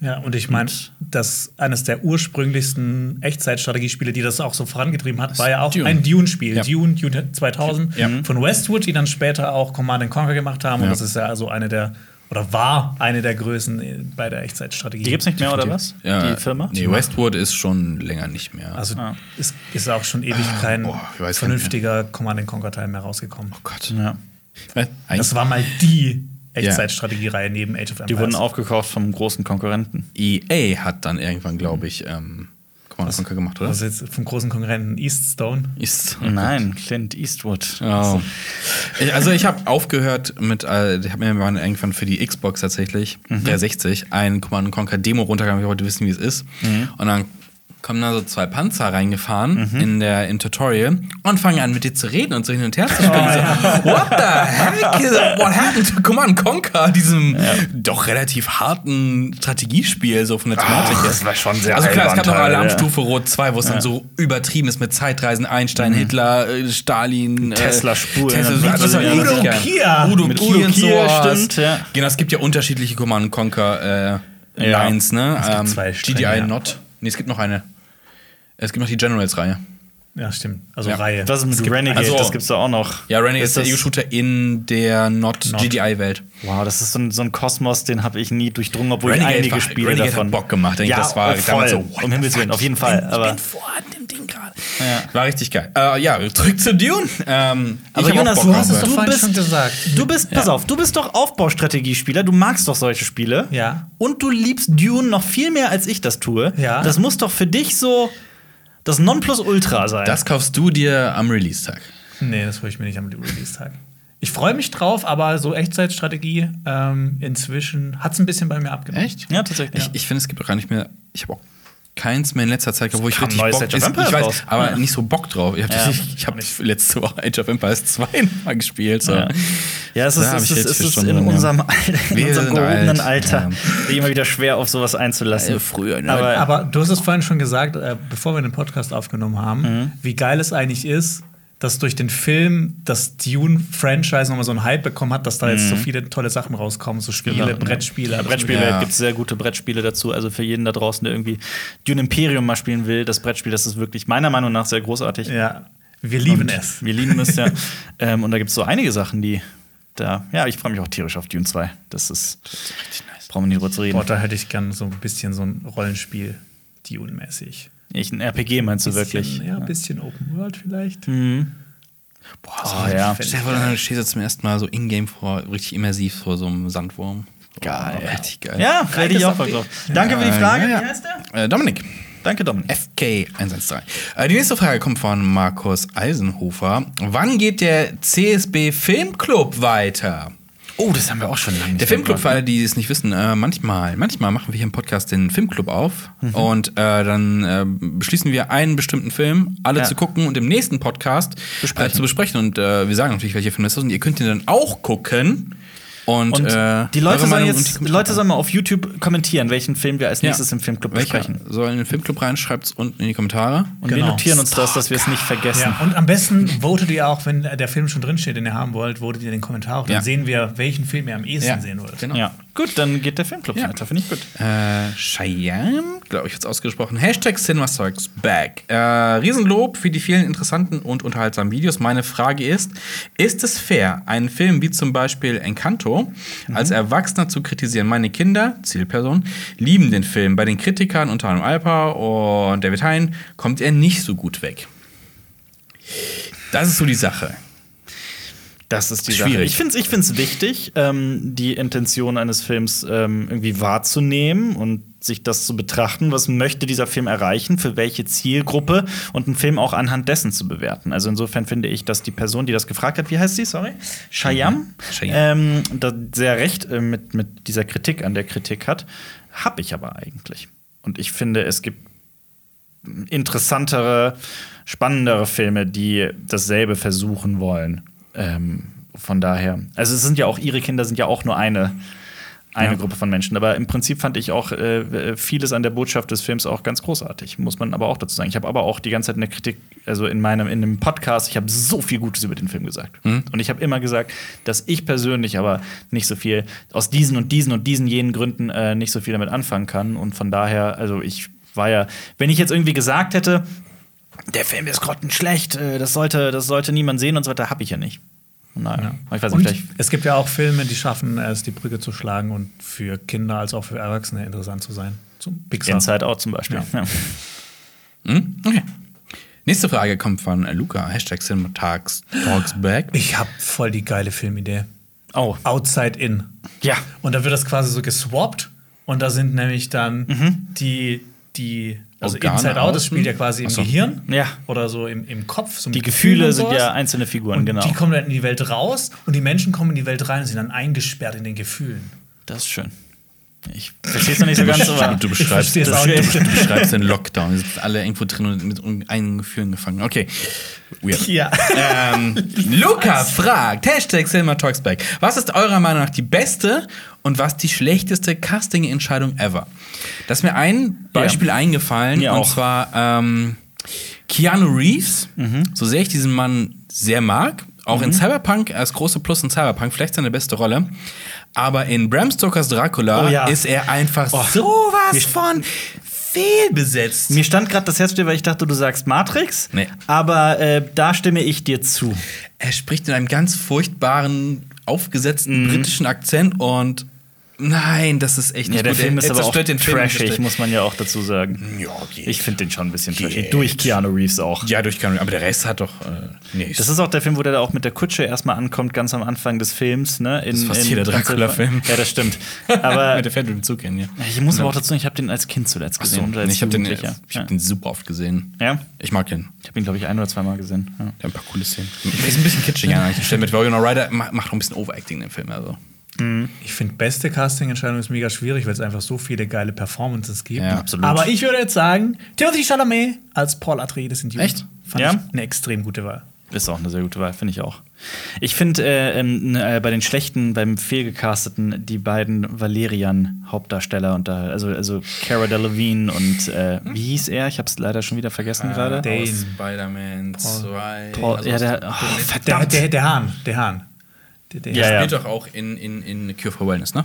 C: Ja, und ich meine, dass eines der ursprünglichsten Echtzeitstrategiespiele, die das auch so vorangetrieben hat, war ja auch
B: Dune.
C: ein Dune-Spiel.
B: Ja.
C: Dune, Dune 2000
B: Ja.
C: von Westwood, die dann später auch Command Conquer gemacht haben.
B: Ja.
C: Und das ist ja also eine der, oder war eine der Größen äh, bei der Echtzeitstrategie.
A: Die gibt's nicht mehr, oder was?
B: Ja,
A: Die Firma?
B: Nee, Westwood ist schon länger nicht mehr.
C: Also
A: Ah.
C: ist, ist auch schon ewig kein
B: weiß gar nicht
C: vernünftiger Command Conquer-Teil mehr rausgekommen.
B: oh Gott.
A: Ja.
B: Äh,
C: Das war mal die Echtzeitstrategiereihe neben Age of Empires.
A: Die wurden aufgekauft vom großen Konkurrenten.
B: EA hat dann irgendwann, glaube ich, ähm, Command Conquer gemacht, oder?
C: Also jetzt vom großen Konkurrenten Eaststone.
B: Ist.
A: Nein, Clint Eastwood.
B: Oh. Ich- Also ich habe aufgehört mit, äh, ich habe mir mal irgendwann für die Xbox tatsächlich,
A: Mhm.
B: 360, ein Command Conquer Demo runtergegangen, ich wollte wissen, wie es ist.
A: Mhm.
B: Und dann kommen da so zwei Panzer reingefahren in der in Tutorial und fangen an mit dir zu reden und so hin und her zu springen. so, What the heck? is- What happened to Command Conquer? Diesem doch relativ harten Strategiespiel so von der Thematik. her.
A: das war schon sehr
B: Also klar, es gab noch Alarmstufe Rot 2, wo es dann so übertrieben ist mit Zeitreisen, Einstein, Hitler, äh, Stalin, äh,
A: Tesla-Spuren.
B: Tesla,
A: Ja,
B: das war
A: ja,
B: richtig
C: Udo. Kier.
B: Udo Kier
A: Kier, stimmt, ja.
B: Genau, es gibt ja unterschiedliche Command Conquer äh,
A: Ja.
B: Lines, ne?
C: Es gibt zwei Stränge,
B: GDI
C: ja.
B: Not. Nee, es gibt noch eine. Es gibt noch die Generals-Reihe.
C: Ja, stimmt. Also
B: Ja.
C: Reihe.
A: Was ist mit
C: Es gibt
A: Renegade?
B: also-
A: das gibt's da auch noch.
B: Ja, Renegade ist der
A: das-
B: Ego-Shooter in der Not,
C: Not.
B: GDI-Welt.
A: Wow, das ist so ein, so ein Kosmos, den habe ich nie durchdrungen, obwohl
B: Renegade
A: ich einige
B: war-
A: Spiele
B: Renegade
A: davon.
B: hat Bock gemacht, ich.
A: Ja,
B: Das war damals
A: voll.
B: so,
A: um Himmels Willen, auf jeden
B: ich
A: Fall.
B: bin,
A: aber
B: ich bin vor dem Ding gerade.
A: Ja.
B: War richtig geil. Äh, ja, zurück zu Dune. Ähm, ich
A: Aber Jonas, du hast es doch vorhin
C: bist,
A: schon
C: gesagt.
A: Du bist, pass auf, du bist doch Aufbaustrategiespieler, du magst doch solche Spiele.
C: Ja.
A: Und du liebst Dune noch viel mehr, als ich das tue.
C: Ja.
A: Das muss doch für dich so das Nonplusultra sein.
B: Das kaufst du dir am Release-Tag.
C: Nee, das hole ich mir nicht am Release-Tag. Ich freue mich drauf, aber so Echtzeitstrategie ähm, inzwischen hat es ein bisschen bei mir abgenommen.
B: Echt?
A: ja, tatsächlich.
B: Ich, ich finde, es gibt auch gar nicht mehr. Ich habe auch keins mehr in letzter Zeit, gehabt, wo ich richtig
A: neues
B: Bock
A: Age of
B: ist,
A: Empires
B: Ich weiß, aber
A: Ja.
B: nicht so Bock drauf. Ich habe
A: Ja.
B: hab letzte Woche Age of Empires 2 mal gespielt. So.
A: Ja. Ja, es ist, es ist, es ist in unserem, in
B: Wir
A: unserem gehobenen
B: alt,
A: Alter
B: ja.
A: immer wieder schwer auf sowas einzulassen.
B: Äh, früher, ne?
A: Aber,
C: Aber du hast es vorhin schon gesagt, äh, bevor wir den Podcast aufgenommen haben,
A: Mhm.
C: wie geil es eigentlich ist, dass durch den Film das Dune-Franchise nochmal so einen Hype bekommen hat, dass da jetzt so viele tolle Sachen rauskommen, so Spiele,
A: Mhm. Genau.
C: Brettspiele.
A: Ja, Brettspielwelt
B: Ja.
A: gibt es sehr gute Brettspiele dazu. Also für jeden da draußen, der irgendwie Dune Imperium mal spielen will, das Brettspiel, das ist wirklich meiner Meinung nach sehr großartig.
C: Ja, wir lieben
A: Und
C: es.
A: Wir lieben es, ja. ähm, und da gibt es so einige Sachen, die da. Ja, ich freue mich auch tierisch auf Dune 2. Das ist.
B: richtig nice.
A: Brauchen wir nicht drüber zu reden.
C: Boah, da hätte ich gern so ein bisschen so ein Rollenspiel, Dune-mäßig.
A: Ich, ein RPG meinst du
C: Bisschen-
A: wirklich?
C: Ja, ein bisschen Open World vielleicht.
B: Boah,
A: Oh, ja.
B: Stell dir vor, dann stehst du zum ersten Mal so in-game vor, richtig immersiv vor so einem Sandwurm.
A: Geil.
B: Oh, richtig geil.
A: Ja, hätte ich auch drauf. Danke für die Frage.
B: Ja, ja.
A: Wie heißt der?
B: Äh, Dominik.
A: Danke, Dominik.
B: FK113. Äh, die nächste Frage kommt von Markus Eisenhofer. Wann geht der CSB Filmclub weiter?
A: Oh, das haben wir auch schon lange nicht
B: Der Filmclub, für alle, die es nicht wissen, äh, manchmal, manchmal machen wir hier im Podcast den Filmclub auf und äh, dann äh, beschließen wir einen bestimmten Film, alle
A: Ja.
B: zu gucken und im nächsten Podcast Äh, zu besprechen. Und äh, wir sagen natürlich, welcher Film das ist und ihr könnt ihn dann auch gucken. Und,
A: Und
B: äh,
A: die Leute sollen jetzt. Leute sollen mal auf YouTube kommentieren, welchen Film wir als
B: Ja.
A: nächstes im Filmclub
B: Welcher
A: besprechen.
B: soll in den Filmclub rein, schreibt es unten in die Kommentare.
A: Und wir
C: Genau.
A: notieren uns das, dass wir es nicht vergessen.
C: Ja, und am besten votet ihr auch, wenn der Film schon drinsteht, den ihr haben wollt, votet ihr den Kommentar auch. Dann
B: Ja.
C: sehen wir, welchen Film ihr am ehesten
B: Ja,
C: sehen wollt.
B: genau.
A: Gut, dann geht der Filmclub
B: Ja.
A: weiter. Finde ich gut.
B: Äh, Cheyenne, glaube ich, jetzt ausgesprochen. Hashtag CinemaSogs Back. Äh, Riesenlob für die vielen interessanten und unterhaltsamen Videos. Meine Frage ist: Ist es fair, einen Film wie zum Beispiel Encanto als Erwachsener zu kritisieren? Meine Kinder, Zielperson, lieben den Film. Bei den Kritikern, unter anderem Alpa und David Hein, kommt er nicht so gut weg. Das ist so die Sache.
A: Das ist die
B: Schwierig.
A: Sache. Ich finde es ich find's wichtig, ähm, die Intention eines Films ähm, irgendwie wahrzunehmen und sich das zu betrachten. Was möchte dieser Film erreichen? Für welche Zielgruppe? Und einen Film auch anhand dessen zu bewerten. Also insofern finde ich, dass die Person, die das gefragt hat, wie heißt sie? Sorry? Shyam. Ähm, da sehr recht äh, mit, mit dieser Kritik an der Kritik hat. Hab ich aber eigentlich. Und ich finde, es gibt interessantere, spannendere Filme, die dasselbe versuchen wollen. Ähm, von daher, also es sind ja auch ihre Kinder sind ja auch nur eine eine
B: Ja.
A: Gruppe von Menschen. Aber im Prinzip fand ich auch äh, vieles an der Botschaft des Films auch ganz großartig. Muss man aber auch dazu sagen. Ich habe aber auch die ganze Zeit eine Kritik, also in meinem in einem Podcast, ich habe so viel Gutes über den Film gesagt. Und ich habe immer gesagt, dass ich persönlich aber nicht so viel aus diesen und diesen und diesen jenen Gründen äh, nicht so viel damit anfangen kann. Und von daher, also ich war ja, wenn ich jetzt irgendwie gesagt hätte, der Film ist grottenschlecht, äh, das sollte, das sollte niemand sehen und so weiter, habe ich ja nicht. Von daher, ich weiß nicht,
C: es gibt ja auch Filme, die schaffen es, die Brücke zu schlagen und für Kinder als auch für Erwachsene interessant zu sein. Zum Pixar.
A: Inside Out zum Beispiel.
C: Ja.
A: Ja.
B: Hm? Okay. Nächste Frage kommt von Luca, Hashtag Cinematags Talks Back.
C: Ich habe voll die geile Filmidee.
A: Oh,
C: Outside In.
A: ja.
C: Und da wird das quasi so geswappt und da sind nämlich dann
A: Mhm.
C: die, die also
B: Organe
C: Inside Out, das spielt ja quasi im
B: so.
C: Gehirn
A: Ja.
C: oder so im, im Kopf. So
A: Die Gefühle sind ja einzelne Figuren,
C: und
A: genau.
C: Die kommen dann in die Welt raus und die Menschen kommen in die Welt rein und sind dann eingesperrt in den Gefühlen.
A: Das ist schön. Ich verstehe es noch nicht so ganz, aber.
B: du beschreibst, du, du, beschreibst den Lockdown. Wir sitzen alle irgendwo drin und mit eigenen Gefühlen gefangen. Okay. Weird.
C: Ja.
B: ähm, Luca fragt, Hashtag Cinema Talks Back. Was ist eurer Meinung nach die beste und was die schlechteste Casting-Entscheidung ever? Da ist mir ein Beispiel eingefallen
A: Mir
B: und
A: auch.
B: zwar ähm, Keanu Reeves.
A: Mhm.
B: So sehr ich diesen Mann sehr mag, auch in Cyberpunk, als große Plus in Cyberpunk, vielleicht seine beste Rolle. Aber in Bram Stokers Dracula
A: Oh ja.
B: ist er einfach
A: Oh.
B: sowas von fehlbesetzt.
A: Mir stand gerade das Herz still, weil ich dachte, du sagst Matrix.
B: Nee.
A: Aber äh, da stimme ich dir zu.
B: Er spricht in einem ganz furchtbaren, aufgesetzten britischen Akzent und nein, das ist echt nicht
A: Ja, der
B: gut.
A: Film ist
B: er
A: aber auch trashig, muss man ja auch dazu sagen.
B: Ja, geht.
A: Ich finde den schon ein bisschen trashig.
B: Geht.
A: Durch Keanu Reeves auch.
B: Ja, durch Keanu, aber der Rest hat doch äh, nee,
A: Das ist auch der Film, wo der da auch mit der Kutsche erstmal ankommt, ganz am Anfang des Films. Ne? In,
B: Das ist fast
A: in
B: jeder Dracula-Film.
A: Ja, das stimmt. Aber
B: mit der fährt mit dem Zug hin, ja.
A: ich muss aber auch dazu sagen, ich habe den als Kind zuletzt
B: so,
A: gesehen. als
B: ich habe den, ich
A: Jugendlicher.
B: hab
A: ja.
B: den super oft gesehen.
A: Ja?
B: Ich mag den.
A: Ich habe ihn, glaube ich, ein oder zweimal gesehen. Ja.
B: Der hat ein paar coole Szenen. Ist ein bisschen kitschig an manchen Stellen. Mit Ryder ma- macht auch ein bisschen Overacting den Film. Also.
C: Ich finde, beste Casting-Entscheidung ist mega schwierig, weil es einfach so viele geile Performances gibt.
B: Ja, absolut.
C: Aber ich würde jetzt sagen, Timothy Chalamet als Paul Atreides in Dune.
B: Echt?
C: Fand
A: Ja?
C: ich eine extrem gute Wahl.
A: Ist auch eine sehr gute Wahl, finde ich auch. Ich finde äh, ähm, äh, bei den schlechten, beim fehlgecasteten, die beiden Valerian-Hauptdarsteller und da, also, also Cara Delevingne und äh, wie hieß er? Ich habe es leider schon wieder vergessen gerade.
C: Dane.
B: Aus Spider-Man 2.
A: Paul,
B: Also
A: ja, der, oh,
C: Der,
A: verdammt.
C: der, der Hahn, der Hahn. Der, der
A: Ja,
B: Der
A: ja.
B: spielt doch auch in, in, in Cure for Wellness, ne?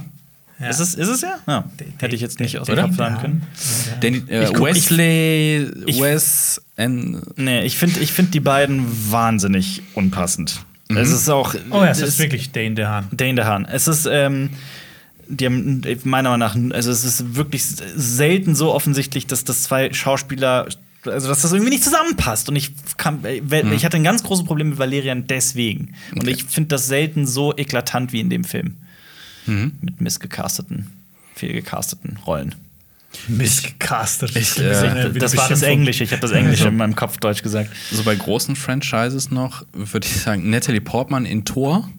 C: Ja.
A: Ist, es, ist es ja? ja. Hätte ich jetzt nicht aus dem? Kopf sagen können.
B: Den, äh,
A: Ich guck- ich-
B: Wesley,
A: ich-
B: Wes, and,
A: Nee, ich finde ich find die beiden wahnsinnig unpassend. Es ist auch.
C: Oh ja, es
A: es
C: ist wirklich Dane der Hahn.
A: Dane DeHaan. Es ist, ähm, die haben meiner Meinung nach, also es ist wirklich selten so offensichtlich, dass das zwei Schauspieler, also dass das irgendwie nicht zusammenpasst. Und ich kam, äh, ich hatte ein ganz großes Problem mit Valerian deswegen. Und ich finde das selten so eklatant wie in dem Film. Mit missgecasteten, fehlgecasteten Rollen.
C: Missgecastet.
B: Ich, äh,
C: eine- wieder
A: Das war das. Englische, ich habe das Englische in meinem Kopf Deutsch gesagt.
B: so bei großen Franchises noch, würde ich sagen, Natalie Portman in Tor.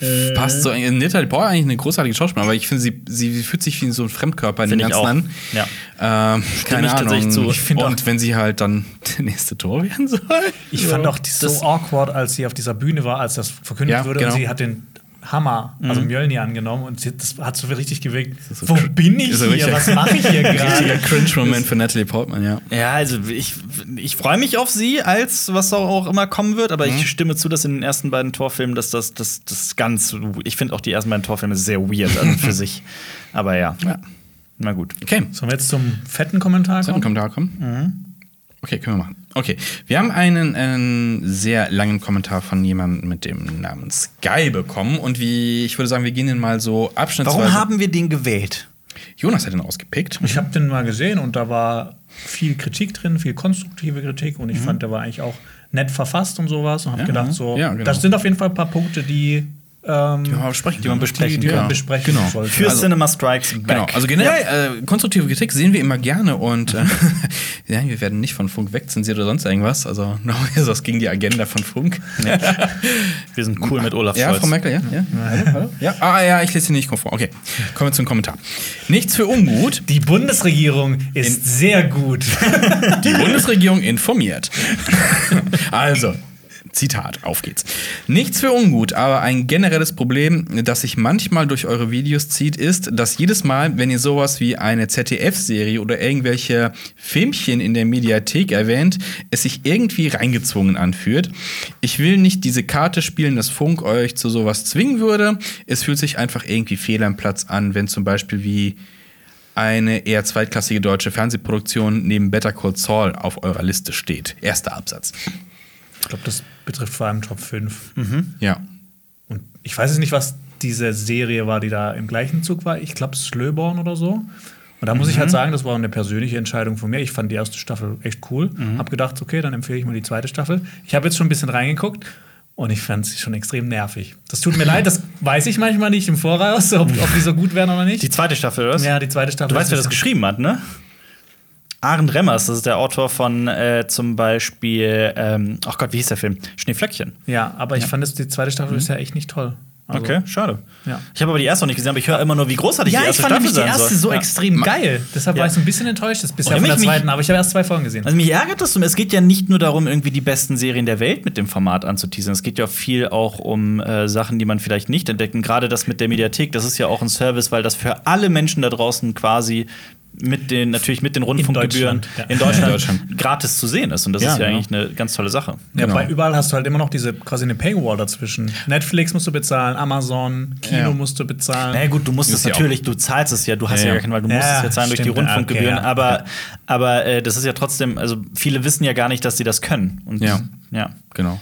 A: Äh.
B: Passt so. Natalie Portman eigentlich eine großartige Schauspielerin, aber ich finde, sie, sie fühlt sich wie so ein Fremdkörper in den ganzen an.
A: Ja.
B: Ähm, keine
A: ich
B: Ahnung.
A: tatsächlich zu.
C: Ich
B: Und wenn sie halt dann der nächste Tor werden soll.
C: Ich fand auch so awkward, als sie auf dieser Bühne war, als das verkündet
B: Ja,
C: wurde
B: genau.
C: und sie hat den Hammer, also Mjölnir, angenommen und das hat so richtig gewirkt.
B: so
C: Wo bin ich
B: so
C: hier? Was mache ich hier
B: Richtiger
C: gerade?
B: Cringe-Moment für Natalie Portman, ja.
A: Ja, also ich, ich freue mich auf sie, als was auch immer kommen wird, aber ich stimme zu, dass in den ersten beiden Torfilmen, dass das, das, das ganz, ich finde auch die ersten beiden Torfilme sehr weird an für sich. Aber ja.
B: Ja.
A: na gut.
B: Okay.
C: Sollen wir jetzt zum fetten Kommentar kommen?
B: Kommentar kommen? Okay, können wir machen. Okay, wir haben einen, einen sehr langen Kommentar von jemandem mit dem Namen Sky bekommen und wie ich würde sagen, wir gehen den mal so abschnittsweise.
A: Warum haben wir den gewählt?
B: Jonas hat den ausgepickt.
C: Ich habe den mal gesehen und da war viel Kritik drin, viel konstruktive Kritik und ich fand, der war eigentlich auch nett verfasst und sowas und habe
B: Ja,
C: gedacht, so,
B: ja, genau.
C: das sind auf jeden Fall ein paar Punkte, die, ähm,
B: Die man besprechen
A: Die man
B: kann.
A: besprechen
C: die, die
A: kann.
C: man besprechen
B: Genau.
A: Für
B: Also-
A: Cinema Strikes Back.
B: Genau, also generell äh, konstruktive Kritik sehen wir immer gerne und äh, ja, wir werden nicht von Funk wegzensiert oder sonst irgendwas. Also no, ist das gegen die Agenda von Funk.
A: Wir sind cool mit Olaf
B: Ja,
A: Scholz.
B: Frau Merkel, ja? Ja, hallo? ja. Ah, ja, ich lese sie nicht konform. Okay, kommen wir zum Kommentar. Nichts für ungut.
C: Die Bundesregierung ist sehr gut.
B: Die Bundesregierung informiert. also, Zitat, auf geht's. Nichts für ungut, aber ein generelles Problem, das sich manchmal durch eure Videos zieht, ist, dass jedes Mal, wenn ihr sowas wie eine ZDF-Serie oder irgendwelche Filmchen in der Mediathek erwähnt, es sich irgendwie reingezwungen anfühlt. Ich will nicht diese Karte spielen, dass Funk euch zu sowas zwingen würde. Es fühlt sich einfach irgendwie fehl am Platz an, wenn zum Beispiel wie eine eher zweitklassige deutsche Fernsehproduktion neben Better Call Saul auf eurer Liste steht. Erster Absatz.
C: Ich glaube, das betrifft vor allem Top 5.
B: Ja.
C: Und ich weiß jetzt nicht, was diese Serie war, die da im gleichen Zug war. Ich glaube, Slöborn oder so. Und da muss ich halt sagen, das war eine persönliche Entscheidung von mir. Ich fand die erste Staffel echt cool. Hab gedacht, okay, dann empfehle ich mal die zweite Staffel. Ich habe jetzt schon ein bisschen reingeguckt und ich fand sie schon extrem nervig. Das tut mir leid, das weiß ich manchmal nicht im Voraus, ob, ob die so gut werden oder nicht.
A: Die zweite Staffel, oder?
C: ja, die zweite Staffel.
A: Du weißt, wer das geschrieben hat, ne? Arend Remmers, das ist der Autor von äh, zum Beispiel, ähm, ach Gott, wie hieß der Film? Schneeflöckchen.
C: Ja, aber ich fand, jetzt, die zweite Staffel ist ja echt nicht toll. Also-
A: Okay, schade.
C: Ja.
A: Ich habe aber die erste noch nicht gesehen, aber ich höre immer nur, wie großartig
C: Ja,
A: die
C: ich
A: erste
C: fand
A: Staffel
C: nämlich die
A: sein
C: erste
A: soll.
C: so
A: Ja.
C: extrem geil. Deshalb
A: Ja.
C: war ich so ein bisschen enttäuscht das bisher von der
A: mich-
C: zweiten, aber ich habe erst zwei Folgen gesehen.
A: Also mich ärgert das, es geht ja nicht nur darum, irgendwie die besten Serien der Welt mit dem Format anzuteasern. Es geht ja viel auch um äh, Sachen, die man vielleicht nicht entdeckt. Und gerade das mit der Mediathek, das ist ja auch ein Service, weil das für alle Menschen da draußen quasi mit den, natürlich mit den Rundfunkgebühren
C: Deutschland, ja.
A: in Deutschland,
B: In Deutschland.
A: gratis zu sehen ist. Und das
B: Ja,
A: ist ja
B: genau.
A: eigentlich eine ganz tolle Sache.
C: Ja,
B: Genau.
C: bei überall hast du halt immer noch diese quasi eine Paywall dazwischen. Netflix musst du bezahlen, Amazon, Kino
B: Ja.
C: musst du bezahlen.
A: Na ja, gut, du musst es natürlich, du zahlst es ja, du hast
B: Ja,
A: gar keinen, weil du
C: Ja,
A: musst es ja zahlen durch die
C: stimmt,
A: Rundfunkgebühren,
C: okay, ja.
A: aber, aber äh, das ist ja trotzdem, also viele wissen ja gar nicht, dass sie das können. Und
B: Ja.
A: ja.
B: Genau.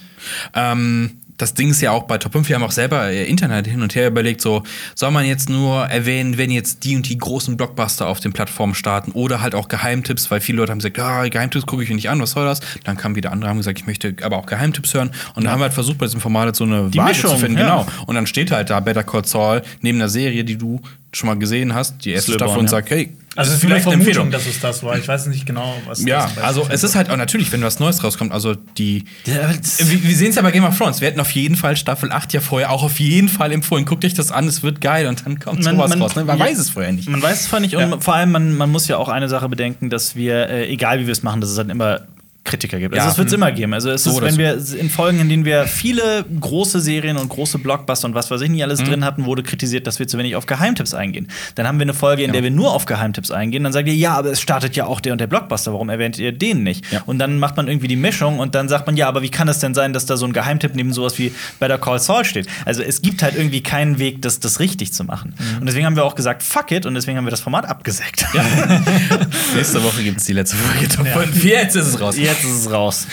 B: Ähm, das Ding ist ja auch bei Top 5, wir haben auch selber äh, Internet hin und her überlegt, so, soll man jetzt nur erwähnen, wenn jetzt die und die großen Blockbuster auf den Plattformen starten oder halt auch Geheimtipps, weil viele Leute haben gesagt, ja, Geheimtipps gucke ich mir nicht an, was soll das? Dann kamen wieder andere, haben gesagt, ich möchte aber auch Geheimtipps hören. Und dann haben wir halt versucht, bei diesem Format halt so eine
A: Die
B: Waage
A: Mischung,
B: zu finden,
A: ja.
B: genau. Und dann steht halt da Better Call Saul neben einer Serie, die du schon mal gesehen hast, die erste Staffel und
A: ja.
B: sagt, hey,
C: also es ist
B: vielleicht eine.
C: Vermutung, dass es das war. Ich weiß nicht genau, was
B: Ja,
C: das
B: also es ist halt auch natürlich, wenn was Neues rauskommt, also die.
A: Ja, das-
B: wir wir sehen es ja bei Game of Thrones. Wir hätten auf jeden Fall Staffel 8 ja vorher auch auf jeden Fall empfohlen. Guckt euch das an, es wird geil und dann kommt
A: Man-
B: sowas
A: man-
B: raus. Ne? Man
A: ja.
B: weiß es vorher nicht.
A: Man weiß es vorher nicht und
B: Ja.
A: vor allem, man, man muss ja auch eine Sache bedenken, dass wir, äh, egal wie wir es machen, dass es dann immer Kritiker gibt. Also
B: Ja.
A: es wird es immer geben. Also es
B: So
A: ist, wenn
B: so.
A: wir in Folgen, in denen wir viele große Serien und große Blockbuster und was weiß ich nicht
B: Mhm.
A: alles drin hatten, wurde kritisiert, dass wir zu wenig auf Geheimtipps eingehen. Dann haben wir eine Folge, in der wir nur auf Geheimtipps eingehen. Dann sagt ihr, ja, aber es startet ja auch der und der Blockbuster. Warum erwähnt ihr den nicht?
B: Ja.
A: Und dann macht man irgendwie die Mischung und dann sagt man, ja, aber wie kann es denn sein, dass da so ein Geheimtipp neben sowas wie Better Call Saul steht? Also es gibt halt irgendwie keinen Weg, das, das richtig zu machen.
B: Mhm.
A: Und deswegen haben wir auch gesagt, fuck it, und deswegen haben wir das Format abgesägt.
B: Nächste Woche gibt es die letzte Folge 5. Jetzt ist es raus.
A: Jetzt ist es raus.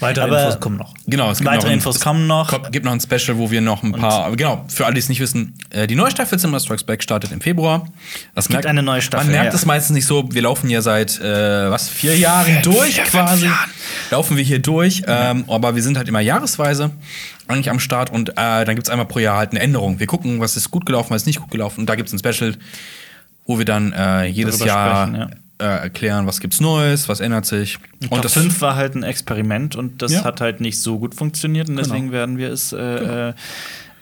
C: Weitere
A: Aber-
C: Infos kommen noch.
B: Genau, es gibt
A: Weitere
B: noch ein,
A: Infos kommen noch.
B: Es gibt noch ein Special, wo wir noch ein paar. Genau, für alle, die es nicht wissen, äh, die neue Staffel Cinema Strikes Back startet im Februar. Das
A: gibt eine neue Staffel,
B: Man merkt
A: ja.
B: es meistens nicht so. Wir laufen ja seit äh, was vier Jahren durch
A: vier,
B: quasi.
A: Jahren.
B: Laufen wir hier durch, ähm, aber wir sind halt immer jahresweise eigentlich am Start und äh, dann gibt es einmal pro Jahr halt eine Änderung. Wir gucken, was ist gut gelaufen, was ist nicht gut gelaufen. Und da gibt es ein Special, wo wir dann äh, jedes
A: Darüber
B: Jahr
A: sprechen,
B: äh, erklären, was gibt's Neues, was ändert sich.
A: Und
B: Und
A: Top
B: das
A: 5 war halt ein Experiment und das
B: Ja.
A: hat halt nicht so gut funktioniert und deswegen werden wir es äh, äh,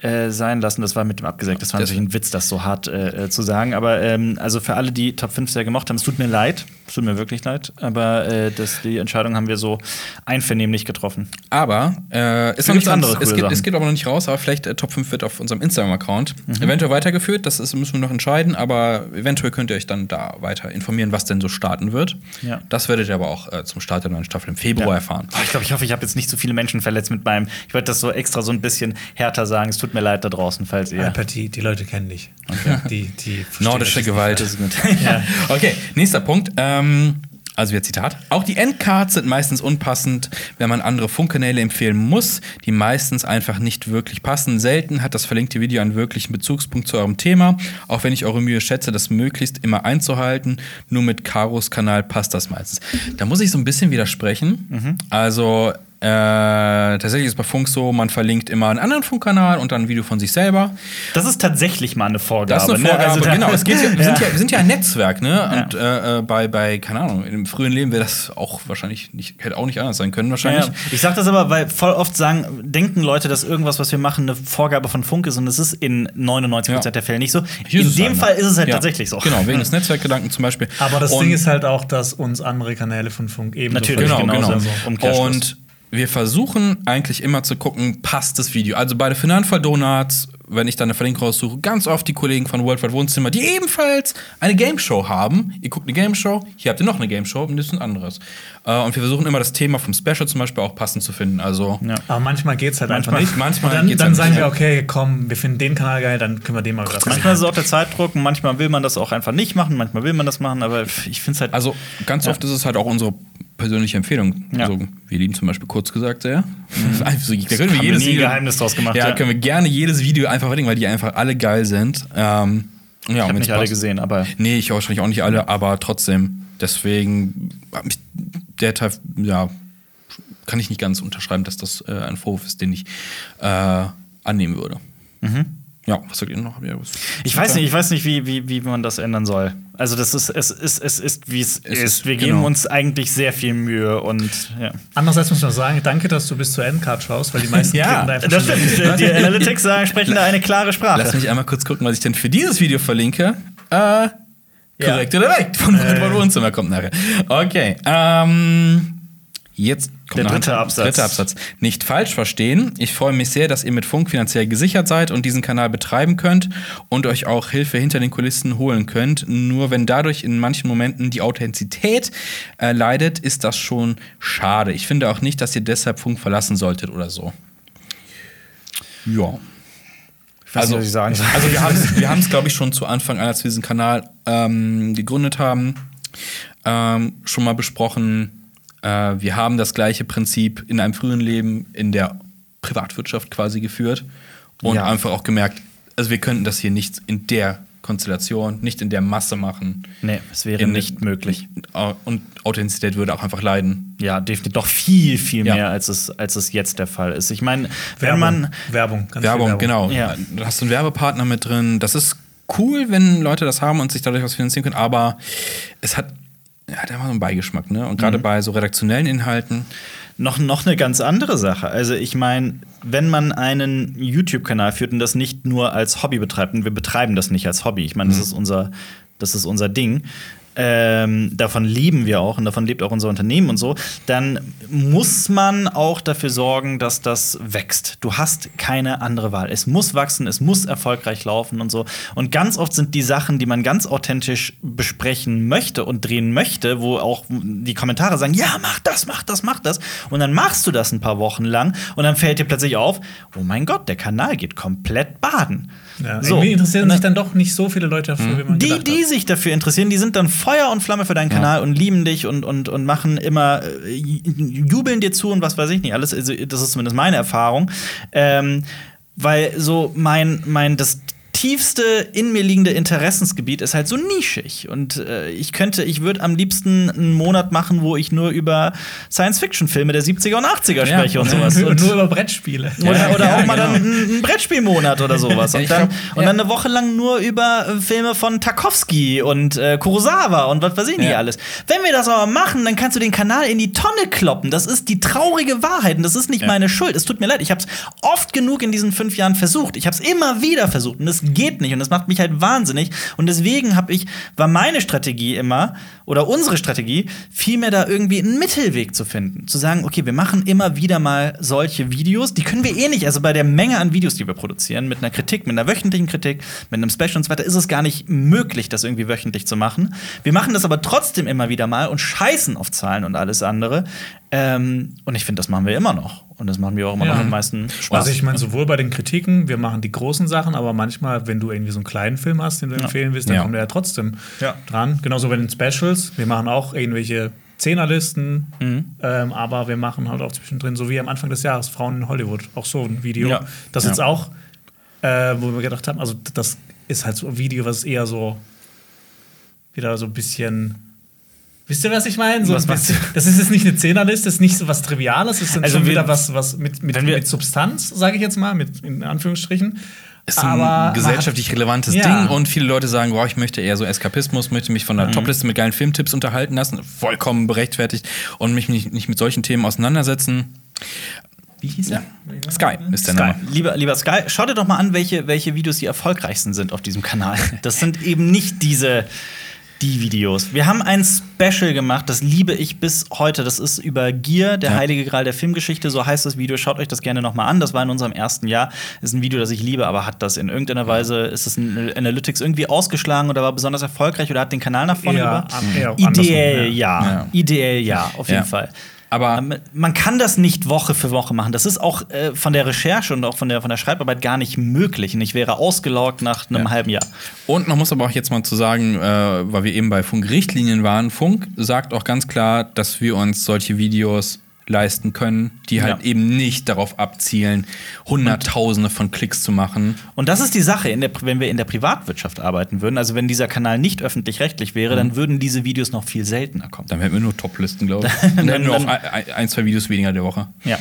A: äh, sein lassen. Das war mit dem abgesägt. Das war
B: Das-
A: natürlich ein Witz, das so hart äh, äh, zu sagen. Aber ähm, also für alle, die Top 5 sehr gemocht haben, es tut mir leid. Es tut mir wirklich leid. Aber äh, das, die Entscheidung haben wir so einvernehmlich getroffen.
B: Aber äh, ist noch nicht
A: andere
B: andere es, gibt, es geht aber noch nicht raus, aber vielleicht äh, Top 5 wird auf unserem Instagram-Account eventuell weitergeführt. Das ist, müssen wir noch entscheiden, aber eventuell könnt ihr euch dann da weiter informieren, was denn so starten wird.
A: Ja.
B: Das werdet ihr aber auch äh, zum Start der neuen Staffel im Februar
A: Ja.
B: erfahren.
A: Oh, ich glaube, ich hoffe, ich habe jetzt nicht so viele Menschen verletzt mit meinem. Ich wollte das so extra so ein bisschen härter sagen. Es tut mir leid da draußen, falls ihr.
C: Alper, die, die Leute kennen dich. Die, die verstehen
B: Nordische
C: das
B: Gewalt.
A: Ist gut.
B: ja. Okay, nächster Punkt. Ähm, also wieder Zitat. Auch die Endcards sind meistens unpassend, wenn man andere Funkkanäle empfehlen muss, die meistens einfach nicht wirklich passen. Selten hat das verlinkte Video einen wirklichen Bezugspunkt zu eurem Thema, auch wenn ich eure Mühe schätze, das möglichst immer einzuhalten. Nur mit Karos Kanal passt das meistens. Da muss ich so ein bisschen widersprechen. Also Äh, tatsächlich ist bei Funk so, man verlinkt immer einen anderen Funkkanal und dann ein Video von sich selber.
A: Das ist tatsächlich mal eine Vorgabe.
B: Das ist eine
A: ne?
B: Vorgabe,
A: Also da-
B: genau. Es geht ja, wir,
A: Ja.
B: sind ja, wir sind ja ein Netzwerk, ne? Und äh, äh, bei, bei, keine Ahnung, im frühen Leben wäre das auch wahrscheinlich nicht, hätte auch nicht anders sein können,
A: Ja,
B: wahrscheinlich.
A: ja. Ich sag das aber, weil voll oft sagen, denken Leute, dass irgendwas, was wir machen, eine Vorgabe von Funk ist und es ist in 99%
B: Ja.
A: der Fälle nicht so.
B: Hier
A: in dem Fall ist es halt
B: Ja.
A: tatsächlich so.
B: Genau, wegen des Netzwerkgedanken zum Beispiel.
C: Aber das
B: Und-
C: Ding ist halt auch, dass uns andere Kanäle von Funk eben
A: Natürlich,
B: Genau,
A: genauso.
B: genau.
A: Also, Umkehrschluss.
B: Und wir versuchen eigentlich immer zu gucken, passt das Video. Also bei der Finanzfall Donuts, wenn ich dann eine Verlinkung raussuche, ganz oft die Kollegen von Worldwide Wohnzimmer, die ebenfalls eine Game Show haben. Ihr guckt eine Game Show, hier habt ihr noch eine Game Show und das ist ein anderes. Äh, und wir versuchen immer das Thema vom Special zum Beispiel auch passend zu finden. Also
A: Ja.
C: Aber manchmal geht's halt
B: Manchmal-
C: einfach nicht.
B: manchmal
C: und dann,
B: geht's
C: dann
B: halt
C: sagen
B: nicht,
C: wir, okay, komm, wir finden den Kanal geil, dann können wir den mal wieder
A: Manchmal ist es auch der Zeitdruck und manchmal will man das auch einfach nicht machen, manchmal will man das machen, aber ich finde es halt.
B: Also ganz oft ist es halt auch unsere persönliche Empfehlung.
A: Ja.
B: Also, wir lieben zum Beispiel kurz gesagt sehr. Also, da können wir jedes
A: wir
B: Video,
A: Geheimnis draus gemacht,
B: Ja,
A: ja.
B: können wir gerne jedes Video einfach verlinken, weil die einfach alle geil sind. Ähm, ja,
A: ich habe nicht alle
B: passt-
A: gesehen, aber
B: Nee, ich wahrscheinlich auch nicht alle, aber trotzdem. Deswegen, hab mich- der Teil, ja, kann ich nicht ganz unterschreiben, dass das äh, ein Vorwurf ist, den ich äh, annehmen würde. Ja, was sagt ihr noch?
A: Ich weiß nicht, ich weiß nicht, wie, wie, wie man das ändern soll. Also das ist, es ist, es ist, wie es,
B: Es
A: ist. Wir geben
B: genau.
A: uns eigentlich sehr viel Mühe und ja.
C: Andererseits muss man sagen, danke, dass du bis zur Endcard schaust, weil die meisten
B: Ja,
C: da einfach
A: Das stimmt. Die Analytics sagen, sprechen da eine klare Sprache.
B: Lass mich einmal kurz gucken, was ich denn für dieses Video verlinke. Äh, korrekt oder weg? Von
C: Äh.
B: von Wohnzimmer kommt nachher. Okay. Ähm, jetzt
A: Der dritte Absatz.
B: Dritter Absatz. Nicht falsch verstehen. Ich freue mich sehr, dass ihr mit Funk finanziell gesichert seid und diesen Kanal betreiben könnt und euch auch Hilfe hinter den Kulissen holen könnt. Nur wenn dadurch in manchen Momenten die Authentizität äh, leidet, ist das schon schade. Ich finde auch nicht, dass ihr deshalb Funk verlassen solltet oder so. Ja.
A: weiß nicht, was ich sagen soll.
B: Also wir haben es, glaube ich, schon zu Anfang an, als wir diesen Kanal ähm, gegründet haben, ähm, schon mal besprochen. Äh, wir haben das gleiche Prinzip in einem frühen Leben in der Privatwirtschaft quasi geführt und
A: Ja.
B: einfach auch gemerkt, also wir könnten das hier nicht in der Konstellation, nicht in der Masse machen.
A: Nee, es wäre
B: In-
A: nicht möglich.
B: Und Authentizität würde auch einfach leiden.
A: Ja, definitiv doch viel, viel
B: Ja.
A: mehr, als es, als es jetzt der Fall ist. Ich meine, wenn
C: Werbung,
A: man.
C: Werbung, ganz viel
B: Werbung, genau.
A: Ja.
B: Du hast einen Werbepartner mit drin. Das ist cool, wenn Leute das haben und sich dadurch was finanzieren können, aber es hat, ja, hat immer so einen Beigeschmack, ne? Und
A: Mhm.
B: gerade bei so redaktionellen Inhalten.
A: Noch, noch eine ganz andere Sache. Also, ich meine, wenn man einen YouTube-Kanal führt und das nicht nur als Hobby betreibt, und wir betreiben das nicht als Hobby, ich meine, das, ist unser, das ist unser Ding. Ähm, davon leben wir auch und davon lebt auch unser Unternehmen und so, dann muss man auch dafür sorgen, dass das wächst. Du hast keine andere Wahl. Es muss wachsen, es muss erfolgreich laufen und so. Und ganz oft sind die Sachen, die man ganz authentisch besprechen möchte und drehen möchte, wo auch die Kommentare sagen, ja, mach das, mach das, mach das. Und dann machst du das ein paar Wochen lang und dann fällt dir plötzlich auf, oh mein Gott, der Kanal geht komplett baden.
C: Ja,
A: So.
C: irgendwie interessieren sich
A: dann-
C: doch nicht so viele Leute dafür, wie man
A: die, die
C: hat.
A: sich dafür interessieren, die sind dann Feuer und Flamme für deinen Kanal und lieben dich und, und, und machen immer, äh, jubeln dir zu und was weiß ich nicht alles. Also, das ist zumindest meine Erfahrung. Ähm, weil so mein, mein, das tiefste in mir liegende Interessensgebiet ist halt so nischig. Und äh, ich könnte, ich würde am liebsten einen Monat machen, wo ich nur über Science-Fiction-Filme der 70er und 80er
B: Ja.
A: spreche und sowas.
C: Und
A: Und
C: nur über Brettspiele.
A: oder,
B: Ja,
A: oder
B: ja,
A: auch mal
B: genau.
A: dann einen einen Brettspielmonat oder sowas.
B: Ja,
A: Und, dann,
B: glaub,
A: und
B: ja.
A: dann eine Woche lang nur über äh, Filme von Tarkovsky und äh, Kurosawa und was weiß ich nicht
B: Ja.
A: alles. Wenn wir das aber machen, dann kannst du den Kanal in die Tonne kloppen. Das ist die traurige Wahrheit und das ist nicht
B: Ja.
A: meine Schuld. Es tut mir leid. Ich habe es oft genug in diesen fünf Jahren versucht. Ich habe es immer wieder versucht und es geht nicht und das macht mich halt wahnsinnig. Und deswegen habe ich, war meine Strategie immer oder unsere Strategie, vielmehr da irgendwie einen Mittelweg zu finden. Zu sagen, okay, wir machen immer wieder mal solche Videos, die können wir eh nicht, also bei der Menge an Videos, die wir produzieren, mit einer Kritik, mit einer wöchentlichen Kritik, mit einem Special und so weiter, ist es gar nicht möglich, das irgendwie wöchentlich zu machen. Wir machen das aber trotzdem immer wieder mal und scheißen auf Zahlen und alles andere. Ähm, und ich finde, das machen wir immer noch. Und das machen wir auch immer
C: Ja.
A: noch am meisten Spaß.
C: Also ich meine, sowohl bei den Kritiken, wir machen die großen Sachen, aber manchmal, wenn du irgendwie so einen kleinen Film hast, den du empfehlen willst, dann
B: Ja.
C: kommt er ja trotzdem
A: Ja.
C: dran. Genauso bei den Specials. Wir machen auch irgendwelche Zehnerlisten,
A: Mhm.
C: ähm, aber wir machen halt auch zwischendrin, so wie am Anfang des Jahres, Frauen in Hollywood, auch so ein Video.
A: Ja.
C: Das
A: Ja.
C: jetzt auch, äh, wo wir gedacht haben, also das ist halt so ein Video, was eher so wieder so ein bisschen, Wisst ihr, was ich meine? So
A: Was
C: das ist jetzt nicht eine Zehnerliste, das ist nicht so was Triviales, das ist dann
A: Also
C: schon wieder was, was mit, mit, mit Substanz, sage ich jetzt mal, mit in Anführungsstrichen.
B: ist ein
C: man
B: gesellschaftlich
C: hat-
B: relevantes
C: Ja.
B: Ding und viele Leute sagen, boah, ich möchte eher so Eskapismus, möchte mich von der
C: Mhm.
B: Topliste mit geilen Filmtipps unterhalten lassen, vollkommen berechtfertigt und mich nicht, nicht mit solchen Themen auseinandersetzen. Wie hieß er? Sky ist der
C: Sky.
B: Name.
A: Lieber, lieber Sky, schau dir doch mal an, welche, welche Videos die erfolgreichsten sind auf diesem Kanal. Das sind eben nicht diese die Videos. Wir haben ein Special gemacht, das liebe ich bis heute. Das ist über Gier, der
B: Ja.
A: heilige Gral der Filmgeschichte. So heißt das Video. Schaut euch das gerne noch mal an. Das war in unserem ersten Jahr. Ist ein Video, das ich liebe, aber hat das in irgendeiner Weise, ist es in Analytics irgendwie ausgeschlagen oder war besonders erfolgreich oder hat den Kanal nach vorne
C: Eher
A: gebracht? Ideell ja.
B: Ja.
A: Ideell ja, auf jeden
B: Ja.
A: Fall.
B: Aber
A: Man kann das nicht Woche für Woche machen. Das ist auch äh, von der Recherche und auch von der, von der Schreibarbeit gar nicht möglich. Und ich wäre ausgelaugt nach einem
B: Ja.
A: halben Jahr.
B: Und man muss aber auch jetzt mal zu sagen, äh, weil wir eben bei Funk-Richtlinien waren, Funk sagt auch ganz klar, dass wir uns solche Videos leisten können, die halt
A: Ja.
B: eben nicht darauf abzielen, Hunderttausende von Klicks zu machen.
A: Und das ist die Sache, in der, wenn wir in der Privatwirtschaft arbeiten würden, also wenn dieser Kanal nicht öffentlich-rechtlich wäre, dann würden diese Videos noch viel seltener kommen.
B: Dann hätten wir nur Top-Listen, glaube ich. Dann hätten wir auch ein, ein, zwei Videos weniger der Woche.
A: Ja,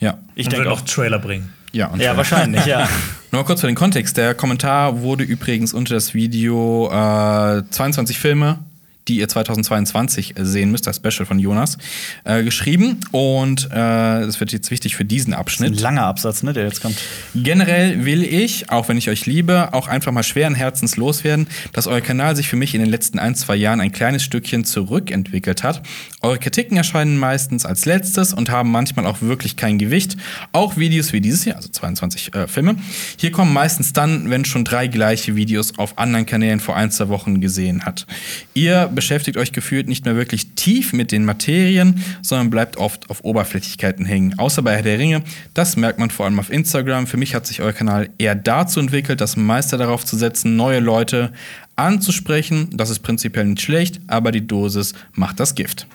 B: Ja.
A: ich denke
C: wird
A: auch.
C: Trailer bringen.
B: Ja, und
A: Ja, wahrscheinlich, ja.
B: Nur mal kurz für den Kontext. Der Kommentar wurde übrigens unter das Video äh, 22 Filme, die ihr 2022 sehen müsst, das Special von Jonas, äh, geschrieben. Und äh, das wird jetzt wichtig für diesen
A: Ein
B: Abschnitt.
A: langer Absatz, ne, der jetzt kommt.
B: Generell will ich, auch wenn ich euch liebe, auch einfach mal schweren Herzens loswerden, dass euer Kanal sich für mich in den letzten ein, zwei Jahren ein kleines Stückchen zurückentwickelt hat. Eure Kritiken erscheinen meistens als letztes und haben manchmal auch wirklich kein Gewicht. Auch Videos wie dieses hier, also 22 äh, Filme, hier kommen meistens dann, wenn schon drei gleiche Videos auf anderen Kanälen vor ein, zwei Wochen gesehen hat. Ihr beschäftigt euch gefühlt nicht mehr wirklich tief mit den Materien, sondern bleibt oft auf Oberflächlichkeiten hängen. Außer bei Herr der Ringe, das merkt man vor allem auf Instagram. Für mich hat sich euer Kanal eher dazu entwickelt, das Meister darauf zu setzen, neue Leute anzusprechen. Das ist prinzipiell nicht schlecht, aber die Dosis macht das Gift.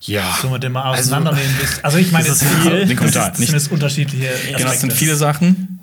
A: Ja.
C: So mit dem mal auseinandernehmen bist. Also ich meine,
A: Das
C: jetzt
A: ist viel.
C: das
B: Den Kommentar,
C: ist-
B: nicht-
C: sind es unterschiedliche
B: Genau, das sind
C: Aspekte.
B: viele Sachen.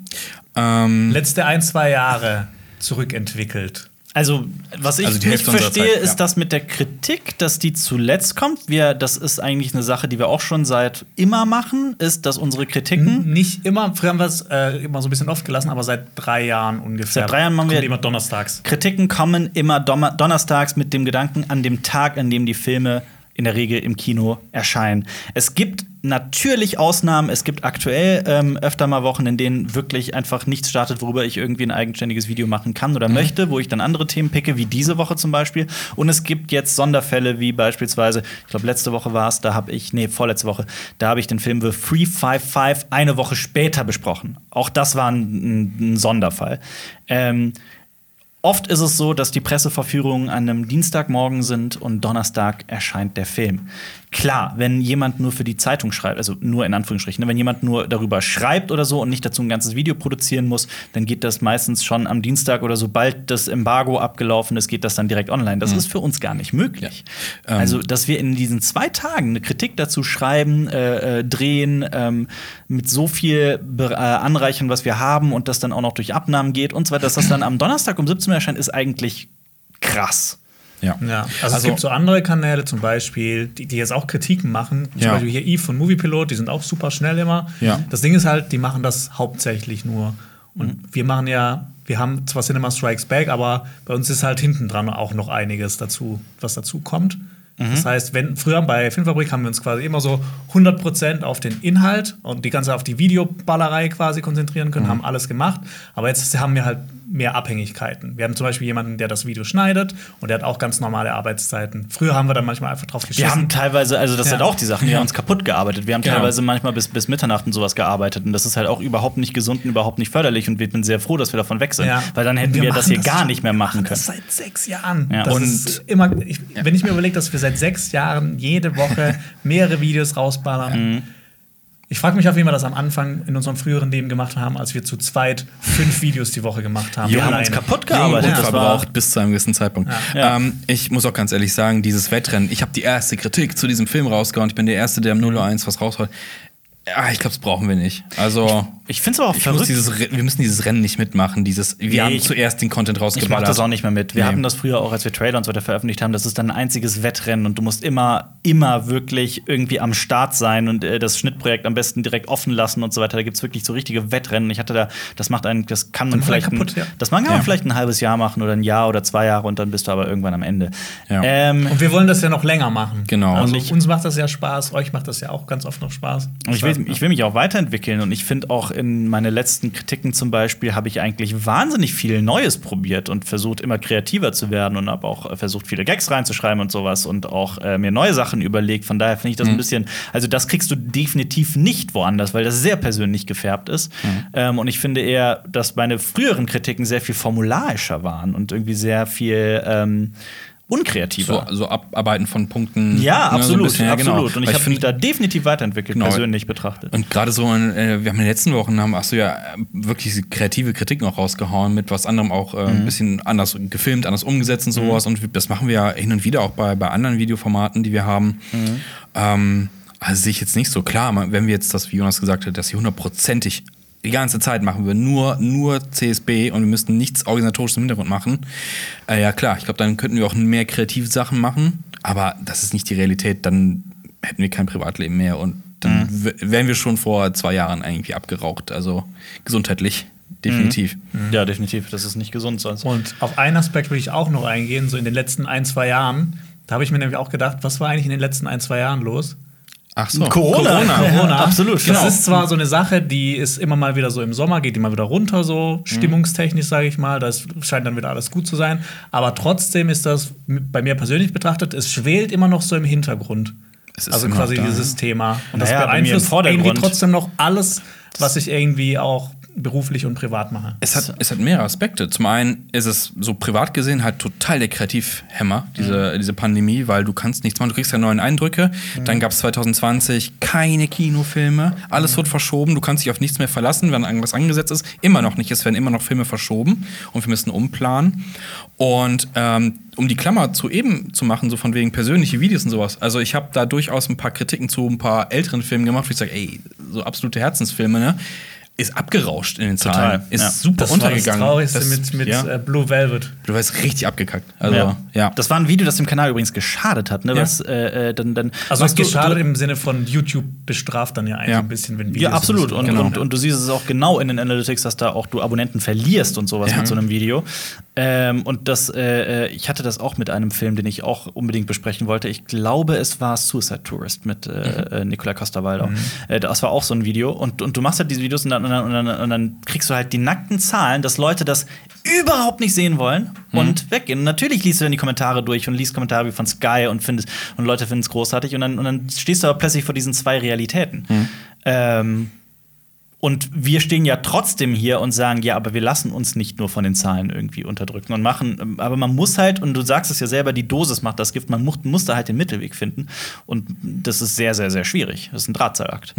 B: Ähm,
C: Letzte ein, zwei Jahre zurückentwickelt.
A: Also, was ich
B: Also
A: nicht verstehe,
B: Zeit,
A: ist
B: ja.
A: das mit der Kritik, dass die zuletzt kommt. Wir, das ist eigentlich eine Sache, die wir auch schon seit immer machen, ist, dass unsere Kritiken.
C: Nicht immer, früher haben wir es äh, immer so ein bisschen oft gelassen, aber seit drei Jahren ungefähr.
A: Seit drei Jahren machen wir-
C: immer donnerstags.
A: Kritiken kommen immer donnerstags mit dem Gedanken an dem Tag, an dem die Filme in der Regel im Kino erscheinen. Es gibt natürlich Ausnahmen. Es gibt aktuell ähm, öfter mal Wochen, in denen wirklich einfach nichts startet, worüber ich irgendwie ein eigenständiges Video machen kann oder möchte, wo ich dann andere Themen picke, wie diese Woche zum Beispiel. Und es gibt jetzt Sonderfälle, wie beispielsweise, ich glaube, letzte Woche war es, da habe ich, nee, vorletzte Woche, da habe ich den Film The 355 eine Woche später besprochen. Auch das war ein, ein Sonderfall. Ähm, Oft ist es so, dass die Presseverführungen an einem Dienstagmorgen sind und Donnerstag erscheint der Film. Klar, wenn jemand nur für die Zeitung schreibt, also nur in Anführungsstrichen, ne, wenn jemand nur darüber schreibt oder so und nicht dazu ein ganzes Video produzieren muss, dann geht das meistens schon am Dienstag oder sobald das Embargo abgelaufen ist, geht das dann direkt online. Das ist für uns gar nicht möglich.
B: Ja. Ähm.
A: also, dass wir in diesen zwei Tagen eine Kritik dazu schreiben, äh, äh, drehen, ähm, mit so viel äh, anreichern, was wir haben und das dann auch noch durch Abnahmen geht und so weiter, dass das dann am Donnerstag um 17 Uhr erscheint, ist eigentlich krass.
B: Ja.
C: Ja, also, es gibt so andere Kanäle zum Beispiel, die, die jetzt auch Kritiken machen. Zum
B: Ja.
C: Beispiel hier Eve von Moviepilot, die sind auch super schnell immer.
B: Ja.
C: Das Ding ist halt, die machen das hauptsächlich nur. Und
A: Mhm.
C: wir machen ja, wir haben zwar Cinema Strikes Back, aber bei uns ist halt hinten dran auch noch einiges dazu, was dazu kommt.
A: Mhm.
C: Das heißt, wenn früher bei Filmfabrik haben wir uns quasi immer so 100% auf den Inhalt und die ganze auf die Videoballerei quasi konzentrieren können,
A: Mhm.
C: haben alles gemacht. Aber jetzt haben wir halt mehr Abhängigkeiten. Wir haben zum Beispiel jemanden, der das Video schneidet und der hat auch ganz normale Arbeitszeiten. Früher haben wir dann manchmal einfach drauf geschissen.
A: Wir haben teilweise, also das
C: Ja.
A: sind auch die Sachen, die
B: Ja.
A: haben uns kaputt gearbeitet. Wir haben
B: Genau.
A: teilweise manchmal bis, bis Mitternacht und sowas gearbeitet. Und das ist halt auch überhaupt nicht gesund und überhaupt nicht förderlich. Und wir sind sehr froh, dass wir davon weg sind.
C: Ja.
A: Weil dann hätten
C: Und
A: wir, das hier gar
C: schon-
A: nicht mehr machen
C: wir
A: können.
C: Das seit sechs Jahren.
A: Ja.
C: Das
B: Und-
C: ist immer, ich, wenn ich mir überlege, dass wir seit sechs Jahren jede Woche mehrere Videos rausballern.
A: Mhm.
C: Ich frage mich auf jeden Fall, dass am Anfang in unserem früheren Leben gemacht haben, als wir zu zweit fünf Videos die Woche gemacht haben.
A: Wir haben uns kaputt gearbeitet.
B: und
A: Das war-
B: verbraucht bis zu einem gewissen Zeitpunkt.
A: Ja.
B: Ähm, ich muss auch ganz ehrlich sagen, dieses Wettrennen, ich habe die erste Kritik zu diesem Film rausgehauen. Ich bin der Erste, der am 001 was raushaut. Ja, ich glaube, das brauchen wir nicht. Also.
A: Ich finde es aber auch
B: ich
A: verrückt.
B: dieses, wir müssen dieses Rennen nicht mitmachen. Dieses, wir
A: Nee,
B: haben
A: ich-
B: zuerst den Content
A: Ich mache das auch nicht mehr mit. Wir
B: Nee.
A: hatten das früher auch, als wir Trailer und so weiter veröffentlicht haben. Das ist dann ein einziges Wettrennen und du musst immer, immer wirklich irgendwie am Start sein und äh, das Schnittprojekt am besten direkt offen lassen und so weiter. Da gibt es wirklich so richtige Wettrennen. Ich hatte da, das macht einen, das kann man vielleicht,
C: kaputt,
A: ein,
C: ja.
A: das man kann man
B: Ja.
A: vielleicht ein halbes Jahr machen oder ein Jahr oder zwei Jahre und dann bist du aber irgendwann am Ende.
B: Ja.
A: Ähm,
C: Und wir wollen das ja noch länger machen.
B: Genau.
C: Also
A: Und ich-
C: uns macht das ja Spaß, euch macht das ja auch ganz oft noch Spaß.
A: Und ich will, ich will mich auch weiterentwickeln und ich finde auch in meine letzten Kritiken zum Beispiel habe ich eigentlich wahnsinnig viel Neues probiert und versucht immer kreativer zu werden und habe auch äh, versucht viele Gags reinzuschreiben und sowas und auch äh, mir neue Sachen überlegt. Von daher finde ich das ein bisschen, also das kriegst du definitiv nicht woanders, weil das sehr persönlich gefärbt ist. Ähm, und ich finde eher, dass meine früheren Kritiken sehr viel formularischer waren und irgendwie sehr viel ähm, unkreativer.
B: so, so Abarbeiten von Punkten.
A: ja,
B: ne, so
A: absolut,
B: bisschen, ja, genau.
A: absolut. Und ich habe mich da definitiv weiterentwickelt,
B: Genau.
A: persönlich betrachtet.
B: Und gerade so, äh, wir haben in den letzten Wochen haben, hast du ja äh, wirklich kreative Kritiken auch rausgehauen, mit was anderem auch äh,
A: Mhm.
B: ein bisschen anders gefilmt, anders umgesetzt und sowas. Und das machen wir ja hin und wieder auch bei, bei anderen Videoformaten, die wir haben.
A: Mhm.
B: Ähm, also sehe ich jetzt nicht so klar, wenn wir jetzt das, wie Jonas gesagt hat, dass sie hundertprozentig die ganze Zeit machen wir nur, nur CSB und wir müssten nichts organisatorisches im Hintergrund machen. Äh, ja klar, ich glaube, dann könnten wir auch mehr kreative Sachen machen, aber das ist nicht die Realität, dann hätten wir kein Privatleben mehr und dann
A: Mhm.
B: wären wir schon vor zwei Jahren irgendwie abgeraucht, also gesundheitlich definitiv.
A: Ja, definitiv. Das ist nicht gesund sonst.
C: Und auf einen Aspekt will ich auch noch eingehen, so in den letzten ein, zwei Jahren. Da habe ich mir nämlich auch gedacht, was war eigentlich in den letzten ein, zwei Jahren los?
B: Ach so.
A: Corona.
C: Corona.
A: Absolut,
C: Das
A: genau.
C: ist zwar so eine Sache, die ist immer mal wieder so im Sommer, geht immer wieder runter, so stimmungstechnisch, sage ich mal. Das scheint dann wieder alles gut zu sein. Aber trotzdem ist das bei mir persönlich betrachtet, es schwelt immer noch so im Hintergrund.
B: Es ist
C: Also quasi
B: da.
C: dieses Thema. Und das
A: Naja, im
C: beeinflusst irgendwie trotzdem noch alles, was ich irgendwie auch beruflich und privat mache.
B: Es hat, es hat mehrere Aspekte. Zum einen ist es so privat gesehen halt total der Kreativhemmer, diese, diese Pandemie, weil du kannst nichts machen, du kriegst ja neue Eindrücke. Dann gab es 2020 keine Kinofilme, alles wird verschoben, du kannst dich auf nichts mehr verlassen, wenn irgendwas angesetzt ist. Immer noch nicht, es werden immer noch Filme verschoben und wir müssen umplanen. Und ähm, um die Klammer zu eben zu machen, so von wegen persönliche Videos und sowas. Also ich habe da durchaus ein paar Kritiken zu ein paar älteren Filmen gemacht, wo ich sage, ey, so absolute Herzensfilme, ne? Ist abgerauscht in den Zahlen.
A: Total,
B: Ist
A: ja.
B: super
C: Das war das
B: untergegangen.
C: Traurigste
B: Das-
C: mit, mit
B: ja.
C: äh, Blue Velvet.
B: Du warst richtig abgekackt. Also, ja.
A: Das war ein Video, das dem Kanal übrigens geschadet hat. Ne?
B: Ja.
A: Was, äh, äh, dann, dann,
C: Also
A: was
C: geschadet
A: du-
C: im Sinne von YouTube bestraft dann ja eigentlich
B: Ja.
C: ein bisschen, wenn
A: Ja, absolut. Und,
B: Genau.
A: und, und du siehst es auch genau in den Analytics, dass da auch du Abonnenten verlierst und sowas
B: Ja.
A: mit so einem Video. Ähm, und das, äh, äh, ich hatte das auch mit einem Film, den ich auch unbedingt besprechen wollte. Ich glaube, es war Suicide Tourist mit äh, äh, Nicola Costa-Waldau. Äh, das war auch so ein Video. Und, und du machst halt diese Videos und dann, und, dann, und, dann, und dann kriegst du halt die nackten Zahlen, dass Leute das überhaupt nicht sehen wollen und weggehen. Und natürlich liest du dann die Kommentare durch und liest Kommentare wie von Sky und findest und Leute finden es großartig und dann, und dann stehst du aber plötzlich vor diesen zwei Realitäten. Ähm, und wir stehen ja trotzdem hier und sagen, ja, aber wir lassen uns nicht nur von den Zahlen irgendwie unterdrücken und machen. Aber man muss halt, und du sagst es ja selber, die Dosis macht das Gift, man muss, muss da halt den Mittelweg finden. Und das ist sehr, sehr, sehr schwierig. Das ist ein Drahtseilakt.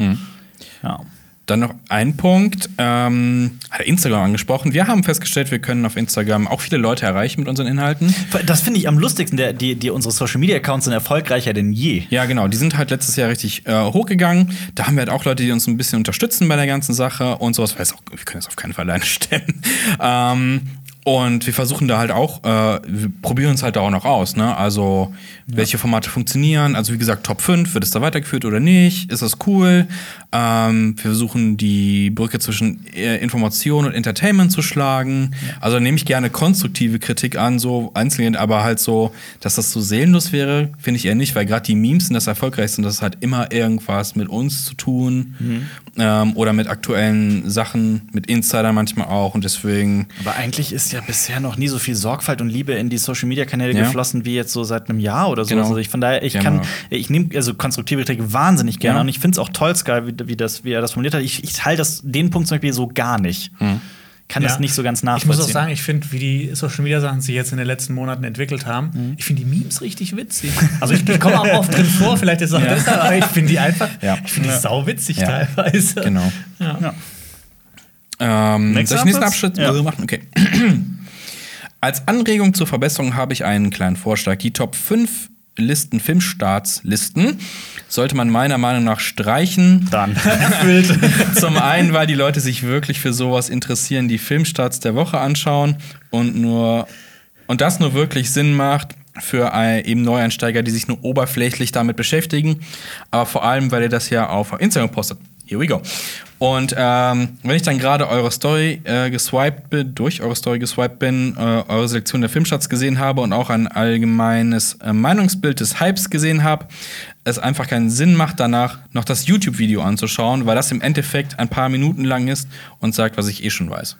A: Ja.
B: Dann noch ein Punkt, ähm, hat er Instagram angesprochen. Wir haben festgestellt, wir können auf Instagram auch viele Leute erreichen mit unseren Inhalten.
A: Das finde ich am lustigsten. Der, die, die, unsere Social Media Accounts sind erfolgreicher denn je.
B: Ja, genau. Die sind halt letztes Jahr richtig äh, hochgegangen. Da haben wir halt auch Leute, die uns ein bisschen unterstützen bei der ganzen Sache und sowas. Weil es auch, wir können das auf keinen Fall alleine stemmen. ähm, und wir versuchen da halt auch, äh, wir probieren uns halt da auch noch aus, ne? Also, welche Formate funktionieren. Also, wie gesagt, Top 5, wird es da weitergeführt oder nicht? Ist das cool? Ähm, wir versuchen die Brücke zwischen äh, Information und Entertainment zu schlagen. Also, nehme ich gerne konstruktive Kritik an, so einzeln, aber halt so, dass das so seelenlos wäre, finde ich eher nicht, weil gerade die Memes sind das erfolgreichste und das hat immer irgendwas mit uns zu tun ähm, oder mit aktuellen Sachen, mit Insidern manchmal auch und deswegen.
A: Aber eigentlich ist ja bisher noch nie so viel Sorgfalt und Liebe in die Social Media Kanäle
B: Ja.
A: geflossen wie jetzt so seit einem Jahr oder so.
B: Genau.
A: Also ich von daher, ich
B: Ja,
A: kann,
B: genau.
A: ich nehme also konstruktive Kritik wahnsinnig gerne
B: Ja.
A: und ich finde es auch toll, Sky, wie, wie, das, wie er das formuliert hat. Ich, ich teile das den Punkt zum Beispiel so gar nicht. Kann das
C: Ja.
A: nicht so ganz
C: Ich
A: nachvollziehen.
C: muss auch sagen, ich finde, wie die Social Media Sachen sich jetzt in den letzten Monaten entwickelt haben,
A: Mhm.
C: ich finde die Memes richtig witzig. Also ich, ich komme auch oft drin vor, vielleicht ist es auch
B: Ja.
C: deshalb, aber ich finde die einfach,
B: Ja.
C: ich finde die sau witzig
B: Ja.
C: teilweise.
B: Genau.
C: Ja.
A: ja.
B: Ähm, soll ich nächsten? Abschnitt
A: Ja.
B: machen? Okay. Als Anregung zur Verbesserung habe ich einen kleinen Vorschlag. Die Top 5 Listen, Filmstartslisten, sollte man meiner Meinung nach streichen.
A: Dann.
B: Zum einen, weil die Leute sich wirklich für sowas interessieren, die Filmstarts der Woche anschauen und nur und das nur wirklich Sinn macht für äh, eben Neueinsteiger, die sich nur oberflächlich damit beschäftigen, aber vor allem, weil ihr das ja auf Instagram postet. Here we go. Und ähm, wenn ich dann gerade eure Story äh, geswiped bin, durch eure Story geswiped bin, äh, eure Selektion der Filmstarts gesehen habe und auch ein allgemeines äh, Meinungsbild des Hypes gesehen habe, es einfach keinen Sinn macht, danach noch das YouTube-Video anzuschauen, weil das im Endeffekt ein paar Minuten lang ist und sagt, was ich eh schon weiß.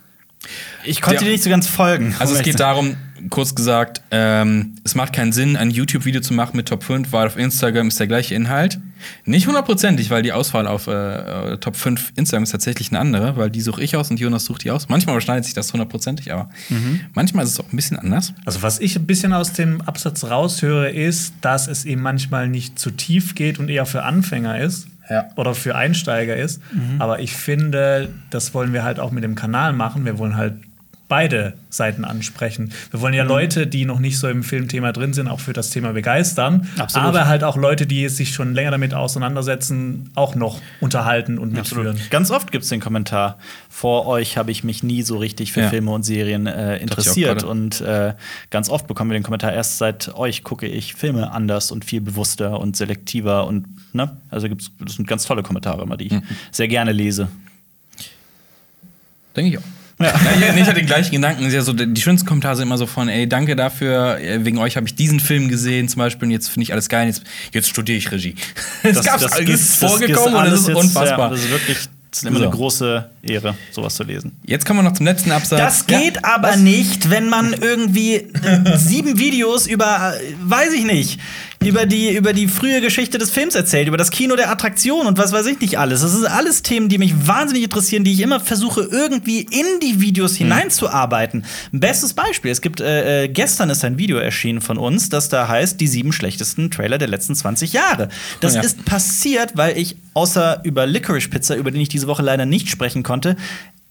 A: Ich konnte
B: Der-
A: dir nicht so ganz folgen.
B: Also es geht darum, kurz gesagt, ähm, es macht keinen Sinn, ein YouTube-Video zu machen mit Top 5, weil auf Instagram ist der gleiche Inhalt. Nicht hundertprozentig, weil die Auswahl auf äh, äh, Top 5 Instagram ist tatsächlich eine andere, weil die suche ich aus und Jonas sucht die aus. Manchmal überschneidet sich das hundertprozentig, aber manchmal ist es auch ein bisschen anders.
C: Also was ich ein bisschen aus dem Absatz raushöre, ist, dass es eben manchmal nicht zu tief geht und eher für Anfänger ist.
B: Ja.
C: Oder für Einsteiger ist. Aber ich finde, das wollen wir halt auch mit dem Kanal machen. Wir wollen halt beide Seiten ansprechen. Wir wollen ja Leute, die noch nicht so im Filmthema drin sind, auch für das Thema begeistern.
A: Absolut.
C: Aber halt auch Leute, die sich schon länger damit auseinandersetzen, auch noch unterhalten und mitführen.
A: Absolut. Ganz oft gibt es den Kommentar, vor euch habe ich mich nie so richtig für
B: Ja.
A: Filme und Serien äh, interessiert. Und äh, ganz oft bekommen wir den Kommentar, erst seit euch gucke ich Filme anders und viel bewusster und selektiver. Und ne? Also gibt's, das sind ganz tolle Kommentare immer, die ich sehr gerne lese.
B: Denke ich auch. Ja. ich hatte den gleichen Gedanken. Ja, so, die schönsten Kommentare sind immer so von, ey, danke dafür, äh, wegen euch habe ich diesen Film gesehen zum Beispiel und jetzt finde ich alles geil, jetzt, jetzt studiere ich Regie. Das, gab's, das, ist
A: das
B: vorgekommen
A: gibt's
B: und das ist
A: jetzt,
B: unfassbar.
A: Ja, das ist wirklich das ist immer
B: So.
A: eine große Ehre, sowas zu lesen.
B: Jetzt kommen wir noch zum letzten Absatz.
A: Das geht aber nicht, wenn man irgendwie äh, sieben Videos über, äh, weiß ich nicht, über die, über die frühe Geschichte des Films erzählt, über das Kino der Attraktion und was weiß ich nicht alles. Das sind alles Themen, die mich wahnsinnig interessieren, die ich immer versuche, irgendwie in die Videos hineinzuarbeiten. Bestes Beispiel: Es gibt, äh, äh, gestern ist ein Video erschienen von uns, das da heißt, die sieben schlechtesten Trailer der letzten 20 Jahre. Das
B: ja.
A: ist passiert, weil ich außer über Licorice Pizza, über den ich diese Woche leider nicht sprechen konnte,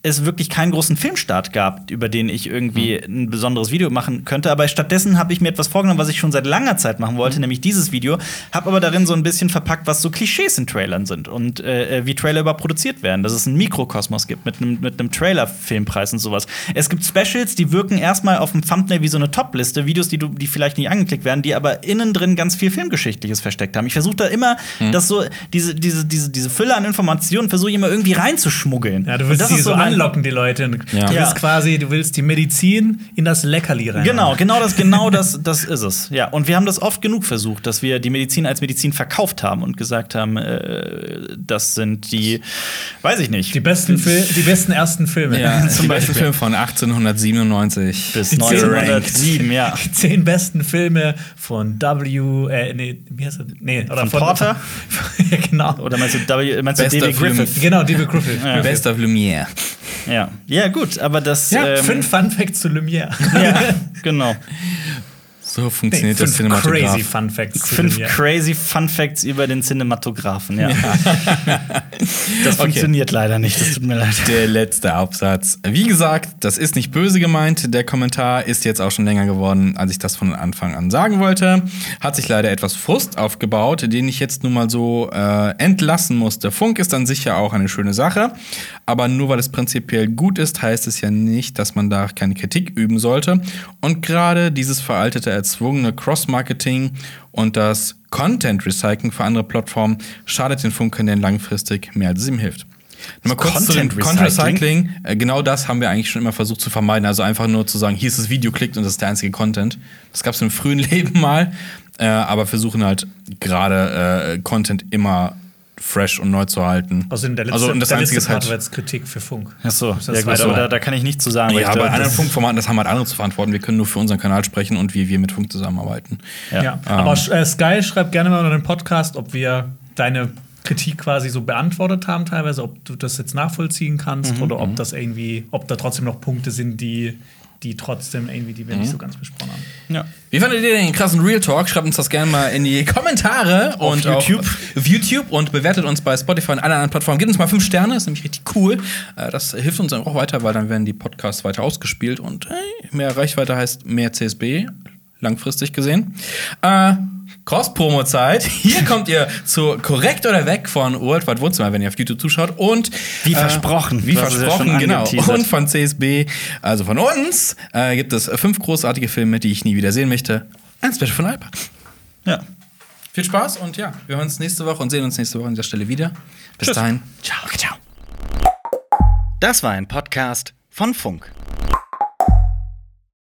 A: es wirklich keinen großen Filmstart gab, über den ich irgendwie ein besonderes Video machen könnte. Aber stattdessen habe ich mir etwas vorgenommen, was ich schon seit langer Zeit machen wollte, nämlich dieses Video. Habe aber darin so ein bisschen verpackt, was so Klischees in Trailern sind und äh, wie Trailer überproduziert werden. Dass es einen Mikrokosmos gibt mit einem mit einem Trailer-Filmpreis und sowas. Es gibt Specials, die wirken erstmal auf dem Thumbnail wie so eine Top-Liste, Videos, die, du, die vielleicht nicht angeklickt werden, die aber innen drin ganz viel Filmgeschichtliches versteckt haben. Ich versuche da immer, dass so diese, diese, diese, diese Fülle an Informationen versuche ich immer irgendwie reinzuschmuggeln.
C: Ja, du
A: Und
C: willst
A: das
C: die
A: ist
C: so
A: mein-
C: anlocken, die Leute. Du
B: Ja.
C: willst quasi, du willst die Medizin in das Leckerli rein.
A: Genau, genau das, genau das, das ist es. Ja, und wir haben das oft genug versucht, dass wir die Medizin als Medizin verkauft haben und gesagt haben, äh, das sind die, weiß ich nicht,
C: Die besten, Fil die besten ersten Filme.
B: Ja,
A: Zum
B: Beispiel. Film von 1897.
A: bis
C: die zehn
A: 1907, ja.
C: Die zehn besten Filme von W. Äh, nee, wie heißt das? Nee, oder
A: Von Porter?
C: ja, genau.
A: Oder meinst du, w, meinst du David. Griffith?
C: Genau, David Griffith.
A: Ja.
B: Best of Lumière.
A: Ja. ja, gut, aber das.
C: Ja,
A: ähm,
C: fünf Fun Facts zu Lumière.
A: Ja, genau.
B: So
C: Nee,
B: funktioniert das
C: fünf crazy
B: Cinematograph.
C: Fun Facts
A: Fünf
C: Lumière.
A: crazy Fun Facts über den Cinematographen, ja. das funktioniert leider nicht, das tut mir leid.
B: Der letzte Absatz. Wie gesagt, das ist nicht böse gemeint. Der Kommentar ist jetzt auch schon länger geworden, als ich das von Anfang an sagen wollte. Hat sich leider etwas Frust aufgebaut, den ich jetzt nun mal so äh, entlassen musste. Funk ist dann sicher auch eine schöne Sache, aber nur weil es prinzipiell gut ist, heißt es ja nicht, dass man da keine Kritik üben sollte. Und gerade dieses veraltete, erzwungene Cross-Marketing und das Content-Recycling für andere Plattformen schadet den Funkkanälen langfristig mehr, als es ihm hilft. Mal kurz zu
A: Content
B: Content
A: Recycling?
B: Recycling. Äh, Genau das haben wir eigentlich schon immer versucht zu vermeiden. Also einfach nur zu sagen, hier ist das Video, klickt und das ist der einzige Content. Das gab es im frühen Leben mal, äh, aber versuchen halt gerade äh, Content immer fresh und neu zu halten.
C: Außerdem der letzte,
B: also und das
C: der
B: Einzige
C: letzte
B: ist
C: Part war
B: halt.
C: Kritik für Funk.
A: Achso,
C: Das
A: ja,
C: ist
A: gut, aber da, da kann ich nichts zu sagen.
B: Ja,
A: da-
B: anderen
A: das-
B: Funkformaten, das haben halt andere zu verantworten. Wir können nur für unseren Kanal sprechen und wie wir mit Funk zusammenarbeiten.
A: Ja.
C: Ja. Aber äh, Sky schreibt gerne mal unter den Podcast, ob wir deine Kritik quasi so beantwortet haben, teilweise, ob du das jetzt nachvollziehen kannst oder ob das irgendwie, ob da trotzdem noch Punkte sind, die, die trotzdem irgendwie, die wir nicht so ganz besprochen haben.
A: Ja.
B: Wie fandet ihr den krassen Real Talk? Schreibt uns das gerne mal in die Kommentare
A: Auf
B: und
A: YouTube.
B: Auf YouTube und bewertet uns bei Spotify und allen anderen Plattformen. Gebt uns mal fünf Sterne, ist nämlich richtig cool. Äh, Das hilft uns auch weiter, weil dann werden die Podcasts weiter ausgespielt und hey, mehr Reichweite heißt mehr CSB, langfristig gesehen. Äh, Cross-Promo-Zeit. Hier kommt ihr zu Korrekt oder Weg von Worldwide Wohnzimmer, wenn ihr auf YouTube zuschaut. Und
A: Wie versprochen.
B: Wie
A: ja
B: versprochen,
A: schon
B: genau. Und von CSB, also von uns, äh, gibt es fünf großartige Filme, die ich nie wieder sehen möchte. Ein Special von Alpa.
A: Ja.
B: Viel Spaß und ja, wir hören uns nächste Woche und sehen uns nächste Woche an dieser Stelle wieder. Bis
A: Tschüss.
B: dahin. Ciao, ciao.
A: Das war ein Podcast von Funk.